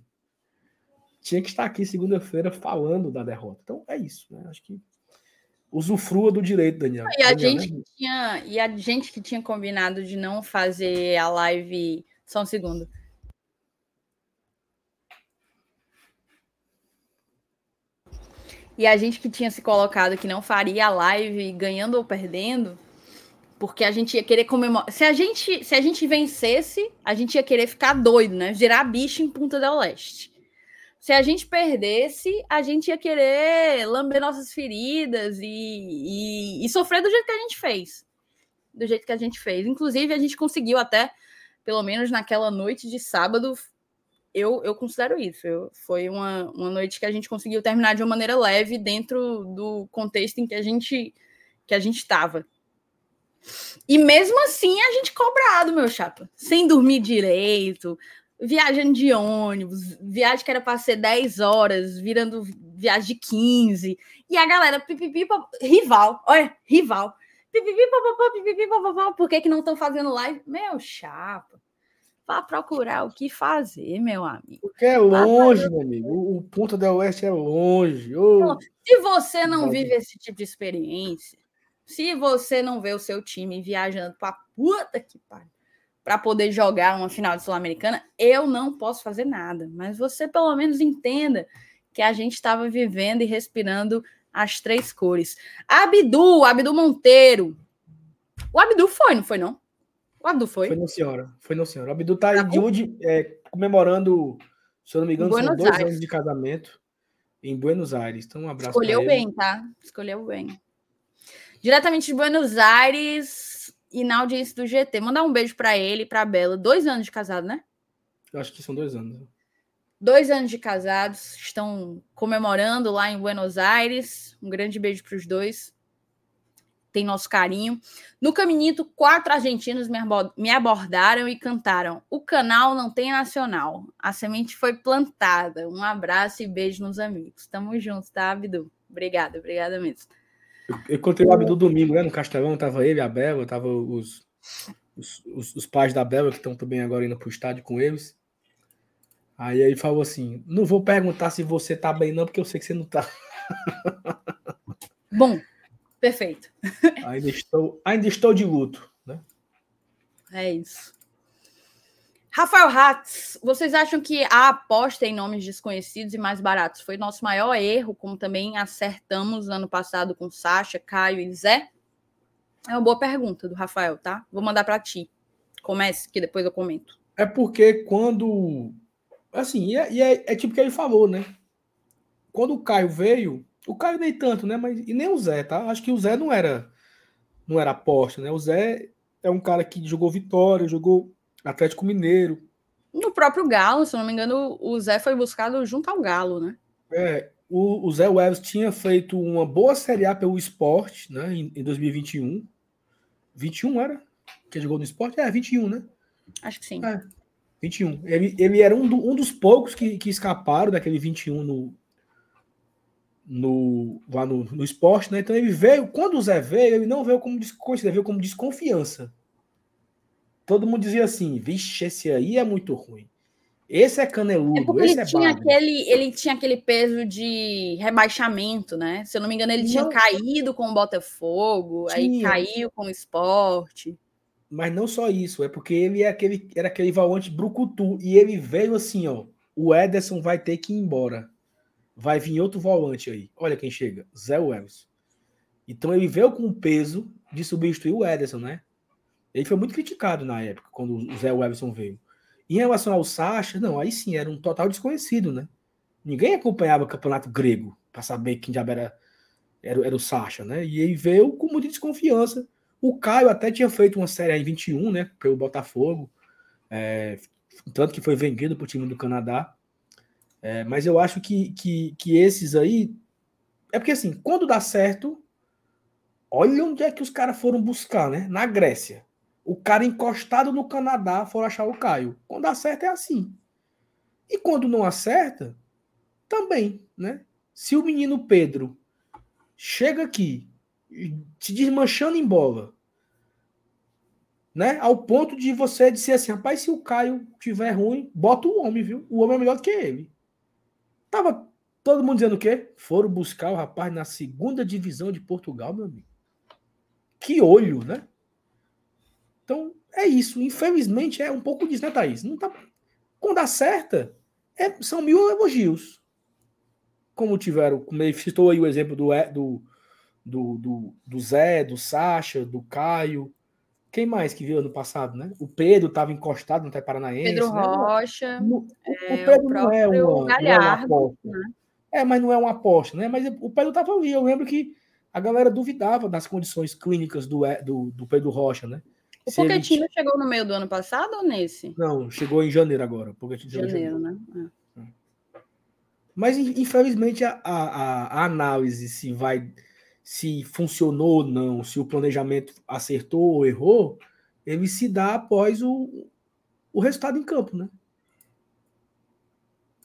Tinha que estar aqui segunda-feira falando da derrota. Então é isso, né? Acho que usufrua do direito, Daniel. E a, Daniel, gente, né? tinha, e a gente que tinha combinado de não fazer a live. Só um segundo. E a gente que tinha se colocado que não faria a live ganhando ou perdendo, porque a gente ia querer comemorar. Se a gente, se a gente vencesse, a gente ia querer ficar doido, né? Girar bicho em Punta del Leste. Se a gente perdesse, a gente ia querer lamber nossas feridas e, e, e sofrer do jeito que a gente fez. Do jeito que a gente fez. Inclusive, a gente conseguiu até, pelo menos naquela noite de sábado, eu, eu considero isso. Eu, foi uma, uma noite que a gente conseguiu terminar de uma maneira leve dentro do contexto em que a gente que a gente estava. E mesmo assim a gente cobrado, meu chapa, sem dormir direito, viajando de ônibus, viagem que era para ser 10 horas, virando viagem de 15. E a galera, pipipi, rival, olha, rival. Pipipi, pipipi, por que, que não estão fazendo live? Meu chapa. Vá procurar o que fazer, meu amigo. Porque é longe, meu amigo. O, o Ponta del Oeste é longe. Oh. Se você não vive esse tipo de experiência, se você não vê o seu time viajando para puta que pariu, para poder jogar uma final de Sul-Americana, eu não posso fazer nada. Mas você pelo menos entenda que a gente estava vivendo e respirando as três cores. Abdu, Abdu Monteiro. O Abdu foi, não foi não? O Abdu foi? Foi no senhora. Foi no senhora. O Abdu tá, tá de hoje é, comemorando, se eu não me engano, Buenos são dois Aires. anos de casamento em Buenos Aires. Então, um abraço. Escolheu bem, tá? Escolheu bem. Diretamente de Buenos Aires e na audiência do GT. Mandar um beijo para ele e para Bela. Dois anos de casado, né? Eu acho que são dois anos. Dois anos de casados. Estão comemorando lá em Buenos Aires. Um grande beijo para os dois tem nosso carinho. No Caminito, quatro argentinos me abordaram e cantaram: O canal não tem nacional. A semente foi plantada. Um abraço e beijo nos amigos. Tamo juntos, tá, Abdu? Obrigada, obrigada mesmo. Eu encontrei o Abdu domingo, né? No Castelão, tava ele, a Bela, tava os, os, os, os pais da Bela, que estão também agora indo pro estádio com eles. Aí ele falou assim: Não vou perguntar se você tá bem, não, porque eu sei que você não tá. Bom, perfeito. Ainda estou, ainda estou de luto, né? É isso. Rafael Hatz, vocês acham que a aposta em nomes desconhecidos e mais baratos foi nosso maior erro, como também acertamos ano passado com Sasha, Caio e Zé? É uma boa pergunta do Rafael, tá? Vou mandar para ti. Comece, que depois eu comento. É porque quando. Assim, e é, é, é tipo que ele falou, né? Quando o Caio veio, o Caio nem tanto, né? Mas e nem o Zé, tá? Acho que o Zé não era não era aposta, né? O Zé é um cara que jogou Vitória, jogou Atlético Mineiro. No próprio Galo, se não me engano, o Zé foi buscado junto ao Galo, né? É, o, o Zé Welles tinha feito uma boa Série A pelo esporte, né? Em, em 2021. 21 era? Que jogou no esporte? É, 21, né? Acho que sim. É, 21. Ele, ele era um, do, um dos poucos que, que escaparam daquele 21 no, no, lá no, no esporte, né? Então ele veio, quando o Zé veio, ele não veio como desconfiança, ele veio como desconfiança. Todo mundo dizia assim: vixe, esse aí é muito ruim. Esse é caneludo. É porque ele, é tinha aquele, ele tinha aquele peso de rebaixamento, né? Se eu não me engano, ele não. tinha caído com o Botafogo, tinha. aí caiu com o esporte. Mas não só isso, é porque ele é aquele, era aquele valente brucutu. E ele veio assim, ó. O Ederson vai ter que ir embora vai vir outro volante aí. Olha quem chega, Zé Wells. Então ele veio com o peso de substituir o Ederson, né? Ele foi muito criticado na época, quando o Zé Everson veio. Em relação ao Sacha, não, aí sim, era um total desconhecido, né? Ninguém acompanhava o campeonato grego para saber quem já era, era, era o Sacha, né? E ele veio com muita desconfiança. O Caio até tinha feito uma série em 21, né? Pelo Botafogo. É, tanto que foi vendido para o time do Canadá. É, mas eu acho que, que, que esses aí. É porque assim, quando dá certo, olha onde é que os caras foram buscar, né? Na Grécia. O cara encostado no Canadá for achar o Caio. Quando dá certo é assim. E quando não acerta, também, né? Se o menino Pedro chega aqui, te desmanchando em bola, né? Ao ponto de você dizer assim, rapaz, se o Caio tiver ruim, bota o homem, viu? O homem é melhor do que ele. Tava todo mundo dizendo o quê? Foram buscar o rapaz na segunda divisão de Portugal, meu amigo. Que olho, né? Então, é isso. Infelizmente, é um pouco disso, né, Thaís? Não tá... Quando acerta, é... são mil elogios. Como tiveram, como ele citou aí o exemplo do, do, do, do, do Zé, do Sacha, do Caio, quem mais que viu ano passado, né? O Pedro estava encostado no Paranaense. Pedro né? Rocha. No, é, o Pedro o não, é uma, Galhardo, não é uma aposta. Né? É, mas não é uma aposta, né? Mas o Pedro estava ali. Eu lembro que a galera duvidava das condições clínicas do, do, do Pedro Rocha, né? O Se Pochettino ele... chegou no meio do ano passado ou nesse? Não, chegou em janeiro agora. Pochettino janeiro, janeiro, né? É. Mas, infelizmente, a, a, a análise se vai se funcionou ou não, se o planejamento acertou ou errou, ele se dá após o, o resultado em campo, né?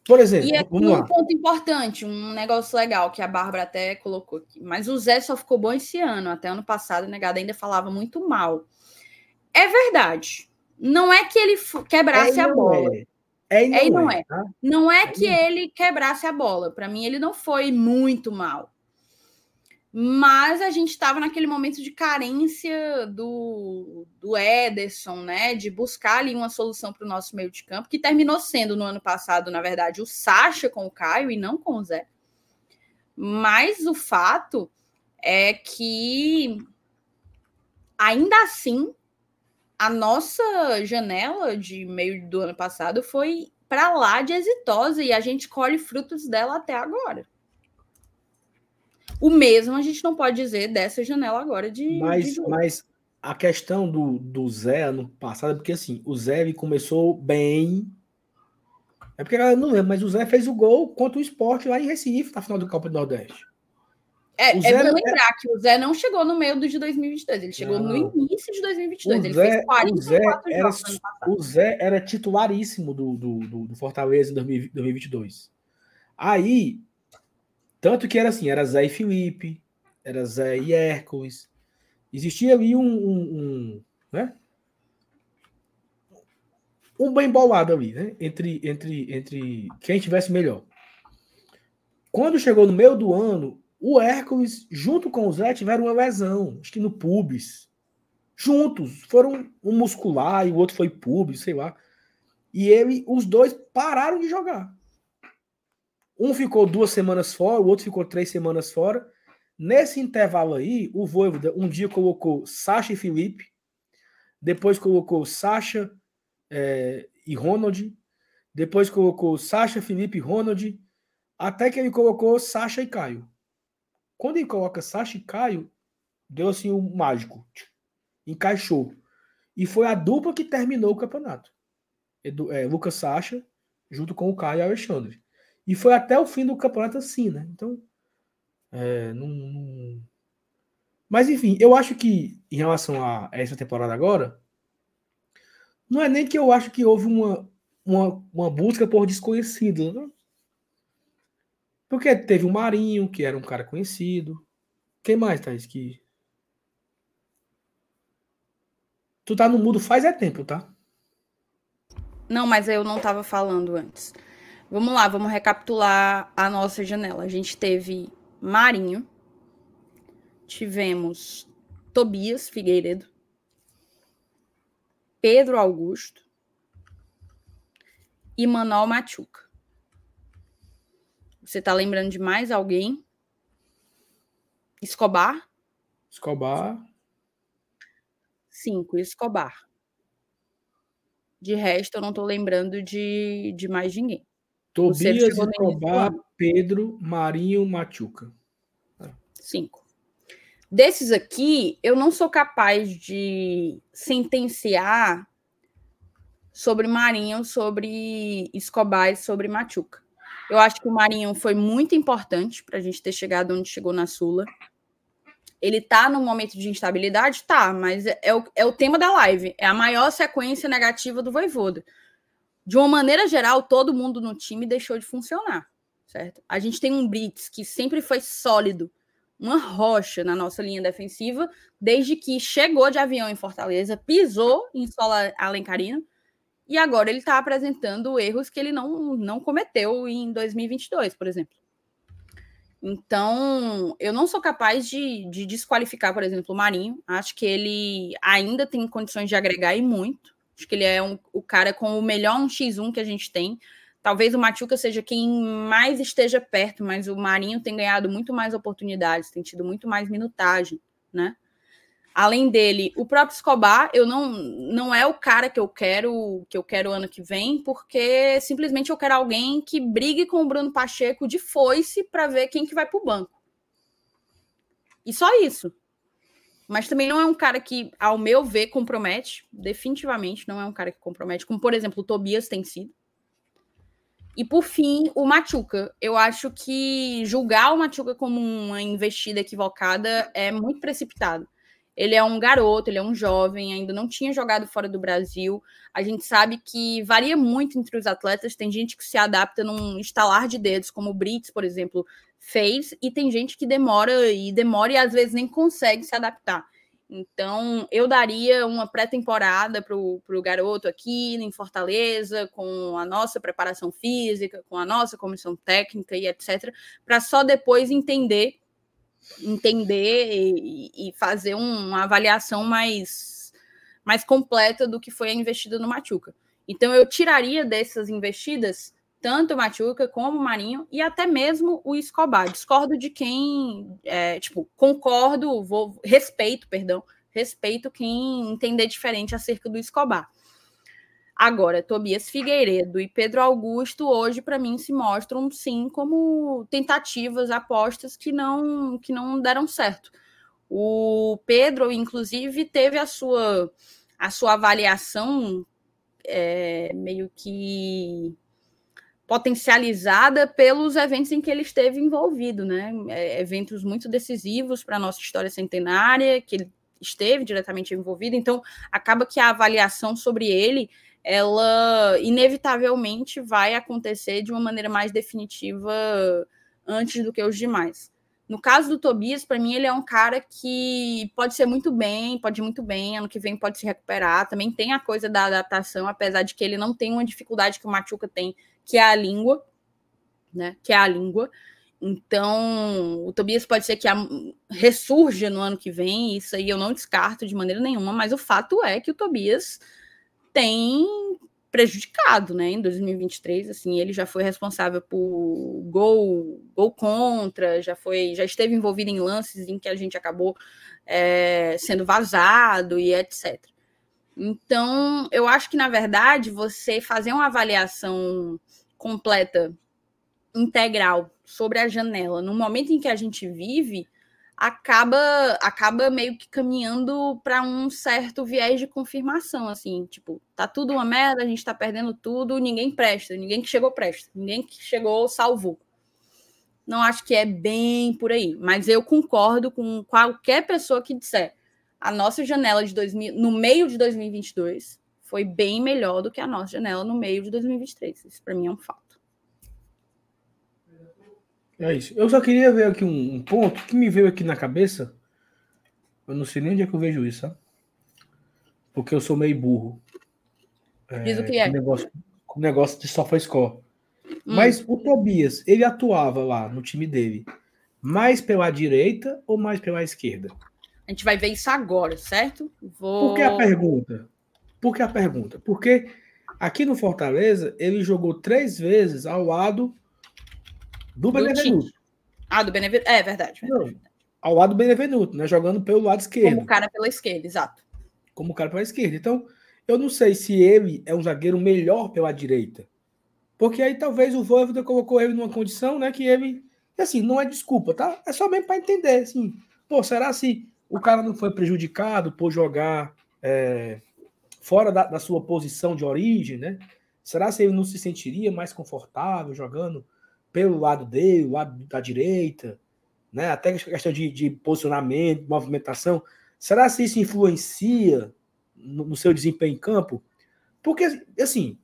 Por exemplo, e aqui um ponto importante, um negócio legal que a Bárbara até colocou aqui. Mas o Zé só ficou bom esse ano. Até ano passado, negado ainda falava muito mal. É verdade. Não é que ele quebrasse é a bola. É. É e não é. Não é, é. Tá? Não é, é que ele quebrasse a bola. Para mim, ele não foi muito mal mas a gente estava naquele momento de carência do, do Ederson, né? De buscar ali uma solução para o nosso meio de campo, que terminou sendo no ano passado, na verdade, o Sacha com o Caio e não com o Zé. Mas o fato é que ainda assim a nossa janela de meio do ano passado foi para lá de exitosa e a gente colhe frutos dela até agora. O mesmo a gente não pode dizer dessa janela agora de. Mas, de mas a questão do, do Zé ano passado, é porque assim, o Zé começou bem. É porque ela não lembra, mas o Zé fez o gol contra o esporte lá em Recife, na final do Copa do Nordeste. É, é bom lembrar é... que o Zé não chegou no meio do de 2022, ele chegou não. no início de 2022. O ele Zé, fez 44 o Zé era, O Zé era titularíssimo do, do, do, do Fortaleza em 2022. Aí, tanto que era assim, era Zé e Felipe, era Zé e Hércules. Existia ali um, um, um né? Um bem bolado ali, né? Entre, entre, entre quem tivesse melhor. Quando chegou no meio do ano, o Hércules, junto com o Zé, tiveram uma lesão, acho que no pubis. Juntos. Foram um muscular e o outro foi pubis, sei lá. E ele, os dois pararam de jogar. Um ficou duas semanas fora, o outro ficou três semanas fora. Nesse intervalo aí, o Voivoda um dia colocou Sacha e Felipe, depois colocou Sacha é, e Ronald, depois colocou Sacha, Felipe e Ronald, até que ele colocou Sacha e Caio. Quando ele coloca Sasha e Caio, deu assim um mágico. Encaixou. E foi a dupla que terminou o campeonato. Edu, é, Lucas Sacha, junto com o Caio e Alexandre. E foi até o fim do campeonato assim, né? Então, é, não, não... Mas enfim, eu acho que em relação a essa temporada agora, não é nem que eu acho que houve uma, uma, uma busca por desconhecido. Né? Porque teve o Marinho, que era um cara conhecido. Quem mais, Thaís? Que... Tu tá no mudo faz é tempo, tá? Não, mas eu não tava falando antes. Vamos lá, vamos recapitular a nossa janela. A gente teve Marinho, tivemos Tobias Figueiredo, Pedro Augusto e Manuel Machuca. Você tá lembrando de mais alguém? Escobar? Escobar. Cinco, Escobar. De resto, eu não tô lembrando de, de mais ninguém. Tobias, Escobar, Pedro, Marinho, Machuca. Cinco. Desses aqui, eu não sou capaz de sentenciar sobre Marinho, sobre Escobar e sobre Machuca. Eu acho que o Marinho foi muito importante para a gente ter chegado onde chegou na Sula. Ele tá num momento de instabilidade? Tá, mas é, é, o, é o tema da live. É a maior sequência negativa do Voivoda. De uma maneira geral, todo mundo no time deixou de funcionar, certo? A gente tem um Brits que sempre foi sólido, uma rocha na nossa linha defensiva, desde que chegou de avião em Fortaleza, pisou em solo alencarino e agora ele está apresentando erros que ele não, não cometeu em 2022, por exemplo. Então, eu não sou capaz de, de desqualificar, por exemplo, o Marinho. Acho que ele ainda tem condições de agregar e muito. Acho que ele é um, o cara com o melhor 1x1 que a gente tem. Talvez o Machuca seja quem mais esteja perto, mas o Marinho tem ganhado muito mais oportunidades, tem tido muito mais minutagem, né? Além dele, o próprio Escobar, eu não não é o cara que eu quero que eu quero ano que vem, porque simplesmente eu quero alguém que brigue com o Bruno Pacheco de foice para ver quem que vai para o banco. E só isso. Mas também não é um cara que, ao meu ver, compromete. Definitivamente não é um cara que compromete, como por exemplo o Tobias tem sido. E por fim, o Machuca. Eu acho que julgar o Machuca como uma investida equivocada é muito precipitado. Ele é um garoto, ele é um jovem, ainda não tinha jogado fora do Brasil. A gente sabe que varia muito entre os atletas. Tem gente que se adapta num estalar de dedos, como o Brits, por exemplo, fez, e tem gente que demora e demora e às vezes nem consegue se adaptar. Então, eu daria uma pré-temporada para o garoto aqui em Fortaleza, com a nossa preparação física, com a nossa comissão técnica e etc., para só depois entender entender e, e fazer um, uma avaliação mais, mais completa do que foi a investida no Machuca. Então eu tiraria dessas investidas tanto o Machuca como o Marinho e até mesmo o Escobar. Discordo de quem, é, tipo, concordo, vou respeito, perdão, respeito quem entender diferente acerca do Escobar. Agora, Tobias Figueiredo e Pedro Augusto hoje para mim se mostram sim como tentativas, apostas que não que não deram certo. O Pedro, inclusive, teve a sua a sua avaliação é, meio que potencializada pelos eventos em que ele esteve envolvido, né? É, eventos muito decisivos para a nossa história centenária, que ele esteve diretamente envolvido. Então, acaba que a avaliação sobre ele, ela inevitavelmente vai acontecer de uma maneira mais definitiva antes do que os demais. No caso do Tobias, para mim, ele é um cara que pode ser muito bem, pode ir muito bem, ano que vem pode se recuperar. Também tem a coisa da adaptação, apesar de que ele não tem uma dificuldade que o Machuca tem, que é a língua, né? Que é a língua. Então, o Tobias pode ser que a, ressurja no ano que vem, isso aí eu não descarto de maneira nenhuma, mas o fato é que o Tobias tem prejudicado, né? Em 2023, assim, ele já foi responsável por gol, gol contra, já foi, já esteve envolvido em lances em que a gente acabou é, sendo vazado e etc. Então, eu acho que na verdade você fazer uma avaliação completa, integral sobre a janela, no momento em que a gente vive, acaba acaba meio que caminhando para um certo viés de confirmação, assim, tipo, tá tudo uma merda, a gente tá perdendo tudo, ninguém presta, ninguém que chegou presta, ninguém que chegou salvou. Não acho que é bem por aí, mas eu concordo com qualquer pessoa que disser a nossa janela de 2000, no meio de 2022 foi bem melhor do que a nossa janela no meio de 2023. Isso para mim é um fato. É isso. Eu só queria ver aqui um, um, ponto que me veio aqui na cabeça. Eu não sei nem onde é que eu vejo isso, sabe? Porque eu sou meio burro. É, Diz o que é. Com negócio, com negócio de SofaScore. Hum. Mas o Tobias, ele atuava lá no time dele mais pela direita ou mais pela esquerda? A gente vai ver isso agora, certo? Vou... Por que a pergunta? Por que a pergunta? Porque aqui no Fortaleza ele jogou três vezes ao lado do, do Benevenuto. Ah, do Benevenuto. É verdade. verdade. Não, ao lado do Benevenuto, né? Jogando pelo lado esquerdo. Como cara pela esquerda, exato. Como cara pela esquerda. Então, eu não sei se ele é um zagueiro melhor pela direita. Porque aí talvez o Voivoda colocou ele numa condição, né? Que ele. Assim, não é desculpa, tá? É só mesmo para entender. Assim, pô, será se o cara não foi prejudicado por jogar é, fora da, da, sua posição de origem, né? Será se ele não se sentiria mais confortável jogando pelo lado dele, o lado da direita, né? Até questão de, de posicionamento, movimentação. Será se isso influencia no, no, seu desempenho em campo? Porque, assim,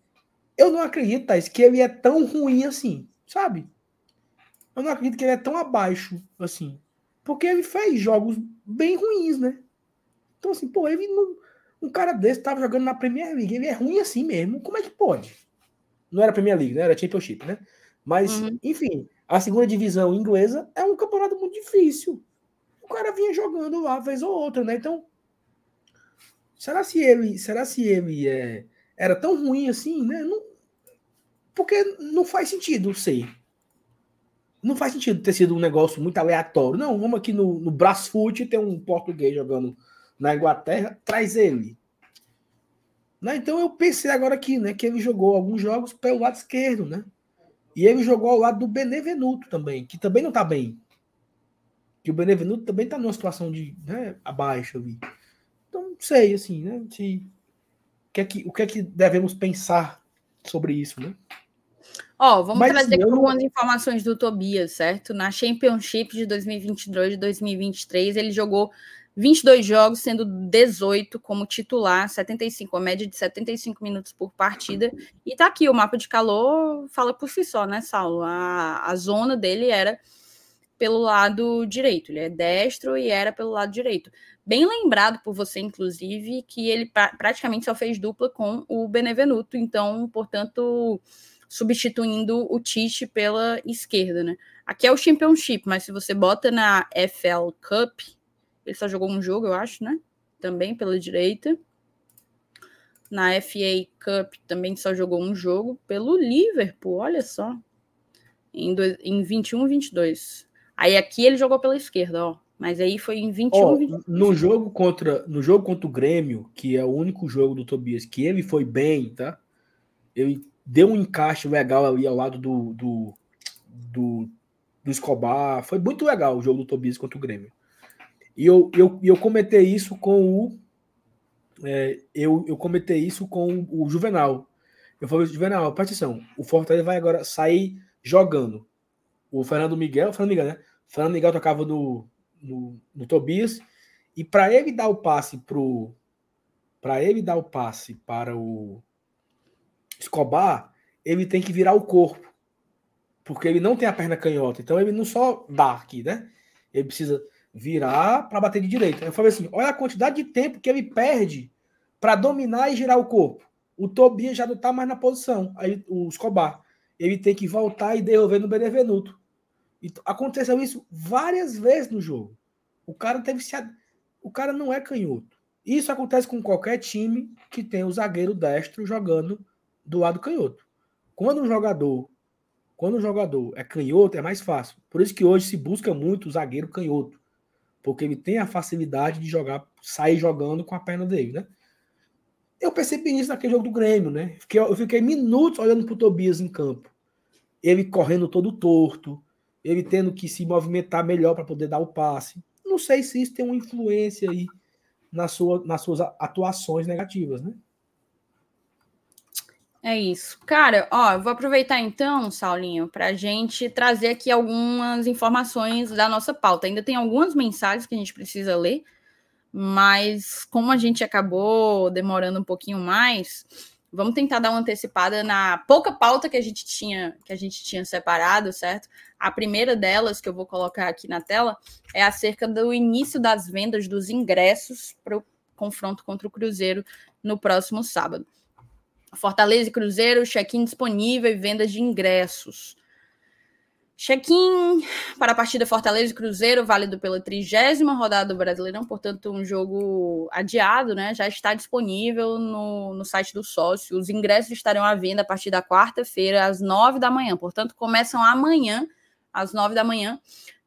eu não acredito, Thais, que ele é tão ruim assim, sabe? Eu não acredito que ele é tão abaixo assim. Porque ele fez jogos bem ruins, né? Então, assim, pô, ele não. Um cara desse tava jogando na Premier League. Ele é ruim assim mesmo. Como é que pode? Não era Premier League, né? Era Championship, né? Mas, uhum. enfim, a segunda divisão inglesa é um campeonato muito difícil. O cara vinha jogando lá, vez ou outra, né? Então, será se ele, será se ele é, era tão ruim assim, né? Não, porque não faz sentido sei. Não faz sentido ter sido um negócio muito aleatório. Não, vamos aqui no, no Brasfoot ter um português jogando na Inglaterra, traz ele. Né? Então eu pensei agora aqui, né, que ele jogou alguns jogos pelo lado esquerdo, né? E ele jogou ao lado do Benevenuto também, que também não está bem. Que o Benevenuto também está numa situação de né, abaixo ali. Então, não sei, assim, né? Se, o, que é que, o que é que devemos pensar sobre isso, né? Ó, oh, vamos Mas, trazer assim, algumas informações do Tobias, certo? Na Championship de 2022 e 2023, ele jogou 22 jogos, sendo 18 como titular, 75, a média de 75 minutos por partida. E tá aqui, o mapa de calor fala por si só, né, Saulo? A, a zona dele era pelo lado direito, ele é destro e era pelo lado direito. Bem lembrado por você, inclusive, que ele pra, praticamente só fez dupla com o Benevenuto, então, portanto, substituindo o Tite pela esquerda, né? Aqui é o Championship, mas se você bota na FL Cup, ele só jogou um jogo, eu acho, né? Também pela direita. Na FA Cup também só jogou um jogo pelo Liverpool, olha só. Em, do, em 21 22. Aí aqui ele jogou pela esquerda, ó. Mas aí foi em 21 oh, 22. No jogo contra no jogo contra o Grêmio, que é o único jogo do Tobias que ele foi bem, tá? Ele deu um encaixe legal ali ao lado do, do, do, do Escobar. Foi muito legal o jogo do Tobias contra o Grêmio. E eu, eu, eu comentei isso com o. É, eu, eu comentei isso com o Juvenal. Eu falei, Juvenal, presta atenção. O Fortaleza vai agora sair jogando. O Fernando Miguel, Fernando Miguel, né? O Fernando Miguel tocava no, no, no Tobias. E para ele dar o passe pro. Para ele dar o passe para o Escobar, ele tem que virar o corpo. Porque ele não tem a perna canhota. Então ele não só dá aqui, né? Ele precisa virar para bater de direita. Eu falei assim: olha a quantidade de tempo que ele perde para dominar e girar o corpo. O Tobias já não está mais na posição. Aí o Escobar. Ele tem que voltar e devolver no Benevenuto. Então, aconteceu isso várias vezes no jogo. O cara teve se. O cara não é canhoto. Isso acontece com qualquer time que tem o zagueiro destro jogando do lado canhoto. Quando um jogador, quando um jogador é canhoto, é mais fácil. Por isso que hoje se busca muito o zagueiro canhoto porque ele tem a facilidade de jogar, sair jogando com a perna dele, né? Eu percebi isso naquele jogo do Grêmio, né? Eu fiquei minutos olhando para o Tobias em campo. Ele correndo todo torto, ele tendo que se movimentar melhor para poder dar o passe. Não sei se isso tem uma influência aí na sua, nas suas atuações negativas, né? É isso. Cara, ó, eu vou aproveitar então, Saulinho, para a gente trazer aqui algumas informações da nossa pauta. Ainda tem algumas mensagens que a gente precisa ler, mas como a gente acabou demorando um pouquinho mais, vamos tentar dar uma antecipada na pouca pauta que a gente tinha, que a gente tinha separado, certo? A primeira delas que eu vou colocar aqui na tela é acerca do início das vendas dos ingressos para o confronto contra o Cruzeiro no próximo sábado. Fortaleza e Cruzeiro, check-in disponível e vendas de ingressos. Check-in para a partida Fortaleza e Cruzeiro, válido pela trigésima rodada do Brasileirão, portanto, um jogo adiado, né? Já está disponível no, no site do sócio. Os ingressos estarão à venda a partir da quarta-feira, às nove da manhã. Portanto, começam amanhã, às nove da manhã,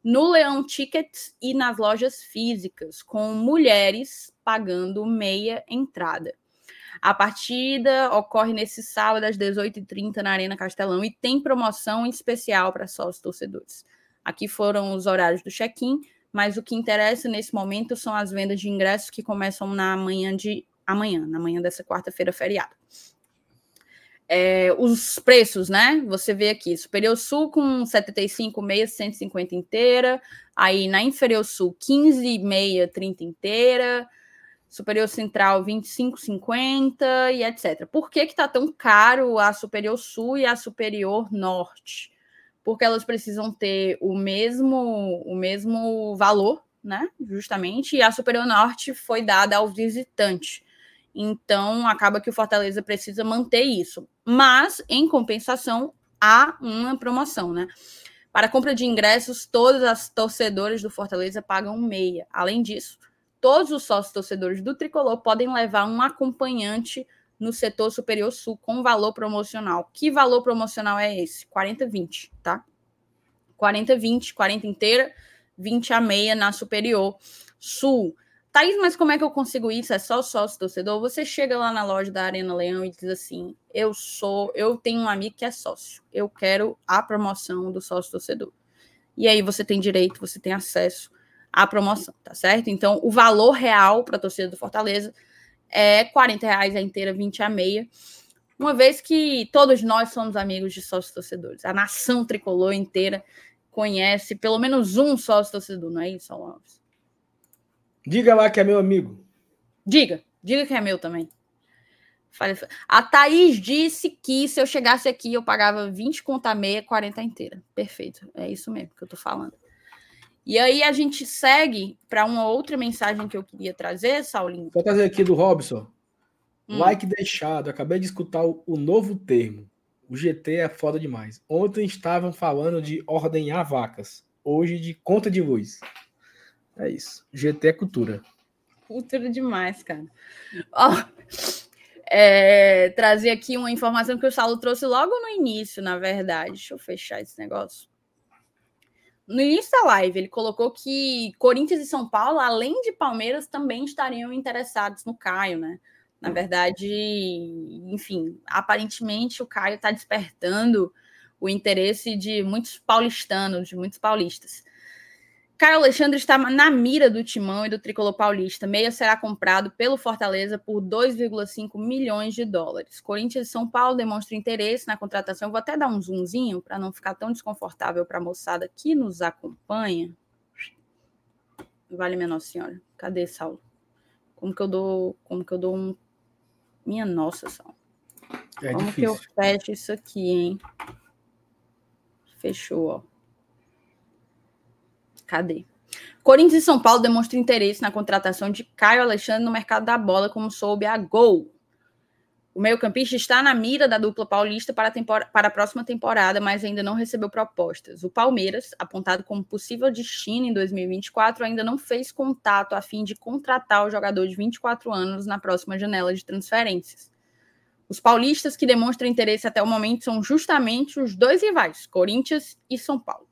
no Leão Tickets e nas lojas físicas, com mulheres pagando meia entrada. A partida ocorre nesse sábado às 18h30 na Arena Castelão e tem promoção especial para sócios torcedores. Aqui foram os horários do check-in, mas o que interessa nesse momento são as vendas de ingressos que começam na manhã de amanhã, na manhã dessa quarta-feira feriado. É, os preços, né? Você vê aqui, Superior Sul com 75 meia, 150 inteira, aí na Inferior Sul 15 meia, 30 inteira, Superior Central 25,50 e etc. Por que que tá tão caro a Superior Sul e a Superior Norte? Porque elas precisam ter o mesmo o mesmo valor, né? Justamente, e a Superior Norte foi dada ao visitante. Então, acaba que o Fortaleza precisa manter isso. Mas, em compensação, há uma promoção, né? Para compra de ingressos, todas as torcedoras do Fortaleza pagam meia. Além disso, todos os sócios torcedores do Tricolor podem levar um acompanhante no setor superior sul com valor promocional. Que valor promocional é esse? 40-20, tá? 40-20, 40 inteira, 20 a meia na superior sul. Thaís, mas como é que eu consigo isso? É só sócio torcedor? Você chega lá na loja da Arena Leão e diz assim: eu sou, eu tenho um amigo que é sócio, eu quero a promoção do sócio torcedor. E aí você tem direito, você tem acesso a promoção, tá certo? Então, o valor real para a torcida do Fortaleza é 40 reais a inteira, 20 a meia. Uma vez que todos nós somos amigos de sócios torcedores, a nação tricolor inteira conhece pelo menos um sócio torcedor, não é isso, Alves? Diga lá que é meu amigo. Diga, diga que é meu também. A Thaís disse que se eu chegasse aqui eu pagava 20 conta meia, 40 inteira. Perfeito, é isso mesmo que eu tô falando. E aí a gente segue para uma outra mensagem que eu queria trazer, Saulinho. Vou trazer aqui do Robson. Hum. Like deixado. Acabei de escutar o, o, novo termo. O GT é foda demais. Ontem estavam falando de ordenhar vacas. Hoje de conta de luz. É isso. GT é cultura. Cultura demais, cara. Ó, é, trazer aqui uma informação que o Saulo trouxe logo no início, na verdade. Deixa eu fechar esse negócio no início da live, ele colocou que Corinthians e São Paulo, além de Palmeiras, também estariam interessados no Caio, né? Na verdade, enfim, aparentemente o Caio está despertando o interesse de muitos paulistanos, de muitos paulistas. Caio Alexandre está na mira do Timão e do Tricolor Paulista. Meia será comprado pelo Fortaleza por 2,5 milhões de dólares. Corinthians e São Paulo demonstram interesse na contratação. Vou até dar um zoomzinho para não ficar tão desconfortável para a moçada que nos acompanha. Vale, minha Nossa Senhora. Cadê, Saulo? Como que eu dou, como que eu dou um... Minha nossa, Saulo. É como difícil. que eu fecho isso aqui, hein? Fechou, ó. Cadê? Corinthians e São Paulo demonstram interesse na contratação de Caio Alexandre no mercado da bola, como soube a Gol. O meio-campista está na mira da dupla paulista para a, para a próxima temporada, mas ainda não recebeu propostas. O Palmeiras, apontado como possível destino em 2024, ainda não fez contato a fim de contratar o jogador de 24 anos na próxima janela de transferências. Os paulistas que demonstram interesse até o momento são justamente os dois rivais, Corinthians e São Paulo.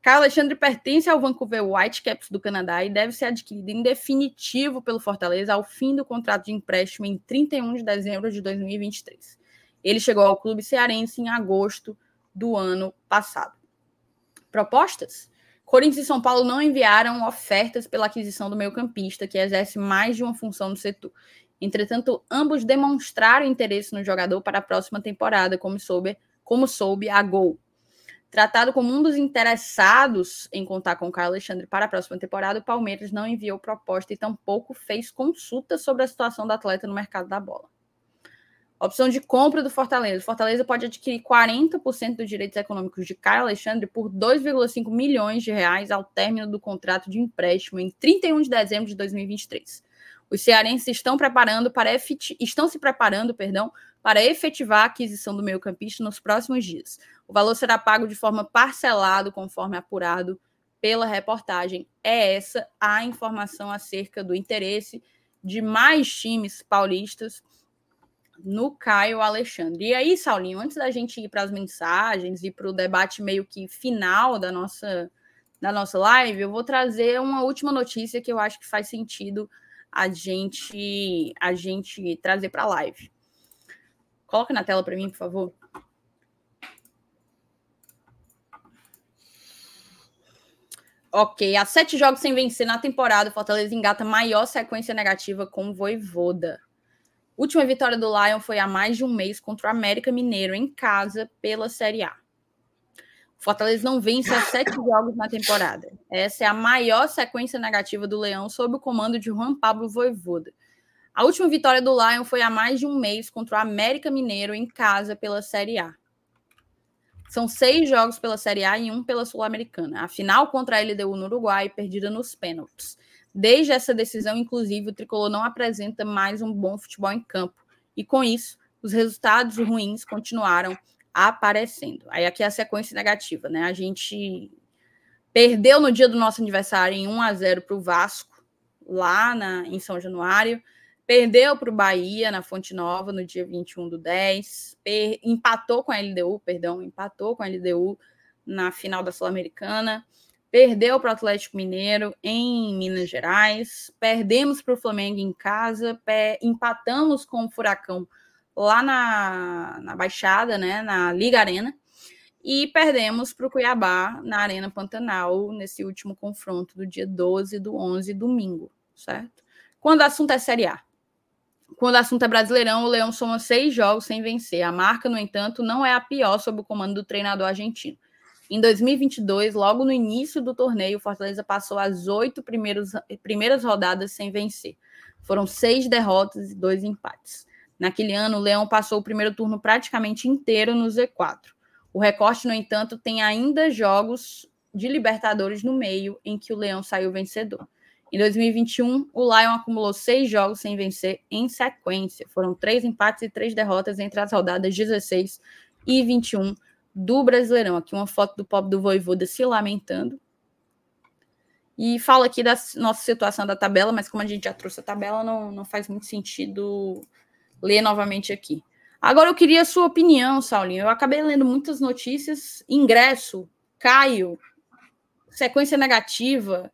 Caio Alexandre pertence ao Vancouver Whitecaps do Canadá e deve ser adquirido em definitivo pelo Fortaleza ao fim do contrato de empréstimo em 31 de dezembro de 2023. Ele chegou ao clube cearense em agosto do ano passado. Propostas? Corinthians e São Paulo não enviaram ofertas pela aquisição do meio-campista, que exerce mais de uma função no setor. Entretanto, ambos demonstraram interesse no jogador para a próxima temporada, como soube, como soube a Gol. Tratado como um dos interessados em contar com Caio Alexandre para a próxima temporada, o Palmeiras não enviou proposta e tampouco fez consulta sobre a situação do atleta no mercado da bola. Opção de compra do Fortaleza. O Fortaleza pode adquirir 40% dos direitos econômicos de Caio Alexandre por 2,5 milhões de reais ao término do contrato de empréstimo em 31 de dezembro de 2023. Os cearenses estão preparando para estão se preparando, perdão, para efetivar a aquisição do meio-campista nos próximos dias. O valor será pago de forma parcelada, conforme apurado pela reportagem. É essa a informação acerca do interesse de mais times paulistas no Caio Alexandre. E aí, Saulinho, antes da gente ir para as mensagens e para o debate meio que final da nossa, da nossa live, eu vou trazer uma última notícia que eu acho que faz sentido a gente a gente trazer para a live. Coloca na tela para mim, por favor. Ok, há sete jogos sem vencer na temporada, o Fortaleza engata maior sequência negativa com o Voivoda. Última vitória do Lion foi há mais de um mês contra o América Mineiro em casa pela Série A. O Fortaleza não vence há sete jogos na temporada. Essa é a maior sequência negativa do Leão sob o comando de Juan Pablo Voivoda. A última vitória do Lion foi há mais de um mês contra o América Mineiro em casa pela Série A. São seis jogos pela Série A e um pela Sul-Americana. A final contra a LDU no Uruguai, perdida nos pênaltis. Desde essa decisão, inclusive, o tricolor não apresenta mais um bom futebol em campo. E com isso, os resultados ruins continuaram aparecendo. Aí aqui é a sequência negativa, né? A gente perdeu no dia do nosso aniversário em 1 a 0 para o Vasco, lá na, em São Januário. Perdeu para o Bahia na Fonte Nova no dia 21 do 10. Per, empatou com a LDU, perdão, empatou com a LDU na final da Sul-Americana. Perdeu para o Atlético Mineiro em Minas Gerais. Perdemos para o Flamengo em casa. empatamos com o Furacão lá na, na Baixada, né, na Liga Arena, e perdemos para o Cuiabá na Arena Pantanal nesse último confronto do dia 12 do 11, domingo, certo? Quando o assunto é Série A. Quando o assunto é Brasileirão, o Leão soma seis jogos sem vencer. A marca, no entanto, não é a pior sob o comando do treinador argentino. Em 2022, logo no início do torneio, o Fortaleza passou as oito primeiras rodadas sem vencer. Foram seis derrotas e dois empates. Naquele ano, o Leão passou o primeiro turno praticamente inteiro no Z4. O recorte, no entanto, tem ainda jogos de Libertadores no meio, em que o Leão saiu vencedor. Em 2021, o Lion acumulou seis jogos sem vencer em sequência. Foram três empates e três derrotas entre as rodadas 16 e 21 do Brasileirão. Aqui uma foto do pobre do Voivoda se lamentando. E fala aqui da nossa situação da tabela, mas como a gente já trouxe a tabela, não, não faz muito sentido ler novamente aqui. Agora eu queria a sua opinião, Saulinho. Eu acabei lendo muitas notícias. Ingresso, Caio, sequência negativa.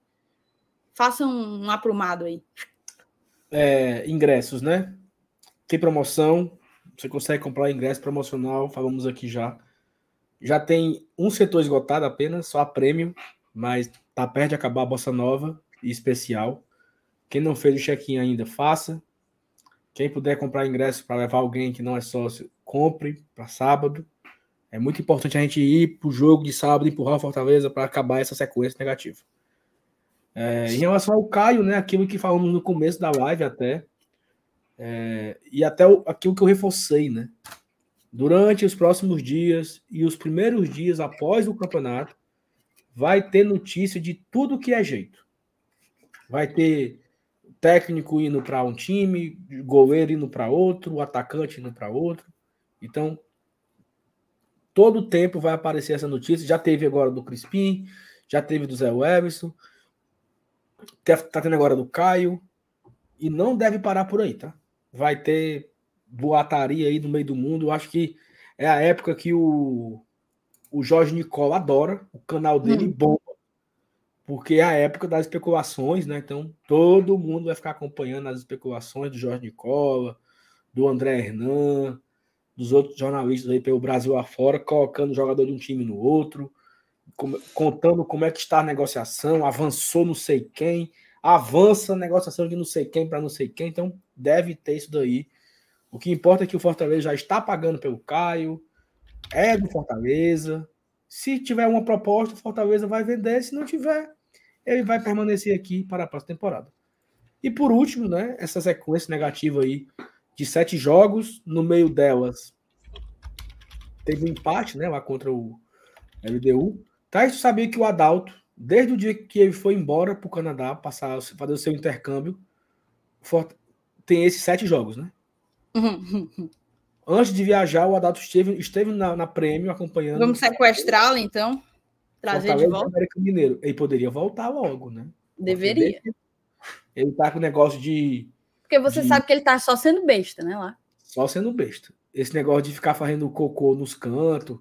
Faça um, aprumado aí. É, ingressos, né? Tem promoção. Você consegue comprar ingresso promocional. Falamos aqui já. Já tem um setor esgotado apenas, só a prêmio, mas Tá perto de acabar a bossa nova e especial. Quem não fez o check-in ainda, faça. Quem puder comprar ingresso para levar alguém que não é sócio, compre para sábado. É muito importante a gente ir para o jogo de sábado, empurrar o Fortaleza para acabar essa sequência negativa. É, em relação ao Caio, né, aquilo que falamos no começo da live até, é, e até o, aquilo que eu reforcei, né? Durante os próximos dias e os primeiros dias após o campeonato, vai ter notícia de tudo que é jeito. Vai ter técnico indo para um time, goleiro indo para outro, atacante indo para outro. Então, todo tempo vai aparecer essa notícia. Já teve agora do Crispim, já teve do Zé Everson, tá tendo agora do Caio, e não deve parar por aí, tá? vai ter boataria aí no meio do mundo. Eu acho que é a época que o, o Jorge Nicola adora, o canal dele hum. bomba, porque é a época das especulações, né? Então todo mundo vai ficar acompanhando as especulações do Jorge Nicola, do André Hernan, dos outros jornalistas aí pelo Brasil afora, colocando jogador de um time no outro, contando como é que está a negociação, avançou não sei quem, avança a negociação de não sei quem para não sei quem, então deve ter isso daí. O que importa é que o Fortaleza já está pagando pelo Caio, é do Fortaleza. Se tiver uma proposta, o Fortaleza vai vender. Se não tiver, ele vai permanecer aqui para a próxima temporada. E por último, né, essa sequência negativa aí de sete jogos, no meio delas teve um empate, né, lá contra o LDU. Tá, isso sabia que o Adalto Desde o dia que ele foi embora para o Canadá, passar, fazer o seu intercâmbio, tem esses sete jogos, né? Antes de viajar, o Adalto esteve, esteve na, na prêmio acompanhando. Vamos sequestrá-lo, então? Trazer Fortaleza de volta? América Mineiro. Ele poderia voltar logo, né? Deveria. Ele tá com o negócio de. Porque você de... sabe que ele tá só sendo besta, né? Lá. Só sendo besta. Esse negócio de ficar fazendo cocô nos cantos,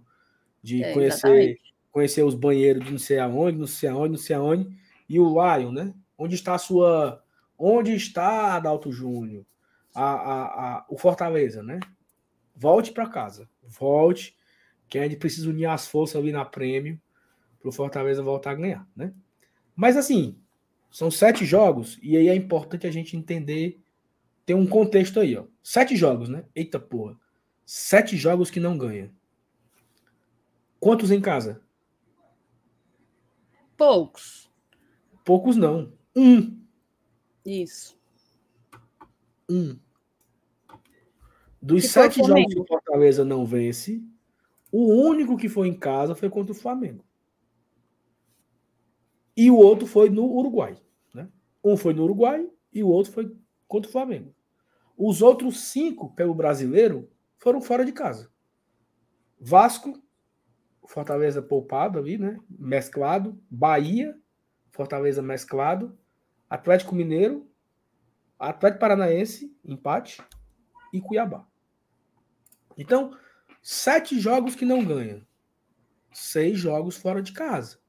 de é, conhecer exatamente conhecer os banheiros de não sei aonde, não sei aonde, não sei aonde, e o Lion, né? Onde está a sua. Onde está Adalto Júnior? A, a, a, o Fortaleza, né? Volte para casa. Volte, que a gente precisa unir as forças ali na prêmio para o Fortaleza voltar a ganhar, né? Mas assim, são sete jogos, e aí é importante a gente entender. Tem um contexto aí, ó. Sete jogos, né? Eita porra. Sete jogos que não ganha. Quantos em casa? Poucos. Poucos não. Um. Isso. Um. Dos sete jogos que o Fortaleza não vence, o único que foi em casa foi contra o Flamengo. E o outro foi no Uruguai. Né? Um foi no Uruguai e o outro foi contra o Flamengo. Os outros cinco, pelo brasileiro, foram fora de casa. Vasco, Fortaleza poupado ali, né? Mesclado. Bahia, Fortaleza mesclado. Atlético Mineiro, Atlético Paranaense, empate. E Cuiabá. Então, sete jogos que não ganha. Seis jogos fora de casa.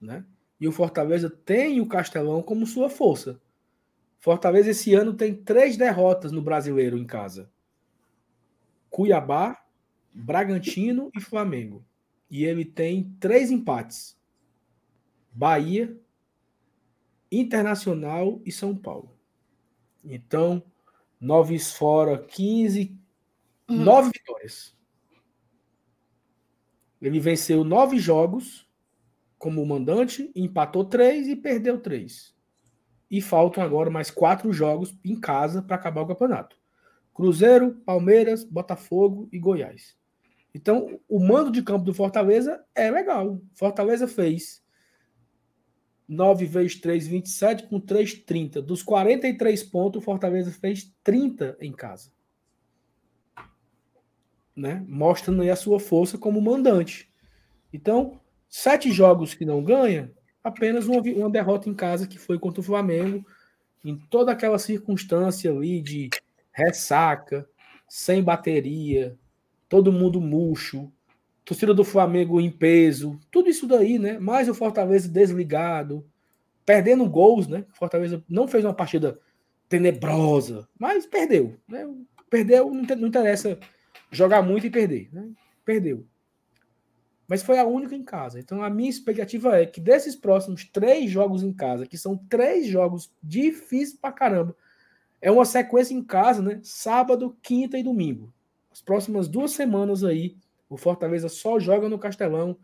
Né? E o Fortaleza tem o Castelão como sua força. Fortaleza esse ano tem três derrotas no brasileiro em casa: Cuiabá, Bragantino e Flamengo e ele tem três empates: Bahia, Internacional e São Paulo. Então, nove fora, 15, hum. nove vitórias. Ele venceu nove jogos como mandante, empatou três e perdeu três. E faltam agora mais quatro jogos em casa para acabar o campeonato: Cruzeiro, Palmeiras, Botafogo e Goiás. Então, o mando de campo do Fortaleza é legal. Fortaleza fez 9 vezes 3, 27, com 3, 30. Dos 43 pontos, Fortaleza fez 30 em casa. Né? Mostrando aí a sua força como mandante. Então, sete jogos que não ganha, apenas uma, uma derrota em casa, que foi contra o Flamengo, em toda aquela circunstância ali de ressaca, sem bateria, todo mundo murcho, torcida do Flamengo em peso, tudo isso daí, né? Mais o Fortaleza desligado, perdendo gols, né? O Fortaleza não fez uma partida tenebrosa, mas perdeu, né? Perdeu, não interessa jogar muito e perder, né? Perdeu. mas foi a única em casa. Então a minha expectativa é que desses próximos três jogos em casa, que são três jogos difíceis pra caramba, é uma sequência em casa, né? Sábado, quinta e domingo. As próximas duas semanas aí, o Fortaleza só joga no Castelão.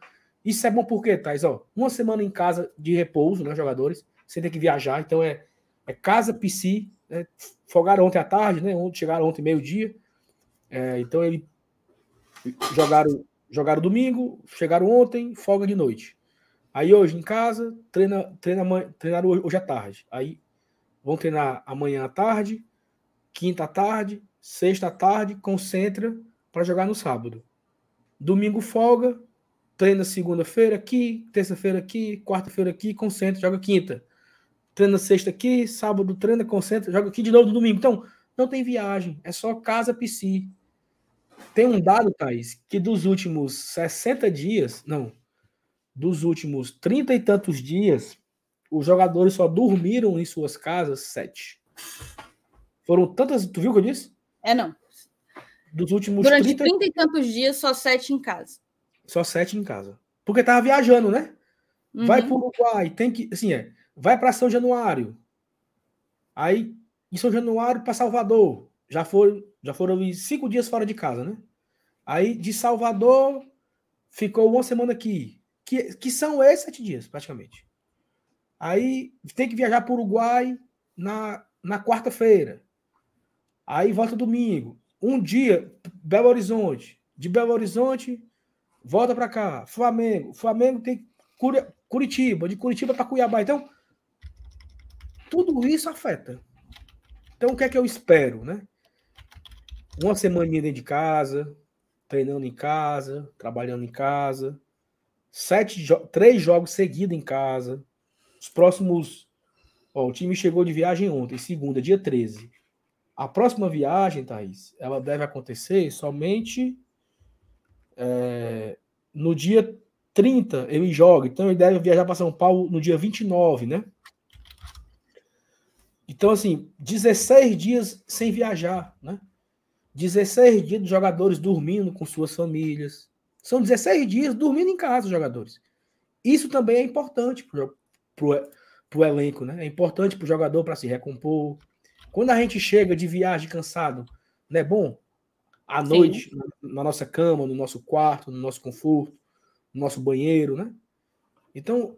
Isso é bom porque, Thais, ó, uma semana em casa de repouso, né, jogadores, sem ter que viajar, então é, é casa, PC, né, folgaram ontem à tarde, né, chegaram ontem meio-dia, é, então ele jogaram jogaram domingo, chegaram ontem, folga de noite. Aí hoje em casa, treina, treina, treinaram hoje à tarde. Aí vão treinar amanhã à tarde, quinta à tarde, sexta à tarde, concentra para jogar no sábado. Domingo folga, treina segunda-feira aqui, terça-feira aqui, quarta-feira aqui, concentra, joga quinta. Treina sexta aqui, sábado treina, concentra, joga aqui de novo no domingo. Então, não tem viagem, é só casa PC. Tem um dado, Thaís, que dos últimos 60 dias, não, dos últimos 30 e tantos dias, os jogadores só dormiram em suas casas sete. Foram tantas. Tu viu o que eu disse? É, não. Dos últimos Durante 30... 30 e tantos dias, só sete em casa. Só sete em casa. Porque tava viajando, né? Uhum. Vai para o Uruguai, tem que. Assim, é. Vai para São Januário. Aí, em São Januário, para Salvador. Já foram, já foram cinco dias fora de casa, né? Aí, de Salvador, ficou uma semana aqui. Que, que são esses sete dias, praticamente. Aí tem que viajar para o Uruguai na, na quarta-feira. Aí volta domingo. Um dia, Belo Horizonte. De Belo Horizonte, volta para cá. Flamengo. Flamengo tem Curitiba. De Curitiba para Cuiabá. Então, tudo isso afeta. Então, o que é que eu espero, né? Uma semaninha dentro de casa, treinando em casa, trabalhando em casa, sete jo três jogos seguidos em casa, os próximos. Ó, o time chegou de viagem ontem, segunda, dia 13. A próxima viagem, Thaís, ela deve acontecer somente é, no dia 30. Ele joga, então ele deve viajar para São Paulo no dia 29, né? Então, assim, 16 dias sem viajar, né? 16 dias de jogadores dormindo com suas famílias. São 16 dias dormindo em casa, jogadores. Isso também é importante para o elenco, né? É importante para o jogador para se recompor. Quando a gente chega de viagem cansado, não é bom? À noite, na, na, nossa cama, no nosso quarto, no nosso conforto, no nosso banheiro, né? Então,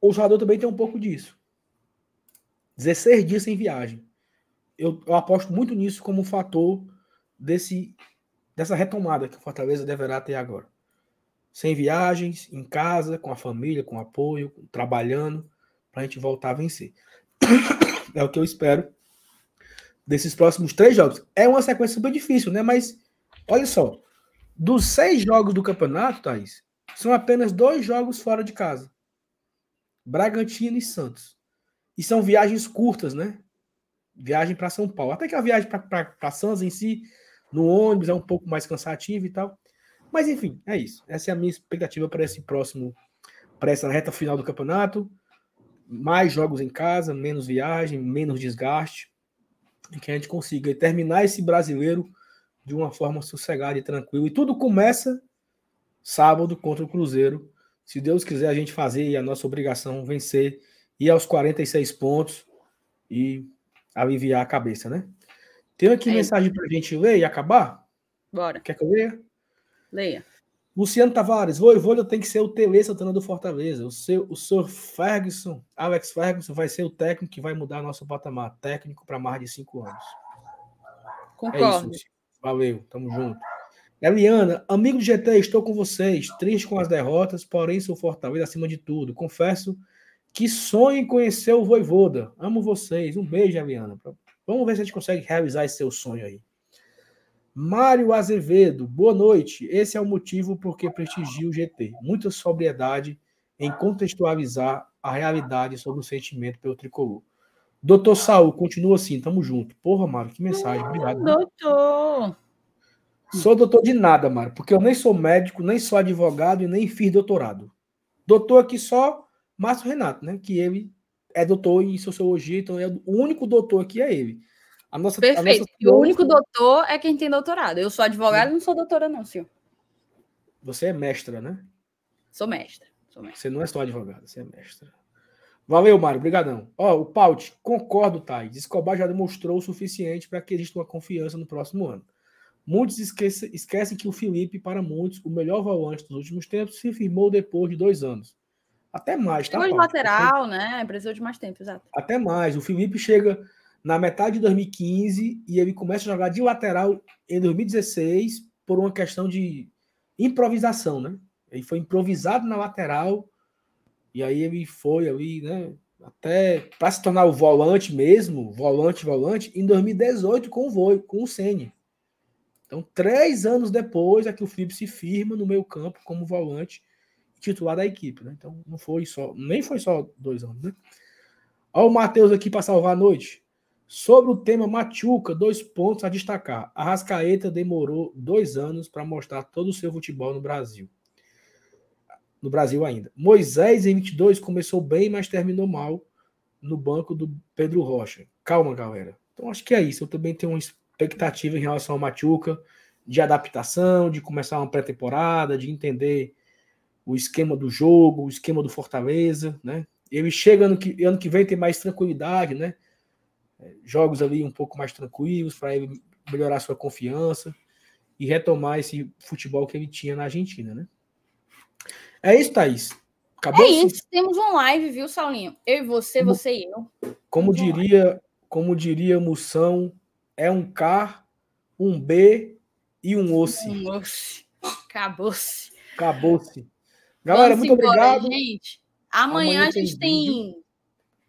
o jogador também tem um pouco disso. 16 dias sem viagem. Eu, eu aposto muito nisso como um fator desse, dessa retomada que o Fortaleza deverá ter agora sem viagens, em casa, com a família, com apoio, trabalhando, para a gente voltar a vencer. É o que eu espero desses próximos três jogos. É uma sequência super difícil, né? Mas olha só, dos seis jogos do campeonato, Thaís, são apenas dois jogos fora de casa: Bragantino e Santos. E são viagens curtas, né? Viagem para São Paulo. Até que a viagem para Santos em si, no ônibus, é um pouco mais cansativa e tal. Mas enfim, é isso. Essa é a minha expectativa para esse próximo, para essa reta final do campeonato. Mais jogos em casa, menos viagem, menos desgaste. E que a gente consiga terminar esse brasileiro de uma forma sossegada e tranquila. E tudo começa sábado contra o Cruzeiro. Se Deus quiser a gente fazer e a nossa obrigação vencer, ir aos 46 pontos e aliviar a cabeça, né? Tem aqui é mensagem para a gente ler e acabar? Bora. Quer que eu leia? Leia. Luciano Tavares, Voivoda tem que ser o Tele Santana do Fortaleza. O seu, o Sr. Ferguson, Alex Ferguson, vai ser o técnico que vai mudar nosso patamar técnico para mais de cinco anos. Concordo. É isso, Valeu, tamo junto. Eliana, amigo do GT, estou com vocês. Triste com as derrotas, porém sou Fortaleza acima de tudo. Confesso que sonho em conhecer o Voivoda. Amo vocês. Um beijo, Eliana. Vamos ver se a gente consegue realizar esse seu sonho aí. Mário Azevedo, boa noite. Esse é o motivo por que prestigio o GT. Muita sobriedade em contextualizar a realidade sobre o sentimento pelo tricolor. Doutor Saul, continua assim, tamo junto. Porra, Mário, que mensagem. Obrigado. Doutor. Sou doutor de nada, Mário, porque eu nem sou médico, nem sou advogado e nem fiz doutorado. Doutor aqui só Márcio Renato, né? Que ele é doutor em sociologia, então é o único doutor aqui é ele. A nossa, Perfeito. A nossa... o único doutor é quem tem doutorado. Eu sou advogada e não sou doutora, não, senhor. Você é mestra, né? Sou mestra. Sou mestra. Você não é só advogada, você é mestra. Valeu, Mário. Obrigadão. Ó, o Paut, concordo, Thais. Escobar já demonstrou o suficiente para que exista uma confiança no próximo ano. Muitos esquecem, esquecem que o Felipe, para muitos, o melhor volante dos últimos tempos, se firmou depois de dois anos. Até mais, tá? Precisou de lateral, né? Precisou de mais tempo, exato. Até mais. O Felipe chega na metade de 2015 e ele começa a jogar de lateral em 2016 por uma questão de improvisação, né? Ele foi improvisado na lateral e aí ele foi ali, né? Até para se tornar o volante mesmo, volante, volante, em 2018 com o Voi, com o Senna. Então, três anos depois é que o Felipe se firma no meio campo como volante titular da equipe, né? Então, não foi só, nem foi só dois anos, né? Olha o Matheus aqui para salvar a noite. Sobre o tema Machuca, dois pontos a destacar. A Rascaeta demorou dois anos para mostrar todo o seu futebol no Brasil. No Brasil ainda. Moisés, em 22, começou bem, mas terminou mal no banco do Pedro Rocha. Calma, galera. Então, acho que é isso. Eu também tenho uma expectativa em relação ao Machuca, de adaptação, de começar uma pré-temporada, de entender o esquema do jogo, o esquema do Fortaleza, né? Ele chega ano que, ano que vem tem mais tranquilidade, né? Jogos ali um pouco mais tranquilos para ele melhorar sua confiança e retomar esse futebol que ele tinha na Argentina, né? É isso, Thaís. Acabou? É isso. Temos uma live, viu, Saulinho? Eu e você, como, você e eu. Como diria, como diria Moção, é um K, um B e um osse. Um osse. Acabou-se. Acabou-se. Galera, Vamos muito embora, obrigado. Gente. Amanhã, Amanhã a gente tem, tem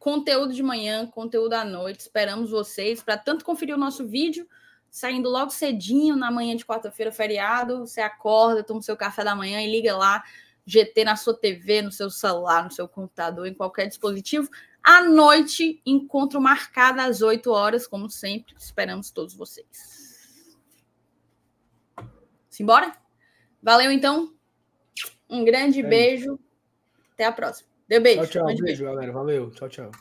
conteúdo de manhã, conteúdo à noite. Esperamos vocês para tanto conferir o nosso vídeo, saindo logo cedinho na manhã de quarta-feira, feriado. Você acorda, toma o seu café da manhã e liga lá. GT na sua TV, no seu celular, no seu computador, em qualquer dispositivo. À noite, encontro marcado às 8 horas, como sempre. Esperamos todos vocês. Simbora? Valeu, então. Um grande é beijo. Até a próxima. Deu beijo. Tchau, tchau. Beijo, beijo, galera. Valeu. Tchau, tchau.